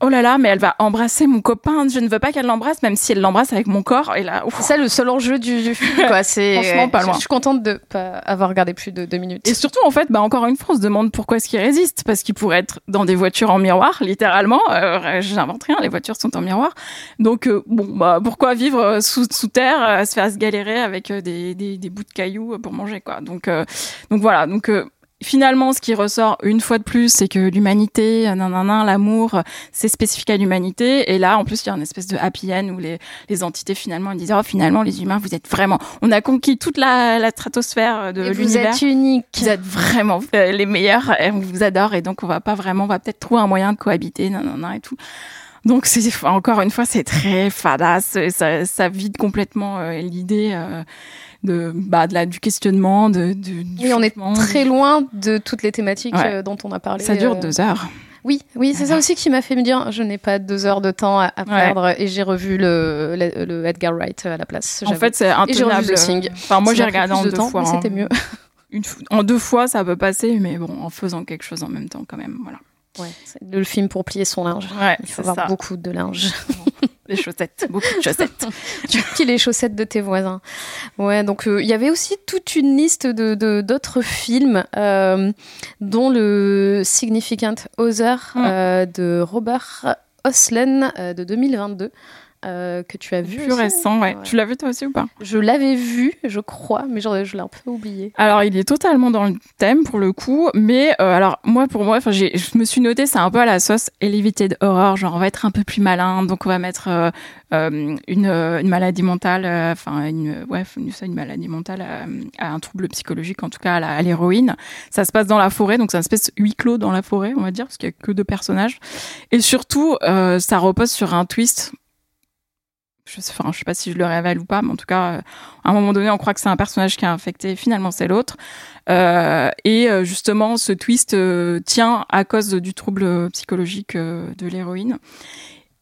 oh là là, mais elle va embrasser mon copain. Je ne veux pas qu'elle l'embrasse, même si elle l'embrasse avec mon corps. Et là, c'est ça le seul enjeu du, film. Quoi. C'est franchement pas loin. Je, suis contente de pas avoir regardé plus de deux minutes. Et surtout en fait, bah encore une fois, on se demande pourquoi est-ce qu'il résiste parce qu'il pourrait être dans des voitures en miroir, littéralement. Euh, J'invente rien, les voitures sont en miroir. Donc euh, bon, bah pourquoi vivre euh, sous, sous terre, euh, se faire se galérer avec des, des, des, bouts de cailloux pour manger quoi. Donc donc voilà, donc finalement, ce qui ressort une fois de plus, c'est que l'humanité, l'amour, c'est spécifique à l'humanité. Et là, en plus, il y a une espèce de happy end où les, les entités finalement disent oh finalement les humains, vous êtes vraiment, on a conquis toute la, la stratosphère de l'univers. Vous êtes uniques. Vous êtes vraiment les meilleurs. Et on vous adore et donc on va pas vraiment, on va peut-être trouver un moyen de cohabiter, nanana et tout. Donc c'est encore une fois, c'est très fadasse. Ça, ça vide complètement euh, l'idée. Euh, de, bah, de la, du questionnement. De, de du oui, on est très loin de toutes les thématiques euh, dont on a parlé. Ça dure deux heures. Oui, oui, c'est ça aussi qui m'a fait me dire je n'ai pas deux heures de temps à, perdre et j'ai revu le, le, Edgar Wright à la place. En fait, c'est intenable. Enfin, moi j'ai regardé en deux temps, fois. C'était mieux. Une, en deux fois, ça peut passer, mais bon, en faisant quelque chose en même temps, quand même, voilà. Ouais, le film pour plier son linge. Ouais, Il faut avoir beaucoup de linge. Les chaussettes, beaucoup de chaussettes. tu plies les chaussettes de tes voisins. Ouais, donc euh, il y avait aussi toute une liste de d'autres films, euh, dont le Significant Other mm. euh, de Robert Oslen de 2022. Euh, que tu as vu. Plus récent, ouais. Tu l'as vu toi aussi ou pas? Je l'avais vu, je crois, mais genre, je l'ai un peu oublié. Alors, il est totalement dans le thème pour le coup, mais euh, alors moi, pour moi, je me suis noté, c'est un peu à la sauce Elevated Horror, genre on va être un peu plus malin, donc on va mettre euh, une, une, maladie mentale, enfin une, ouais, une, maladie mentale à, un trouble psychologique, en tout cas à l'héroïne. Ça se passe dans la forêt, donc c'est un espèce huis clos dans la forêt, on va dire, parce qu'il y a que deux personnages, et surtout, ça repose sur un twist je je sais pas si je le révèle ou pas, mais en tout cas, euh, à un moment donné, on croit que c'est un personnage qui est infecté. Finalement, c'est l'autre. Euh, et euh, justement, ce twist tient à cause du trouble psychologique de l'héroïne.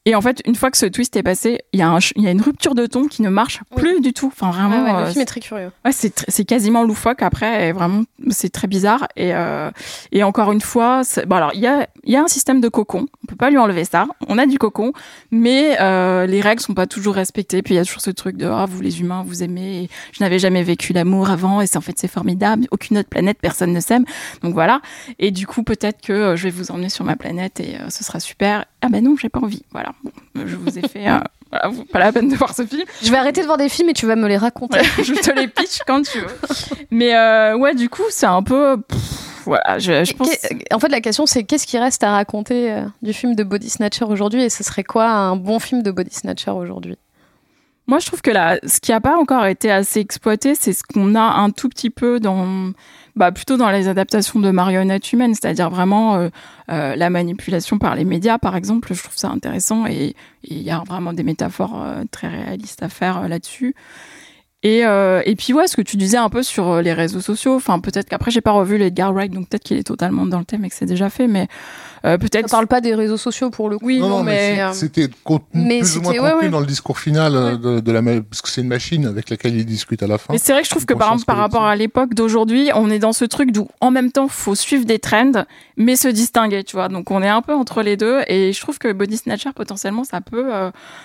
Et en fait, une fois que ce twist est passé, il y, a y a une rupture de ton qui ne marche plus du tout. Enfin, vraiment. Ah ouais, le film est très curieux. Ouais, c'est, c'est quasiment loufoque après. Et vraiment, c'est très bizarre. Et, euh, et encore une fois, bon alors il y a, y a un système de cocon. On peut pas lui enlever ça. On a du cocon, mais euh, les règles sont pas toujours respectées. Puis il y a toujours ce truc de ah vous les humains vous aimez. je n'avais jamais vécu l'amour avant et c'est en fait c'est formidable. Aucune autre planète personne ne s'aime. Donc voilà. Et du coup peut-être que euh, je vais vous emmener sur ma planète et euh, ce sera super. Ah ben non j'ai pas envie. Voilà je vous ai fait. Euh, voilà, pas la peine de voir ce film. Je vais arrêter de voir des films et tu vas me les raconter. je te les pitch quand tu veux. Mais euh, ouais, du coup, c'est un peu. voilà, je, pense... En fait, la question, c'est qu'est-ce qui reste à raconter euh, du film de Body Snatcher aujourd'hui et ce serait quoi un bon film de Body Snatcher aujourd'hui? Moi, je trouve que là, ce qui n'a pas encore été assez exploité, c'est ce qu'on a un tout petit peu dans, bah, plutôt dans les adaptations de marionnettes humaines, c'est-à-dire vraiment euh, euh, la manipulation par les médias, par exemple. Je trouve ça intéressant et il y a vraiment des métaphores euh, très réalistes à faire là-dessus. Et, et puis ouais, ce que tu disais un peu sur les réseaux sociaux, enfin peut-être qu'après j'ai pas revu l'Edgar Wright, donc peut-être qu'il est totalement dans le thème et que c'est déjà fait, mais euh, peut-être. On parle pas des réseaux sociaux pour le coup. Oui, non, mais, euh, c'était contenu mais plus ou moins contenu dans le discours final de, de, la parce que c'est une machine avec laquelle il discute à la fin. Mais c'est vrai que je trouve que par exemple par rapport à l'époque d'aujourd'hui, on est dans ce truc d'où en même temps faut suivre des trends, mais se distinguer, tu vois. Donc on est un peu entre les deux et je trouve que Body Snatcher potentiellement ça peut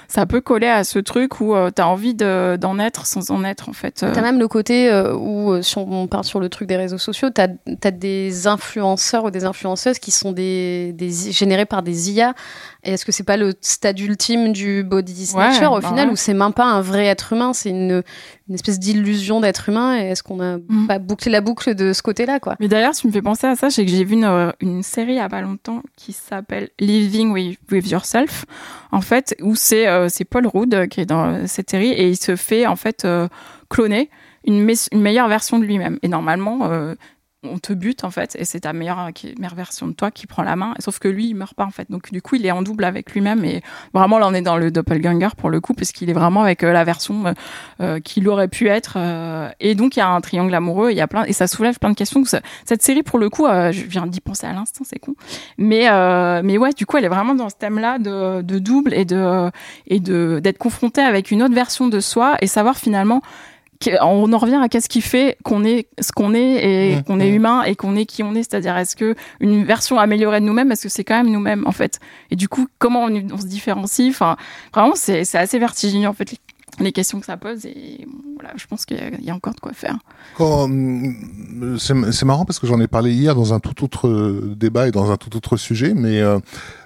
ça peut coller à ce truc où tu as envie d'en être sans en être en fait même le côté euh, où, euh, si on part sur le truc des réseaux sociaux, tu as, des influenceurs ou des influenceuses qui sont des, des générés par des IA. Et est-ce que c'est pas le stade ultime du body snatcher au bah final, où c'est même pas un vrai être humain, c'est une, une espèce d'illusion d'être humain Et est-ce qu'on a mm. pas bouclé la boucle de ce côté-là, quoi? Mais d'ailleurs, tu me fais penser à ça, c'est que j'ai vu une, une, série il y a pas longtemps qui s'appelle Living with, with, Yourself, en fait, où c'est euh, c'est Paul Rudd qui est dans cette série et il se fait en fait cloner une, une meilleure version de lui-même. Et normalement, euh, on te bute en fait, et c'est ta meilleure, meilleure version de toi qui prend la main. Sauf que lui, il meurt pas en fait. Donc du coup, il est en double avec lui-même, et vraiment là, on est dans le doppelganger pour le coup, puisqu'il est vraiment avec euh, la version euh, euh, qu'il aurait pu être. et donc il y a un triangle amoureux, il y a plein, et ça soulève plein de questions. Cette série, pour le coup, je viens d'y penser à l'instant, c'est con. Mais mais ouais, du coup, elle est vraiment dans ce thème-là de, de double et de et de d'être confronté avec une autre version de soi et savoir finalement on en revient à qu'est-ce qui fait qu'on est ce qu'on est et mmh, qu'on est mmh. humain et qu'on est qui on est. C'est-à-dire, est-ce que une version améliorée de nous-mêmes, est-ce que c'est quand même nous-mêmes en fait? Et du coup, comment on, se différencie? Enfin, vraiment, c'est assez vertigineux en fait les questions que ça pose et voilà, je pense qu'il y, a encore de quoi faire. Hum, c'est marrant parce que j'en ai parlé hier dans un tout autre débat et dans un tout autre sujet, mais euh,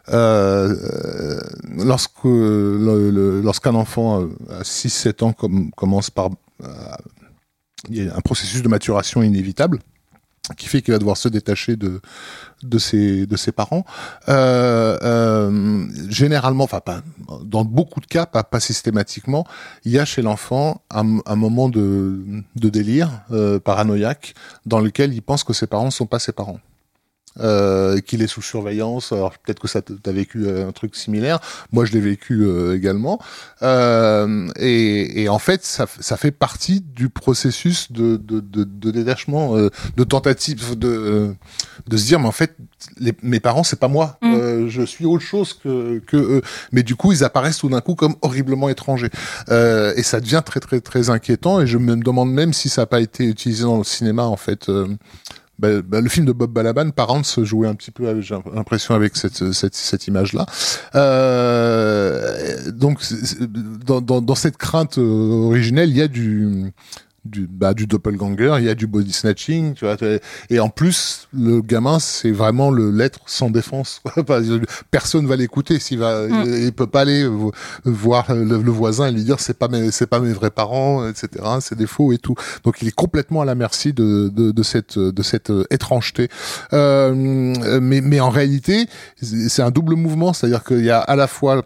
euh, lorsque lorsqu'un enfant à 6-7 ans commence par euh, il y a un processus de maturation inévitable qui fait qu'il va devoir se détacher de de ses de ses parents. Euh, euh, généralement, enfin pas dans beaucoup de cas, pas, systématiquement, il y a chez l'enfant un, moment de de délire euh, paranoïaque dans lequel il pense que ses parents sont pas ses parents euh, qu'il est sous surveillance. Alors peut-être que ça t'as vécu euh, un truc similaire. Moi, je l'ai vécu euh, également. Euh, et, et, en fait, ça, ça, fait partie du processus de, de, de, de détachement, euh, de tentative de de se dire, mais en fait, les, mes parents, c'est pas moi. Mm. je suis autre chose que que eux. Mais du coup, ils apparaissent tout d'un coup comme horriblement étrangers. et ça devient très très très inquiétant. Et je me demande même si ça n'a pas été utilisé dans le cinéma en fait. Bah, bah, le film de Bob Balaban, Parents, jouait un petit peu, j'ai l'impression, avec cette, cette, cette image-là. Euh, donc, dans, dans, dans, cette crainte euh, originelle, il y a du du, bah, du doppelganger, il y a du body snatching, tu vois. Et en plus, le gamin, c'est vraiment le l'être sans défense. Personne va l'écouter s'il va, mm. il, peut pas aller voir le, voisin et lui dire c'est pas mes, c'est pas mes vrais parents, etc. C'est des faux et tout. Donc il est complètement à la merci de, de, de cette, de cette étrangeté. Euh, mais, mais en réalité, c'est un double mouvement, c'est-à-dire qu'il y a à la fois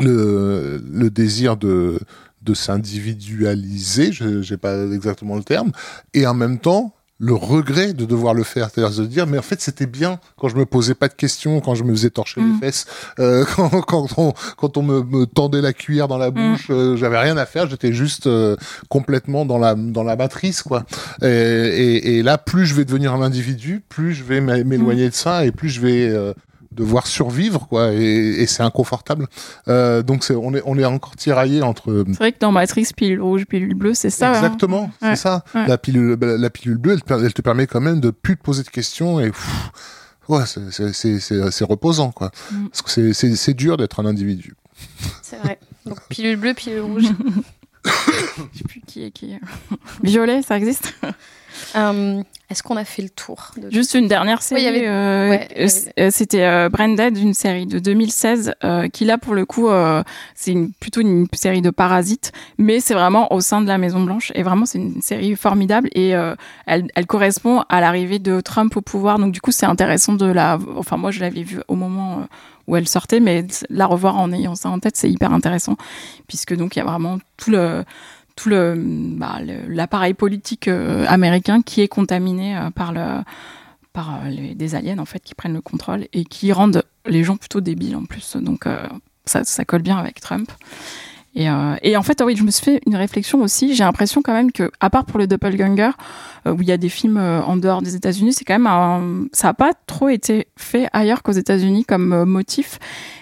le, le désir de de s'individualiser, je j'ai pas exactement le terme, et en même temps le regret de devoir le faire, c'est-à-dire de dire mais en fait c'était bien quand je me posais pas de questions, quand je me faisais torcher les mm. fesses, euh, quand, quand, on, quand on me, me, tendait la cuillère dans la mm. bouche, euh, j'avais rien à faire, j'étais juste euh, complètement dans la dans la matrice quoi. Et, et, et, là plus je vais devenir un individu, plus je vais m'éloigner de ça et plus je vais euh, devoir survivre quoi et, et c'est inconfortable. Euh, donc c'est, on est on est encore tiraillé entre c'est vrai que dans Matrix pilule rouge pilule bleue c'est ça hein. exactement c'est ça. La pilule la pilule bleue elle, te permet quand même de plus te poser de questions et ouais c'est c'est c'est c'est reposant quoi. Mm. parce que c'est c'est c'est dur d'être un individu. C'est vrai. Donc pilule bleue pilule rouge. Je sais plus qui est qui. Violet ça existe? Euh, est-ce qu'on a fait le tour Juste une dernière série. Oui, euh, euh, C'était euh, Branded, une série de 2016, euh, qui là pour le coup, c'est une, plutôt une série de parasites, mais c'est vraiment au sein de la Maison Blanche. Et vraiment, c'est une série formidable et elle, elle, correspond à l'arrivée de Trump au pouvoir. Donc du coup, c'est intéressant de la. Enfin, moi, je l'avais vue au moment où elle sortait, mais la revoir en ayant ça en tête, c'est hyper intéressant, puisque donc il y a vraiment tout le tout le bah, l'appareil politique euh, américain qui est contaminé euh, par le par euh, les, des aliens en fait qui prennent le contrôle et qui rendent les gens plutôt débiles en plus donc ça, ça colle bien avec Trump et, et, en fait, oui, je me suis fait une réflexion aussi. J'ai l'impression quand même que, à part pour le doppelganger, où il y a des films en dehors des États-Unis, c'est quand même ça n'a pas trop été fait ailleurs qu'aux États-Unis comme motif.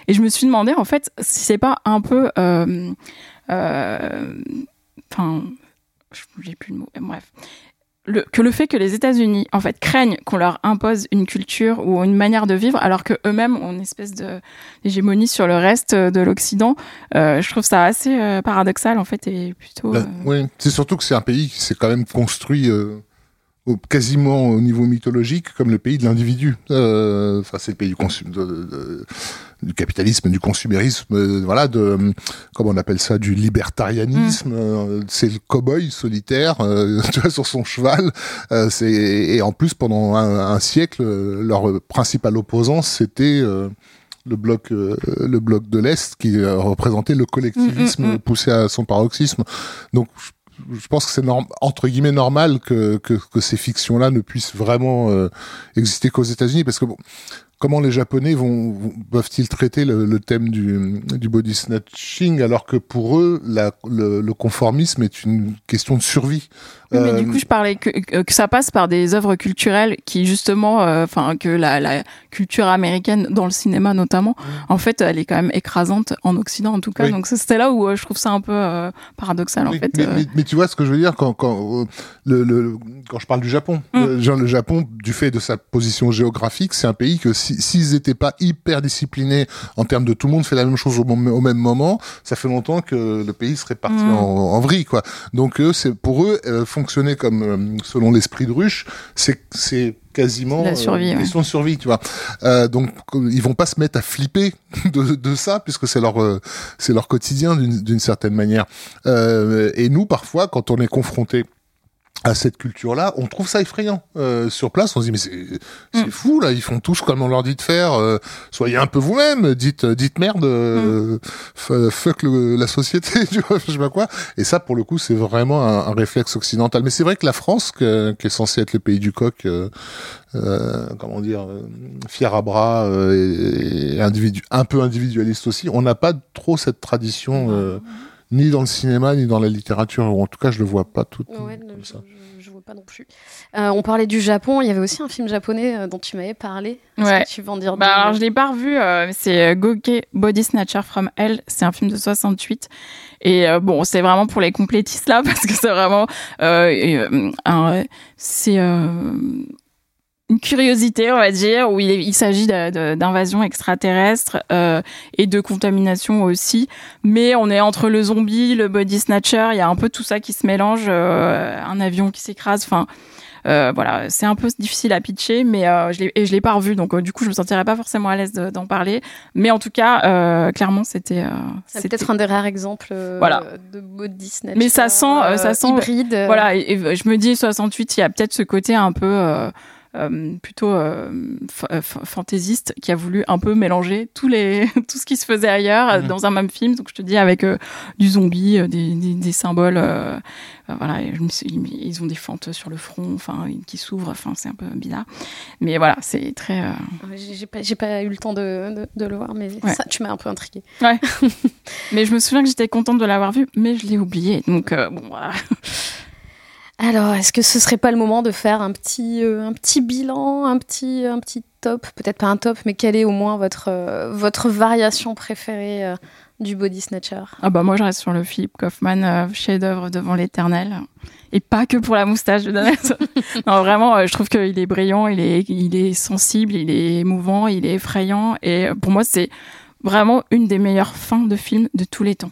Et je me suis demandé en fait si c'est pas un peu euh, enfin, j'ai plus le mot, bref. Le, que le fait que les États-Unis en fait craignent qu'on leur impose une culture ou une manière de vivre alors que eux-mêmes ont une espèce de hégémonie sur le reste de l'Occident, euh, je trouve ça assez euh, paradoxal en fait et plutôt. Bah, oui, c'est surtout que c'est un pays qui s'est quand même construit euh, quasiment au niveau mythologique comme le pays de l'individu. Euh, enfin, c'est le pays du, du capitalisme, du consumérisme, euh, voilà, de comment on appelle ça, du libertarianisme. Mm. Euh, c'est le cow-boy solitaire, tu vois, sur son cheval. c'est et en plus pendant un, siècle, leur principal opposant c'était le bloc le bloc de l'est qui représentait le collectivisme mm, mm, poussé à son paroxysme. Donc je pense que c'est entre guillemets normal que, que, que ces fictions-là ne puissent vraiment euh, exister qu'aux États-Unis, parce que bon, comment les Japonais vont, peuvent-ils traiter le, thème du, du, body snatching alors que pour eux, la, le, le, conformisme est une question de survie. Oui, mais du euh, coup, je parlais que, que ça passe par des œuvres culturelles qui justement, euh, enfin, que la, la, culture américaine dans le cinéma notamment, en fait, elle est quand même écrasante en Occident en tout cas. Donc c'était là où euh, je trouve ça un peu paradoxal en fait. Mais, mais, tu vois ce que je veux dire quand quand le, le quand je parle du Japon, mm. genre le Japon, du fait de sa position géographique, c'est un pays que si s'ils étaient pas hyper disciplinés en termes de tout le monde fait la même chose au, au même moment, ça fait longtemps que le pays serait parti mm. en, en, vrille quoi. Donc eux, c'est pour eux fonctionner comme euh, selon l'esprit de ruche, c'est c'est quasiment la survie, euh, question de survie, tu vois. Euh, donc ils vont pas se mettre à flipper de, de ça puisque c'est leur euh, c'est leur quotidien d'une certaine manière. Euh, et nous parfois quand on est confronté à cette culture-là, on trouve ça effrayant. Euh, sur place, on se dit mais c'est mm. fou là, ils font tous comme on leur dit de faire. Euh, soyez un peu vous-même, dites dites merde, euh, mm. fuck le, la société, tu vois, je sais pas quoi. Et ça, pour le coup, c'est vraiment un, un, réflexe occidental. Mais c'est vrai que la France, que, qui est censée être le pays du coq, euh, euh, comment dire, fier à bras et, et individu un peu individualiste aussi, on n'a pas trop cette tradition ni dans le cinéma, ni dans la littérature, ou en tout cas, je le vois pas tout ouais, comme ça. Je, je, vois pas non plus. Euh, on parlait du Japon, il y avait aussi un film japonais euh, dont tu m'avais parlé. Ouais. tu veux en dire bah, alors, je l'ai pas revu, euh, c'est Goke Body Snatcher from Hell, c'est un film de 68. Et euh, bon, c'est vraiment pour les complétistes là, parce que c'est vraiment... c'est une curiosité, on va dire, où il, il s'agit d'invasion extraterrestre euh, et de contamination aussi. Mais on est entre le zombie, le body snatcher, il y a un peu tout ça qui se mélange, euh, un avion qui s'écrase, enfin... Euh, voilà, c'est un peu difficile à pitcher, mais euh, je l'ai et je l'ai pas revu, donc euh, du coup je me sentirais pas forcément à l'aise d'en parler. Mais en tout cas, euh, clairement c'était. c'est peut-être un des rares exemples voilà. de body snatcher. Mais ça sent, ça sent hybride. Voilà, et, je me dis 68, il y a peut-être ce côté un peu euh, plutôt euh, euh, fantaisiste qui a voulu un peu mélanger tous les tout ce qui se faisait ailleurs mmh. dans un même film. Donc je te dis avec du zombie, des, des, des symboles, voilà, ils ont des fentes sur le front, enfin qui s'ouvrent, enfin c'est un peu bizarre. Mais voilà, c'est très. J'ai pas, pas eu le temps de, de, le voir, mais ça, tu m'as un peu intrigué. Ouais. mais je me souviens que j'étais contente de l'avoir vu, mais je l'ai oublié. Donc bon. Voilà. Alors, est-ce que ce serait pas le moment de faire un petit, euh, un petit bilan, un petit, un petit top Peut-être pas un top, mais quelle est au moins votre, euh, votre variation préférée euh, du body snatcher? Ah bah moi je reste sur le Philip Kaufman chef-d'œuvre devant l'éternel. Et pas que pour la moustache de Danette. non vraiment, je trouve qu'il est brillant, il est, il est sensible, il est émouvant, il est effrayant. Et pour moi c'est vraiment une des meilleures fins de film de tous les temps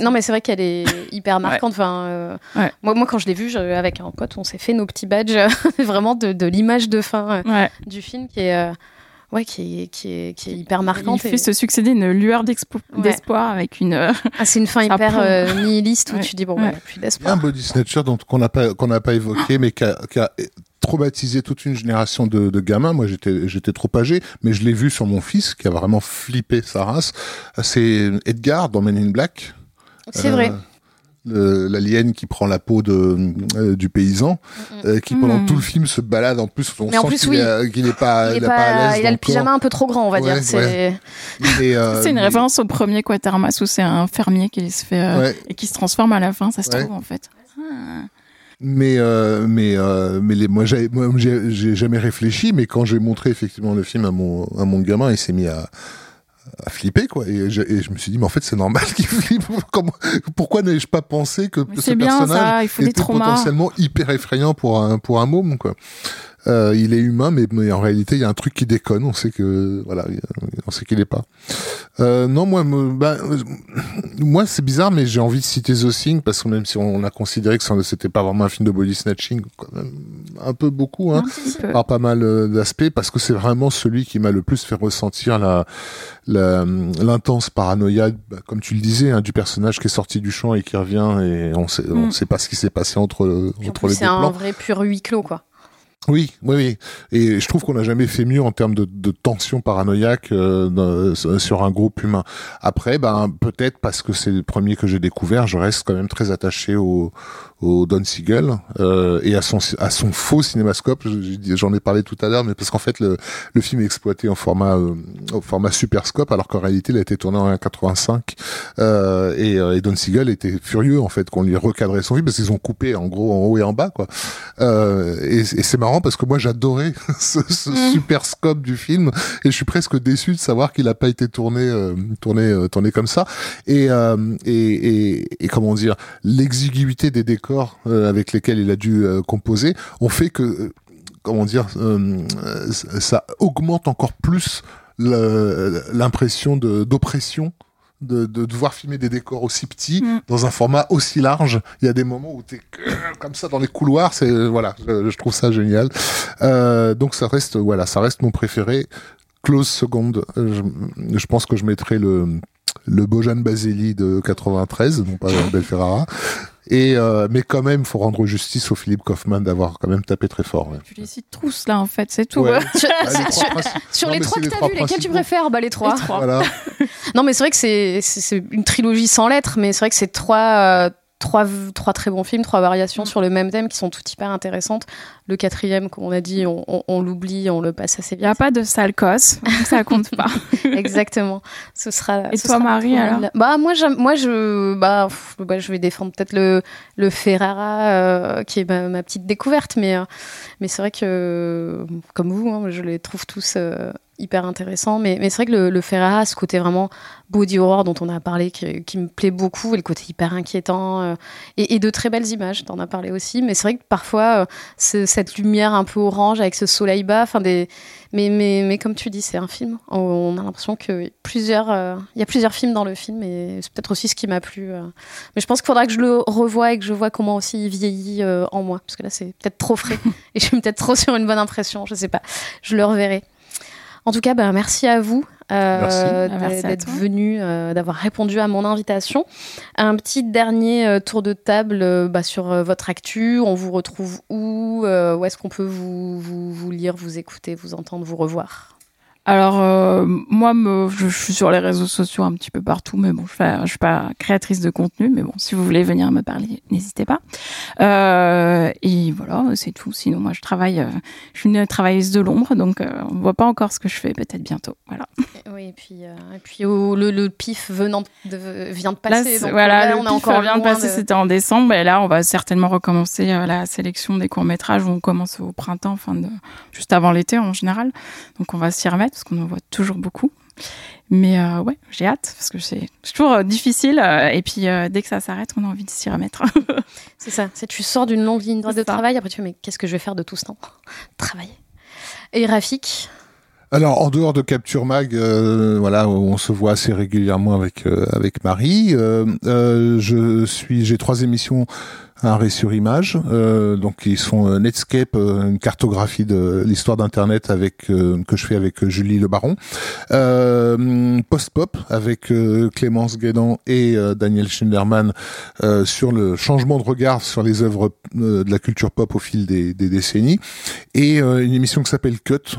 non, mais c'est vrai qu'elle est hyper marquante. Enfin, euh, moi, moi, quand je l'ai vue avec un pote, on s'est fait nos petits badges vraiment de, de l'image de fin euh, du film qui est. Euh, ouais, qui est, qui, est, qui est hyper marquante. Il fait se succéder une lueur d'espoir avec une. Ah, c'est une fin hyper nihiliste où tu dis bon, ouais. plus d'espoir. Un body snatcher dont qu'on n'a pas qu'on n'a pas évoqué, mais qui a, qui a, traumatisé toute une génération de, de gamins. Moi, j'étais j'étais trop âgé, mais je l'ai vu sur mon fils qui a vraiment flippé sa race. C'est Edgar dans Men in Black. C'est vrai. Euh, l'alien qui prend la peau de euh, du paysan euh, qui pendant mm. tout le film se balade. En plus on sent qu'il est, pas il, est pas, à l'aise il a le pyjama un peu trop grand on va dire. C'est c'est une référence au premier Quatermass où c'est un fermier qui se fait et qui se transforme à la fin. Ça se trouve en fait. Ah mais euh, mais euh, mais les, moi j'ai moi j'ai jamais réfléchi mais quand j'ai montré effectivement le film à mon à mon gamin il s'est mis à à flipper quoi. Et je, et je me suis dit mais en fait c'est normal qu'il flippe. Pourquoi n'ai-je pas pensé que ce personnage était potentiellement hyper effrayant pour un pour un môme quoi euh, il est humain, mais, mais, en réalité, il y a un truc qui déconne. On sait que voilà, on sait qu'il est pas. Euh, non, moi, bah, moi, c'est bizarre, mais j'ai envie de citer The Thing parce que même si on a considéré que c'était pas vraiment un film de body snatching, quand même un peu beaucoup, hein, par pas mal euh, d'aspects, parce que c'est vraiment celui qui m'a le plus fait ressentir la l'intense paranoïa, bah, comme tu le disais, hein, du personnage qui est sorti du champ et qui revient et on sait, on mm. sait pas ce qui s'est passé entre entre les deux C'est un vrai pur huis clos, quoi. Oui, oui, oui. Et je trouve qu'on n'a jamais fait mieux en termes de, tension paranoïaque euh, sur un groupe humain. Après, ben peut-être parce que c'est le premier que j'ai découvert, je reste quand même très attaché au, au Don Siegel euh, et à son à son faux cinémascope. J'en ai parlé tout à l'heure, mais parce qu'en fait le, le film est exploité en format euh, au format Superscope, alors qu'en réalité il a été tourné en 1.85 euh, et, euh, et, Don Siegel était furieux en fait qu'on lui recadrait son film parce qu'ils ont coupé en gros en haut et en bas quoi. Euh, et, et c'est marrant parce que moi j'adorais ce, ce mm. Superscope du film et je suis presque déçu de savoir qu'il a pas été tourné euh, tourné tourné comme ça et et, et, et comment dire l'exiguïté des décors euh, avec lesquels il a dû euh, composer ont fait que euh, comment dire ça augmente encore plus l'impression d'oppression de, de, devoir filmer des décors aussi petits mm. dans un format aussi large. Il y a des moments où tu es comme ça dans les couloirs. C'est voilà, je, trouve ça génial. Euh, donc ça reste voilà, ça reste mon préféré. Close seconde. Je, je pense que je mettrai le le Bojan Baseli de 93, non pas Bel Ferrara. Et euh, mais quand même, faut rendre justice au Philippe Kaufman d'avoir quand même tapé très fort. Ouais. Tu les cites tous là en fait, c'est tout. Ouais. sur, sur non, les trois que tu as vus, lesquels tu préfères? Bah les trois. Les trois. Voilà. non mais c'est vrai que c'est une trilogie sans lettres, mais c'est vrai que c'est trois. Trois, trois très bons films, trois variations mm. sur le même thème qui sont toutes hyper intéressantes. Le quatrième, comme on a dit, on, on, on l'oublie, on le passe assez vite. Il n'y a pas de sale cosse, ça compte pas. Exactement. Ce sera. Et ce toi, sera Marie, alors? Bah moi, moi je, bah, bah, je vais défendre peut-être le, le Ferrara, euh, qui est ma, ma, petite découverte, mais, euh, mais c'est vrai que, comme vous, hein, je les trouve tous. Euh, hyper intéressant. Mais, mais c'est vrai que le, le Ferrara, ce côté vraiment body horror dont on a parlé, qui, qui me plaît beaucoup, et le côté hyper inquiétant, euh, et, et, de très belles images, t'en as parlé aussi. Mais c'est vrai que parfois, euh, cette lumière un peu orange avec ce soleil bas, enfin des. Mais, mais, mais comme tu dis, c'est un film. On a l'impression que plusieurs, euh, il y a plusieurs films dans le film, et c'est peut-être aussi ce qui m'a plu. Mais je pense qu'il faudra que je le revoie et que je vois comment aussi il vieillit en moi, parce que là, c'est peut-être trop frais, et je suis peut-être trop sur une bonne impression. Je sais pas. Je le reverrai. En tout cas, ben, merci à vous euh, d'être venu, euh, d'avoir répondu à mon invitation. Un petit dernier euh, tour de table euh, bah, sur euh, votre actu. On vous retrouve où Où est-ce qu'on peut vous, vous, vous, lire, vous écouter, vous entendre, vous revoir? Alors euh, moi, me, je, je, suis sur les réseaux sociaux un petit peu partout, mais bon, je, je suis pas créatrice de contenu, mais bon, si vous voulez venir me parler, n'hésitez pas. Euh, et voilà, c'est tout. Sinon, moi, je travaille, euh, je suis une travailleuse de l'ombre, donc euh, on voit pas encore ce que je fais, peut-être bientôt. Voilà. Oui, et puis, euh, et puis oh, le, le, pif venant de, vient de passer. Là, donc, voilà, là, le on pif a encore vient de passer, de... c'était en décembre, et là, on va certainement recommencer la sélection des courts métrages. On commence au printemps, fin de, juste avant l'été en général, donc on va s'y remettre parce qu'on en voit toujours beaucoup. Mais euh, ouais, j'ai hâte parce que c'est toujours euh, difficile. Euh, et puis euh, dès que ça s'arrête, on a envie de s'y remettre. c'est ça. C'est tu sors d'une longue ligne droite de travail, après tu fais mais qu'est-ce que je vais faire de tout ce temps? Travailler. Et Rafik? Alors en dehors de Capture Mag, euh, voilà, on se voit assez régulièrement avec euh, avec Marie. Euh, je suis, j'ai trois émissions arrêt sur image, euh, donc ils sont Netscape, une cartographie de l'histoire d'internet avec euh, que je fais avec Julie Le Baron, euh, Post Pop avec Clémence Guédan et Daniel Schinderman sur le changement de regard sur les œuvres de la culture pop au fil des, des décennies, et une émission qui s'appelle Cut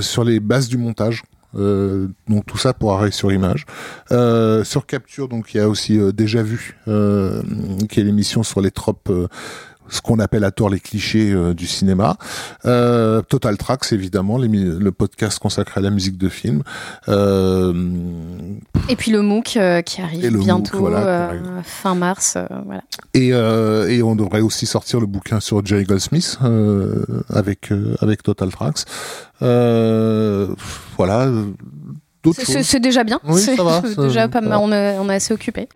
sur les bases du montage euh, donc tout ça pour arrêt sur image. Euh, sur capture, donc il y a aussi euh, déjà vu, qui est l'émission sur les tropes ce qu'on appelle à tort les clichés euh, du cinéma. Euh, Total Tracks, évidemment, le podcast consacré à la musique de film. Euh, et puis le MOOC qui arrive bientôt, MOOC, voilà, fin mars. voilà. Et, et, on devrait aussi sortir le bouquin sur Jerry Goldsmith avec, avec Total Tracks. voilà. C'est déjà bien. Oui, ça va, déjà pas mal. On est, on est assez occupé.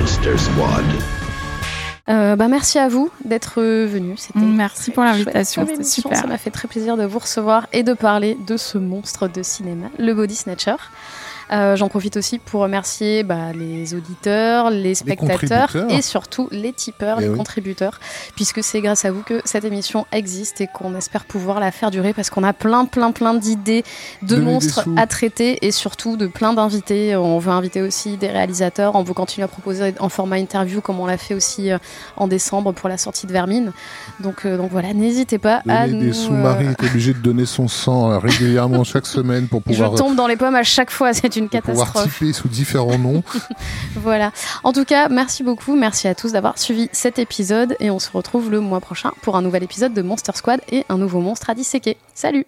Monster Squad. Euh, bah merci à vous d'être venu. Merci pour l'invitation, c'était super. Ça m'a fait très plaisir de vous recevoir et de parler de ce monstre de cinéma, le Body Snatcher. Euh, j'en profite aussi pour remercier bah, les auditeurs, les spectateurs et surtout les tipeurs, et eh les contributeurs, puisque c'est grâce à vous que cette émission existe et qu'on espère pouvoir la faire durer parce qu'on a plein, plein, plein d'idées de monstres à traiter et surtout de plein d'invités. On veut inviter aussi des réalisateurs, on veut continuer à proposer en format interview comme on l'a fait aussi euh, en décembre pour la sortie de Vermine. Donc, euh, donc voilà, n'hésitez pas à nous... Des sous-marins est obligé de donner son sang régulièrement chaque semaine pour pouvoir... Je tombe dans les pommes à chaque fois, c'est une catastrophe. Pouvoir typer sous différents noms. voilà. En tout cas, merci beaucoup, merci à tous d'avoir suivi cet épisode et on se retrouve le mois prochain pour un nouvel épisode de Monster Squad et un nouveau monstre à disséquer. Salut